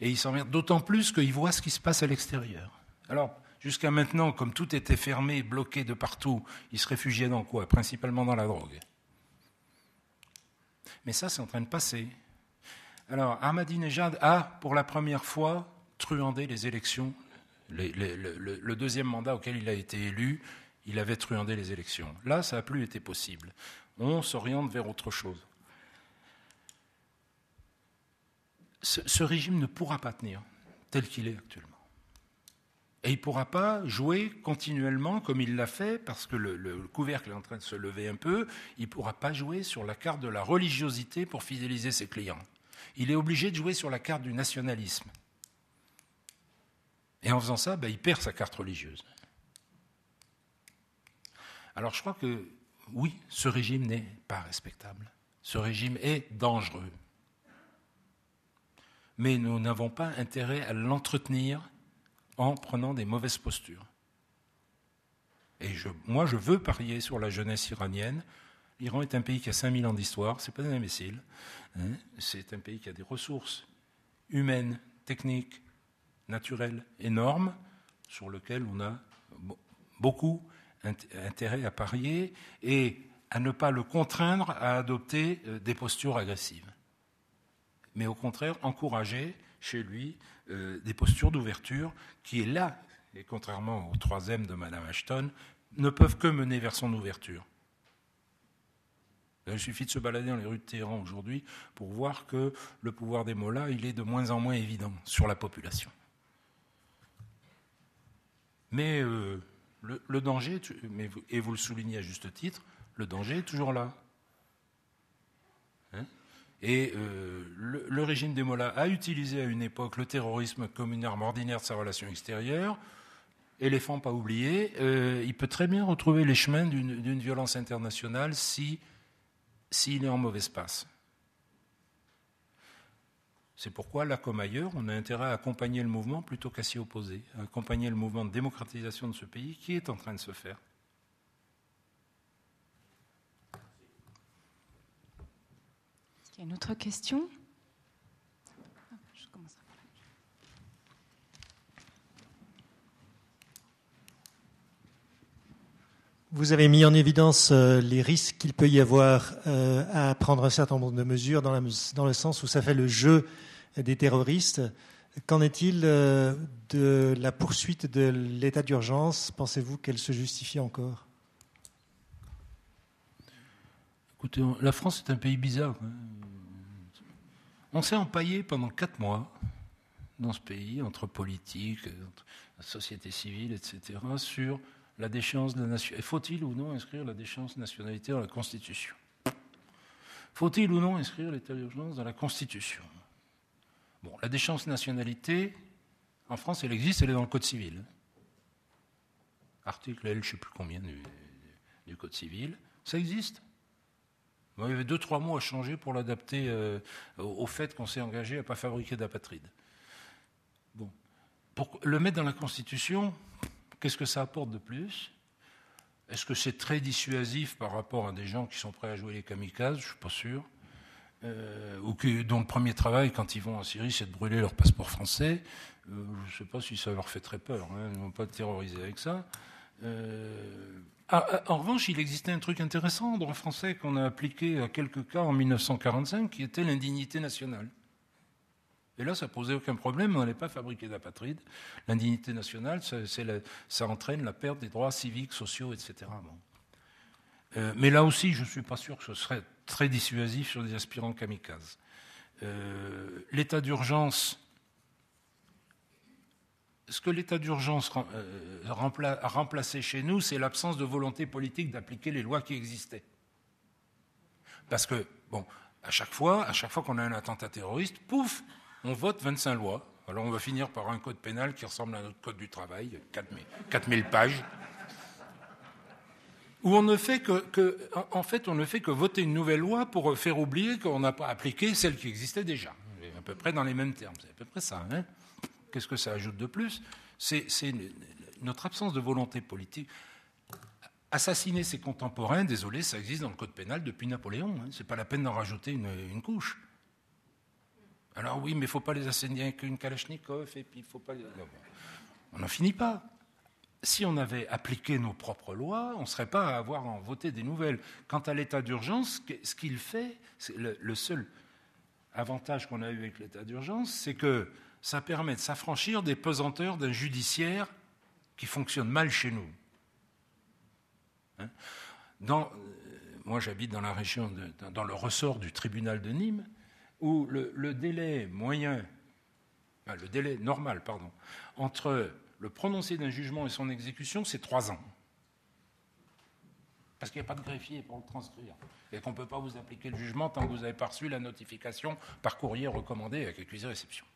Et ils s'emmerdent d'autant plus qu'ils voient ce qui se passe à l'extérieur. Alors, jusqu'à maintenant, comme tout était fermé, bloqué de partout, ils se réfugiaient dans quoi? Principalement dans la drogue. Mais ça, c'est en train de passer. Alors, Ahmadinejad a, pour la première fois, truandé les élections le, deuxième mandat auquel il a été élu, il avait truandé les élections. Là, ça n'a plus été possible. On s'oriente vers autre chose. Ce, régime ne pourra pas tenir tel qu'il est actuellement. Et il ne pourra pas jouer continuellement comme il l'a fait, parce que le, le, couvercle est en train de se lever un peu, il ne pourra pas jouer sur la carte de la religiosité pour fidéliser ses clients. Il est obligé de jouer sur la carte du nationalisme. Et en faisant ça, ben, il perd sa carte religieuse. Alors je crois que oui, ce régime n'est pas respectable. Ce régime est dangereux. Mais nous n'avons pas intérêt à l'entretenir en prenant des mauvaises postures. Et moi, je veux parier sur la jeunesse iranienne. L'Iran est un pays qui a 5000 ans d'histoire, c'est pas un imbécile. Hein. c'est un pays qui a des ressources humaines, techniques, naturel énorme sur lequel on a beaucoup intérêt à parier et à ne pas le contraindre à adopter euh, des postures agressives, mais au contraire encourager chez lui euh, des postures d'ouverture qui est là, et contrairement au troisième de Madame Ashton, ne peuvent que mener vers son ouverture. Il suffit de se balader dans les rues de Téhéran aujourd'hui pour voir que le pouvoir des mollahs, il est de moins en moins évident sur la population. Mais euh, le, danger, et vous le soulignez à juste titre, le danger est toujours là. Hein et euh, le, régime des Mollahs a utilisé à une époque le terrorisme comme une arme ordinaire de sa relation extérieure. Éléphant pas oublié, euh, il peut très bien retrouver les chemins d'une violence internationale si s'il est en mauvais passe. C'est pourquoi, là comme ailleurs, on a intérêt à accompagner le mouvement plutôt qu'à s'y opposer, à accompagner le mouvement de démocratisation de ce pays qui est en train de se faire. Est-ce y a une autre question Je commencerai par là. Vous avez mis en évidence euh, les risques qu'il peut y avoir euh, à prendre un certain nombre de mesures dans, le sens où ça fait le jeu des terroristes. Qu'en est-il euh, de la poursuite de l'état d'urgence? Pensez-vous qu'elle se justifie encore? Écoutez, la France est un pays bizarre. Hein. On s'est empaillé pendant quatre mois dans ce pays, entre politique, entre société civile, etc., sur la déchéance de la nation. Faut-il ou non inscrire la déchéance nationalité dans la Constitution? Faut-il ou non inscrire l'état d'urgence dans la Constitution? Bon, la déchéance nationalité, en France, elle existe, elle est dans le Code civil. Article L, je ne sais plus combien du, Code civil. Ça existe? Il y avait deux, trois mots à changer pour l'adapter euh, au fait qu'on s'est engagé à ne pas fabriquer d'apatrides. Bon. Pour le mettre dans la Constitution, Qu'est-ce que ça apporte de plus? Est-ce que c'est très dissuasif par rapport à des gens qui sont prêts à jouer les kamikazes? Je ne suis pas sûr. Euh, ou que, dont le premier travail, quand ils vont en Syrie, c'est de brûler leur passeport français. Euh, je ne sais pas si ça leur fait très peur. Hein, ils ne vont pas être terrorisés avec ça. Euh, ah, ah, en revanche, il existait un truc intéressant en droit français qu'on a appliqué à quelques cas en 1945, qui était l'indignité nationale. Et là, ça posait aucun problème, on n'allait pas fabriquer d'apatrides. L'indignité nationale, ça entraîne la perte des droits civiques, sociaux, etc. Euh, mais là aussi, je ne suis pas sûr que ce serait très dissuasif sur des aspirants kamikazes. Euh, l'état d'urgence, ce que l'état d'urgence euh, a remplacé chez nous, c'est l'absence de volonté politique d'appliquer les lois qui existaient. Parce que, bon, à chaque fois, à chaque fois qu'on a un attentat terroriste, pouf, on vote 25 lois. Alors on va finir par un code pénal qui ressemble à notre code du travail, 4000 pages, où on ne fait que, voter une nouvelle loi pour faire oublier qu'on n'a pas appliqué celle qui existait déjà, à peu près dans les mêmes termes. C'est à peu près ça. Hein. Qu'est-ce que ça ajoute de plus? C'est notre absence de volonté politique. Assassiner ses contemporains, désolé, ça existe dans le code pénal depuis Napoléon. Hein. C'est pas la peine d'en rajouter une couche. Alors oui, mais il ne faut pas les assassiner avec une Kalachnikov, et puis il faut pas. On n'en finit pas. Si on avait appliqué nos propres lois, on ne serait pas à avoir en voter des nouvelles. Quant à l'état d'urgence, ce qu'il fait, le, le, seul avantage qu'on a eu avec l'état d'urgence, c'est que ça permet de s'affranchir des pesanteurs d'un judiciaire qui fonctionne mal chez nous. Hein? Euh, moi, j'habite dans la région, de, dans le ressort du tribunal de Nîmes où le, délai moyen, le délai normal, pardon, entre le prononcé d'un jugement et son exécution, c'est trois ans. Parce qu'il n'y a pas de greffier pour le transcrire. Et qu'on ne peut pas vous appliquer le jugement tant que vous n'avez pas reçu la notification par courrier recommandé avec accusé réception.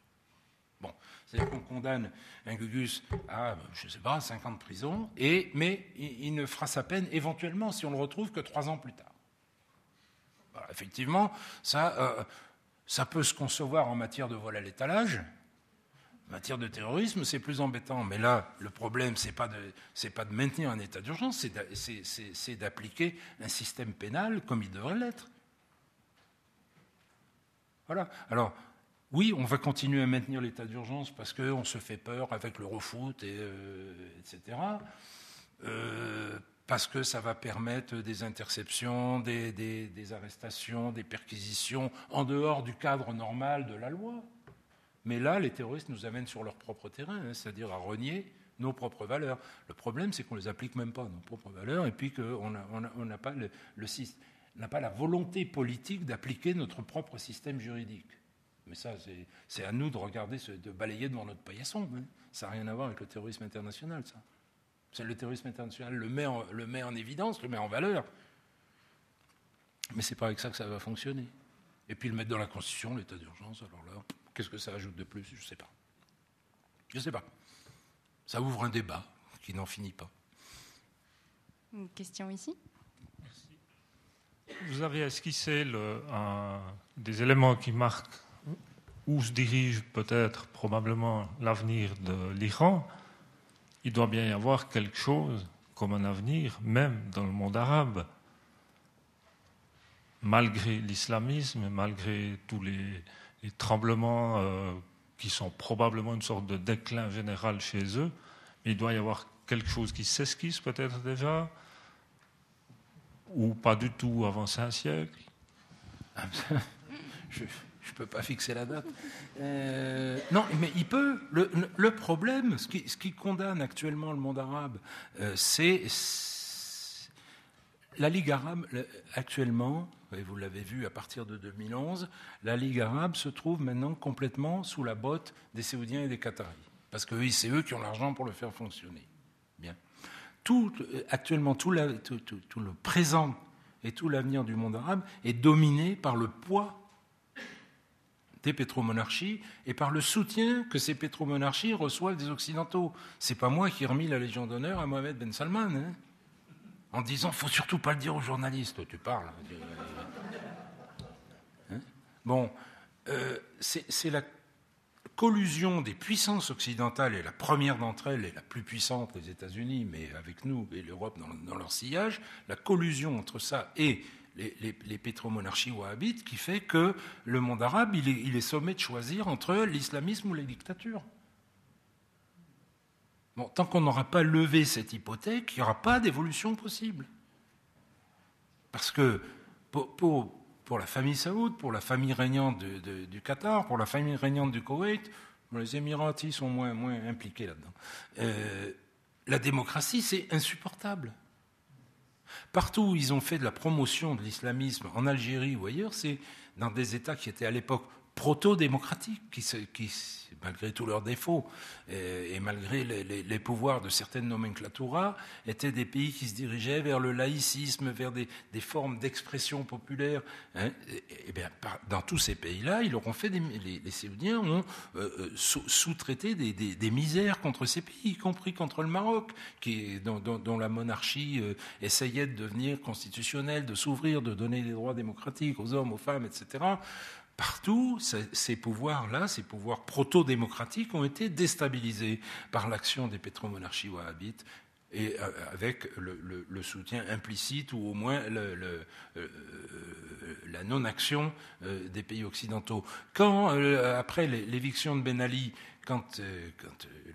Bon, c'est-à-dire qu'on condamne un Gugus à, je ne sais pas, 50 ans de prison, et, mais il, ne fera sa peine éventuellement, si on le retrouve, que trois ans plus tard. effectivement, ça, euh, ça peut se concevoir en matière de vol à l'étalage. En matière de terrorisme, c'est plus embêtant. Mais là, le problème, ce n'est pas, pas, de maintenir un état d'urgence, c'est d'appliquer un système pénal comme il devrait l'être. Voilà. Alors, oui, on va continuer à maintenir l'état d'urgence parce qu'on se fait peur avec le refoot, et, euh, etc parce que ça va permettre des interceptions, des, arrestations, des perquisitions en dehors du cadre normal de la loi. Mais là, les terroristes nous amènent sur leur propre terrain, hein, c'est-à-dire à renier nos propres valeurs. Le problème, c'est qu'on ne les applique même pas, nos propres valeurs, et puis qu'on n'a pas, la volonté politique d'appliquer notre propre système juridique. Mais ça, c'est à nous de balayer devant notre paillasson. Hein. Ça n'a rien à voir avec le terrorisme international, ça. Le terrorisme international le met, en, le met en évidence, le met en valeur. Mais c'est pas avec ça que ça va fonctionner. Et puis le mettre dans la Constitution, l'état d'urgence, alors là, qu'est-ce que ça ajoute de plus? Je ne sais pas. Je ne sais pas. Ça ouvre un débat qui n'en finit pas. Une question ici? Vous avez esquissé le, des éléments qui marquent où se dirige peut-être probablement l'avenir de l'Iran, il doit bien y avoir quelque chose comme un avenir, même dans le monde arabe. Malgré l'islamisme, malgré tous les, tremblements euh, qui sont probablement une sorte de déclin général chez eux, il doit y avoir quelque chose qui s'esquisse peut-être déjà, ou pas du tout avancé un siècle. Je ne peux pas fixer la date. Euh, non, mais il peut. Le, problème, ce qui, condamne actuellement le monde arabe, euh, c'est la Ligue arabe, actuellement, et vous l'avez vu à partir de 2011, la Ligue arabe se trouve maintenant complètement sous la botte des Saoudiens et des Qataris. Parce que c'est eux qui ont l'argent pour le faire fonctionner. Bien. Tout, actuellement, tout, tout, tout le présent et tout l'avenir du monde arabe est dominé par le poids des pétromonarchies et par le soutien que ces pétromonarchies reçoivent des Occidentaux. C'est pas moi qui ai remis la Légion d'honneur à Mohamed Ben Salman, hein, en disant faut surtout pas le dire aux journalistes. Tu parles. Hein? Bon, euh, c'est la collusion des puissances occidentales, et la première d'entre elles est la plus puissante, les États-Unis, mais avec nous et l'Europe dans, leur sillage, la collusion entre ça et les, pétromonarchies wahhabites qui fait que le monde arabe, il est, sommé de choisir entre l'islamisme ou les dictatures. Bon, tant qu'on n'aura pas levé cette hypothèque, il n'y aura pas d'évolution possible. Parce que pour, pour, la famille saoud, pour la famille régnante du Qatar, pour la famille régnante du Koweït, les Émiratis sont moins, moins impliqués là-dedans. Euh, la démocratie, c'est insupportable. Partout où ils ont fait de la promotion de l'islamisme, en Algérie ou ailleurs, c'est dans des États qui étaient à l'époque proto-démocratiques, qui, qui, malgré tous leurs défauts et, malgré les, pouvoirs de certaines nomenclaturas, étaient des pays qui se dirigeaient vers le laïcisme, vers des, formes d'expression populaire. Hein. et, bien, dans tous ces pays-là, ils auront fait des, les, les Saoudiens ont euh, euh, sous-traité des, misères contre ces pays, y compris contre le Maroc, qui, dont, dont, la monarchie euh, essayait de devenir constitutionnelle, de s'ouvrir, de donner des droits démocratiques aux hommes, aux femmes, etc partout, ces pouvoirs-là, ces pouvoirs proto-démocratiques, ont été déstabilisés par l'action des pétromonarchies wahhabites euh, avec le, soutien implicite ou au moins euh, la non-action euh, des pays occidentaux. Quand, après l'éviction de Ben Ali, quand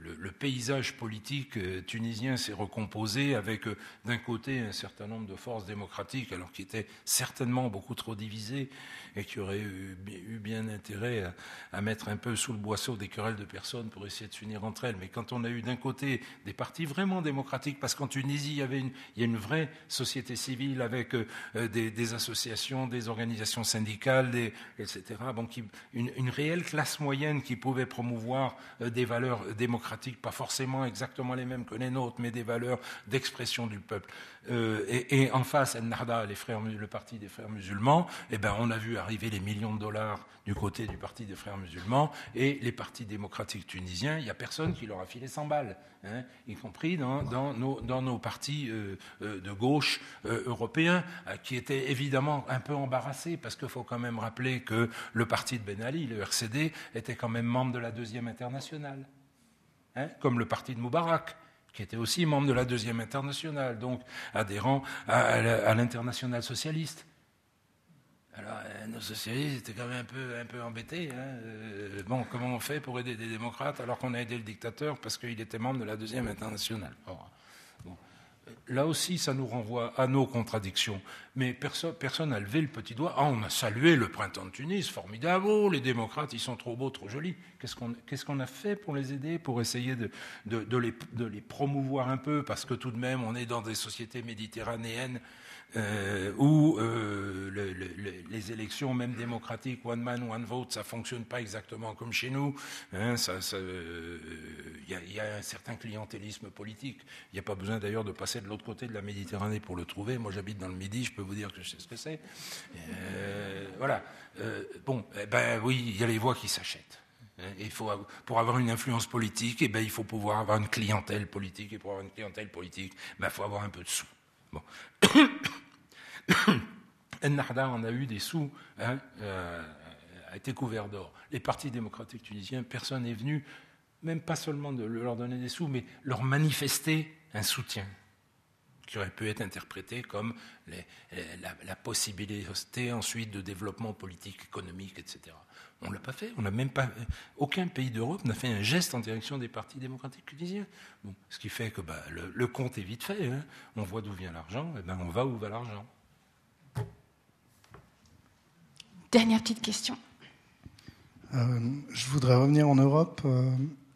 le, paysage politique euh, tunisien s'est recomposé avec euh, d'un côté un certain nombre de forces démocratiques, alors qui étaient certainement beaucoup trop divisées et qui auraient eu, bien intérêt à, mettre un peu sous le boisseau des querelles de personnes pour essayer de s'unir entre elles. Mais quand on a eu d'un côté des partis vraiment démocratiques, parce qu'en Tunisie il y avait une, a une vraie société civile avec euh, des, associations, des organisations syndicales, etc. Une, réelle classe moyenne qui pouvait promouvoir des valeurs démocratiques pas forcément exactement les mêmes que les nôtres, mais des valeurs d'expression du peuple. Euh, et, en face, El Narda, les frères, le parti des frères musulmans, eh ben, on a vu arriver les millions de dollars du côté du parti des frères musulmans et les partis démocratiques tunisiens. Il n'y a personne qui leur a filé 100 balles, hein, y compris dans, nos, partis euh, euh, de gauche européens, qui étaient évidemment un peu embarrassés parce qu'il faut quand même rappeler que le parti de Ben Ali, le RCD, était quand même membre de la deuxième internationale. Hein, comme le parti de Moubarak, qui était aussi membre de la deuxième internationale, donc adhérent à, l'international socialiste. Alors, euh, nos socialistes étaient quand même un peu, un peu embêtés. Hein. Euh, bon, comment on fait pour aider des démocrates alors qu'on a aidé le dictateur parce qu'il était membre de la deuxième internationale? Là aussi, ça nous renvoie à nos contradictions. Mais personne n'a levé le petit doigt. Ah, on a salué le printemps de Tunis, formidable. Oh, les démocrates, ils sont trop beaux, trop jolis. Qu'est-ce qu'on a fait pour les aider, pour essayer de, les, de les promouvoir un peu? Parce que tout de même, on est dans des sociétés méditerranéennes euh, où euh, les élections, même démocratiques, one man, one vote, ça fonctionne pas exactement comme chez nous. Hein, il euh, y, a un certain clientélisme politique. Il n'y a pas besoin d'ailleurs de passer de l'autre côté de la Méditerranée pour le trouver. Moi, j'habite dans le Midi, je peux vous dire que je sais ce que c'est. voilà. bon, eh ben oui, il y a les voix qui s'achètent. Hein, il faut, pour avoir une influence politique, eh ben, il faut pouvoir avoir une clientèle politique. Et pour avoir une clientèle politique, ben, il faut avoir un peu de sous. Bon. En Nahda, on a eu des sous hein, euh, a été couvert d'or. Les partis démocratiques tunisiens, personne n'est venu, même pas seulement de leur donner des sous, mais leur manifester un soutien qui aurait pu être interprété comme la, possibilité ensuite de développement politique, économique, etc. On ne l'a pas fait. On n'a même pas. Aucun pays d'Europe n'a fait un geste en direction des partis démocratiques tunisiens. Bon, ce qui fait que bah, le, compte est vite fait. Hein. On voit d'où vient l'argent, et ben on va où va l'argent. Dernière petite question. Euh, je voudrais revenir en Europe euh,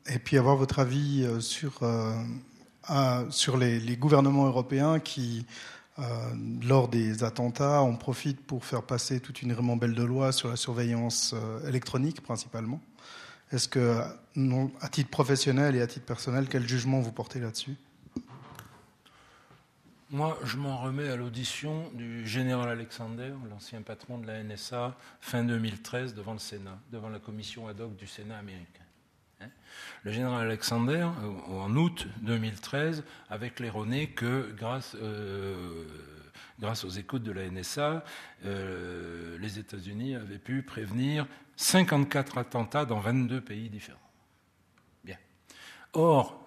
et puis avoir votre avis euh, sur sur les, gouvernements européens qui, euh, lors des attentats, en profitent pour faire passer toute une ribambelle de lois sur la surveillance euh, électronique principalement. Est-ce que, à titre professionnel et à titre personnel, quel jugement vous portez là-dessus? Moi, je m'en remets à l'audition du général Alexander, l'ancien patron de la NSA, fin 2013, devant le Sénat, devant la commission ad hoc du Sénat américain. Le général Alexander, euh, en août 2013, avait claironné que grâce, euh, grâce aux écoutes de la NSA, euh, les États-Unis avaient pu prévenir 54 attentats dans 22 pays différents. Bien. Or,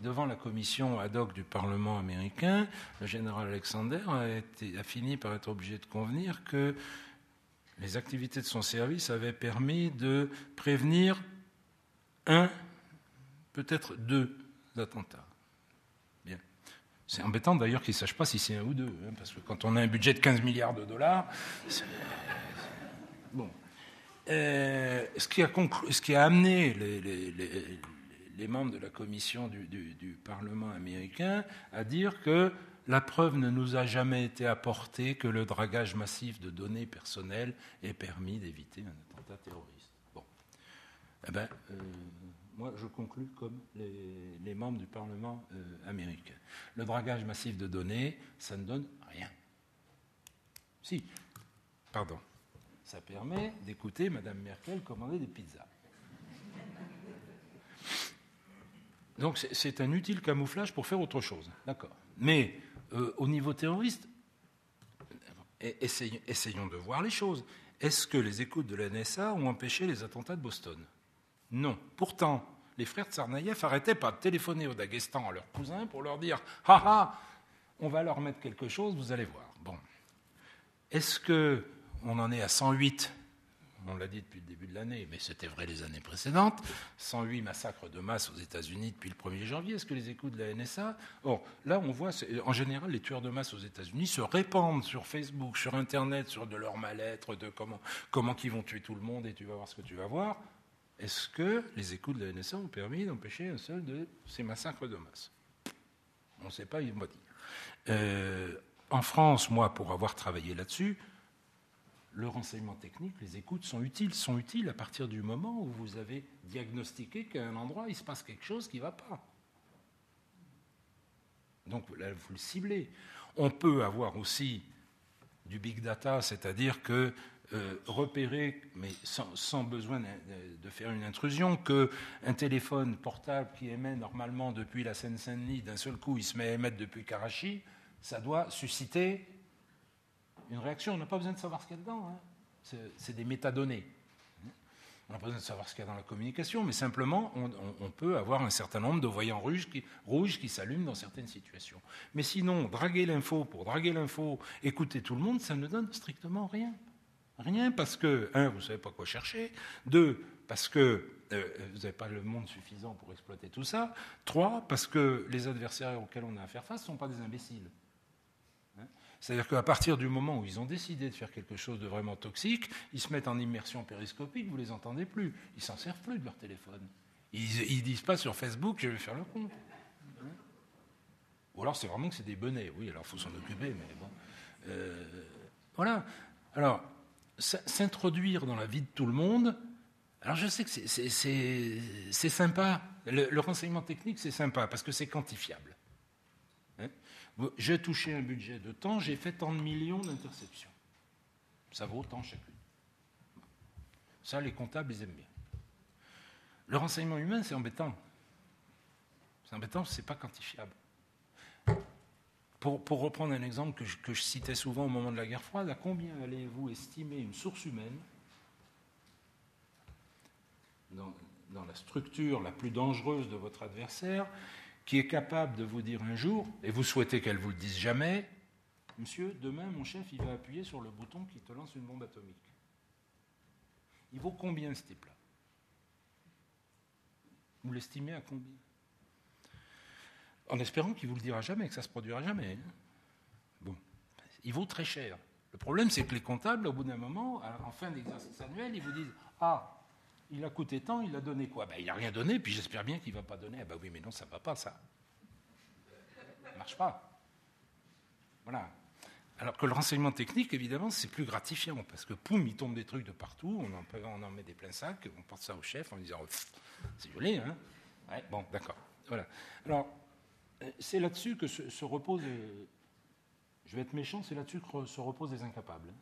devant la commission ad hoc du Parlement américain, le général Alexander a, fini par être obligé de convenir que les activités de son service avaient permis de prévenir un, peut-être deux attentats. Bien. C'est embêtant d'ailleurs qu'ils ne sachent pas si c'est un ou deux, hein, parce que quand on a un budget de 15 milliards de dollars, bon. Euh, ce, qui a amené les, membres de la commission du, du, Parlement américain à dire que la preuve ne nous a jamais été apportée que le dragage massif de données personnelles ait permis d'éviter un attentat terroriste. Bon. Eh ben, euh, moi, je conclus comme les, membres du Parlement euh, américain. Le dragage massif de données, ça ne donne rien. Si, pardon, ça permet d'écouter Mme Merkel commander des pizzas. Donc c'est un utile camouflage pour faire autre chose, d'accord. Mais euh, au niveau terroriste, essayons, essayons de voir les choses. Est-ce que les écoutes de la NSA ont empêché les attentats de Boston? Non. Pourtant, les frères Tsarnaïev n'arrêtaient pas de téléphoner au Daghestan à leurs cousins pour leur dire Ah ah, on va leur mettre quelque chose, vous allez voir. Bon. Est-ce que on en est à 108 on l'a dit depuis le début de l'année, mais c'était vrai les années précédentes, 108 massacres de masse aux États-Unis depuis le 1er janvier. Est-ce que les échos de la NSA Or, là, on voit, en général, les tueurs de masse aux États-Unis se répandent sur Facebook, sur Internet, sur de leur mal-être, de comment, comment ils vont tuer tout le monde, et tu vas voir ce que tu vas voir. Est-ce que les écoutes de la NSA ont permis d'empêcher un seul de ces massacres de masse? On ne sait pas, il m'a dit. En France, moi, pour avoir travaillé là-dessus, le renseignement technique, les écoutes sont utiles, sont utiles à partir du moment où vous avez diagnostiqué qu'à un endroit, il se passe quelque chose qui ne va pas. Donc là, vous le ciblez. On peut avoir aussi du big data, c'est-à-dire que euh, repérer, mais sans, besoin de, faire une intrusion, qu'un téléphone portable qui émet normalement depuis la Seine-Saint-Denis, d'un seul coup, il se met à émettre depuis Karachi, ça doit susciter une réaction. On n'a pas besoin de savoir ce qu'il y a dedans. Hein. C'est des métadonnées. On n'a pas besoin de savoir ce qu'il y a dans la communication, mais simplement, on, peut avoir un certain nombre de voyants rouges qui s'allument dans certaines situations. Mais sinon, draguer l'info pour draguer l'info, écouter tout le monde, ça ne donne strictement rien. Rien parce que, un, vous ne savez pas quoi chercher, deux, parce que euh, vous n'avez pas le monde suffisant pour exploiter tout ça, trois, parce que les adversaires auxquels on a à faire face ne sont pas des imbéciles. Hein C'est-à-dire qu'à partir du moment où ils ont décidé de faire quelque chose de vraiment toxique, ils se mettent en immersion périscopique, vous ne les entendez plus. Ils s'en servent plus de leur téléphone. Ils ne disent pas sur Facebook, je vais faire le compte. Hein Ou alors c'est vraiment que c'est des bonnets. Oui, alors il faut s'en occuper, mais bon. Euh, voilà. Alors, s'introduire dans la vie de tout le monde. Alors je sais que c'est sympa, le, renseignement technique c'est sympa parce que c'est quantifiable. Hein j'ai touché un budget de temps, j'ai fait tant de millions d'interceptions. Ça vaut tant chacune. Ça, les comptables, ils aiment bien. Le renseignement humain, c'est embêtant. C'est embêtant, c'est pas quantifiable. Pour, reprendre un exemple que je, citais souvent au moment de la guerre froide, à combien allez-vous estimer une source humaine dans, dans la structure la plus dangereuse de votre adversaire, qui est capable de vous dire un jour, et vous souhaitez qu'elle vous le dise jamais, Monsieur, demain, mon chef, il va appuyer sur le bouton qui te lance une bombe atomique. Il vaut combien ce type-là Vous l'estimez à combien En espérant qu'il vous le dira jamais, que ça se produira jamais. Bon, il vaut très cher. Le problème, c'est que les comptables, au bout d'un moment, en fin d'exercice annuel, ils vous disent Ah, il a coûté tant, il a donné quoi? Ben, Il n'a rien donné, puis j'espère bien qu'il ne va pas donner. Ah ben oui, mais non, ça ne va pas, ça. Ça ne marche pas. Voilà. Alors que le renseignement technique, évidemment, c'est plus gratifiant, parce que poum, il tombe des trucs de partout, on en, met des pleins sacs, on porte ça au chef en disant c'est joli, hein ouais, Bon, d'accord. Voilà. Alors, c'est là-dessus que se, repose, euh, je vais être méchant, c'est là-dessus que se reposent les incapables.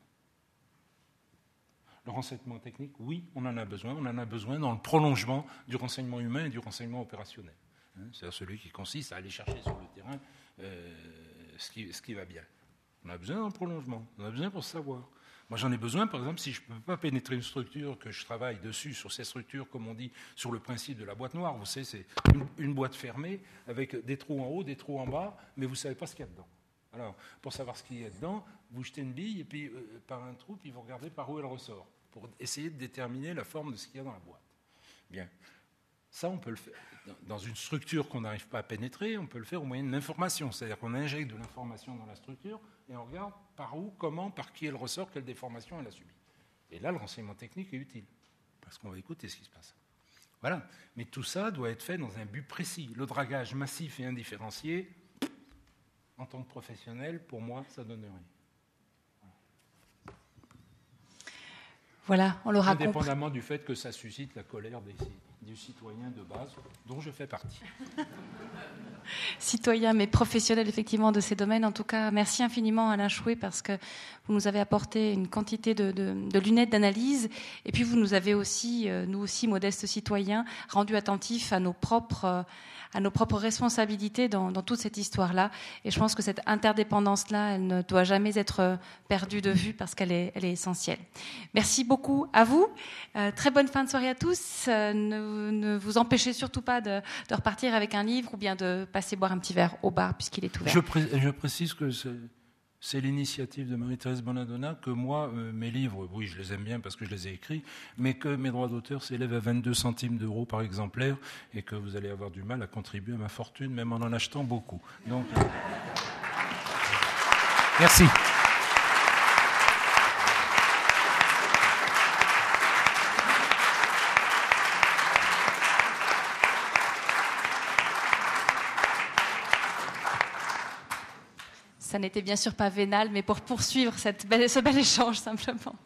Le renseignement technique, oui, on en a besoin. On en a besoin dans le prolongement du renseignement humain et du renseignement opérationnel. Hein, c'est-à-dire celui qui consiste à aller chercher sur le terrain euh, ce, qui, ce, qui, va bien. On a besoin d'un prolongement. On a besoin pour savoir. Moi, j'en ai besoin, par exemple, si je ne peux pas pénétrer une structure, que je travaille dessus, sur ces structures, comme on dit, sur le principe de la boîte noire. Vous savez, c'est une, boîte fermée, avec des trous en haut, des trous en bas, mais vous ne savez pas ce qu'il y a dedans. Alors, pour savoir ce qu'il y a dedans, vous jetez une bille, et puis euh, par un trou, puis vous regardez par où elle ressort pour essayer de déterminer la forme de ce qu'il y a dans la boîte. Bien. Ça, on peut le faire. Dans une structure qu'on n'arrive pas à pénétrer, on peut le faire au moyen de l'information. C'est-à-dire qu'on injecte de l'information dans la structure et on regarde par où, comment, par qui elle ressort, quelle déformation elle a subie. Et là, le renseignement technique est utile, parce qu'on va écouter ce qui se passe. Voilà. Mais tout ça doit être fait dans un but précis. Le dragage massif et indifférencié, en tant que professionnel, pour moi, ça donne rien. Voilà, on l'aura compris. Indépendamment du fait que ça suscite la colère des, du citoyen de base, dont je fais partie. citoyen, mais professionnel effectivement de ces domaines. En tout cas, merci infiniment Alain Chouet parce que vous nous avez apporté une quantité de, lunettes d'analyse et puis vous nous avez aussi, euh, nous aussi modestes citoyens, rendus attentifs à nos propres euh, à nos propres responsabilités dans, toute cette histoire-là. Et je pense que cette interdépendance-là, elle ne doit jamais être euh, perdue de vue parce qu'elle est, elle est essentielle. Merci beaucoup à vous. Euh, très bonne fin de soirée à tous. Euh, ne, vous empêchez surtout pas de, repartir avec un livre ou bien de passer boire un petit verre au bar puisqu'il est ouvert. je précise que c'est l'initiative de Marie-Thérèse Bonadonna que moi, euh, mes livres, oui, je les aime bien parce que je les ai écrits, mais que mes droits d'auteur s'élèvent à 22 centimes d'euros par exemplaire et que vous allez avoir du mal à contribuer à ma fortune, même en en achetant beaucoup. Donc, euh, merci. Ça n'était bien sûr pas vénal, mais pour poursuivre cette ce bel échange simplement.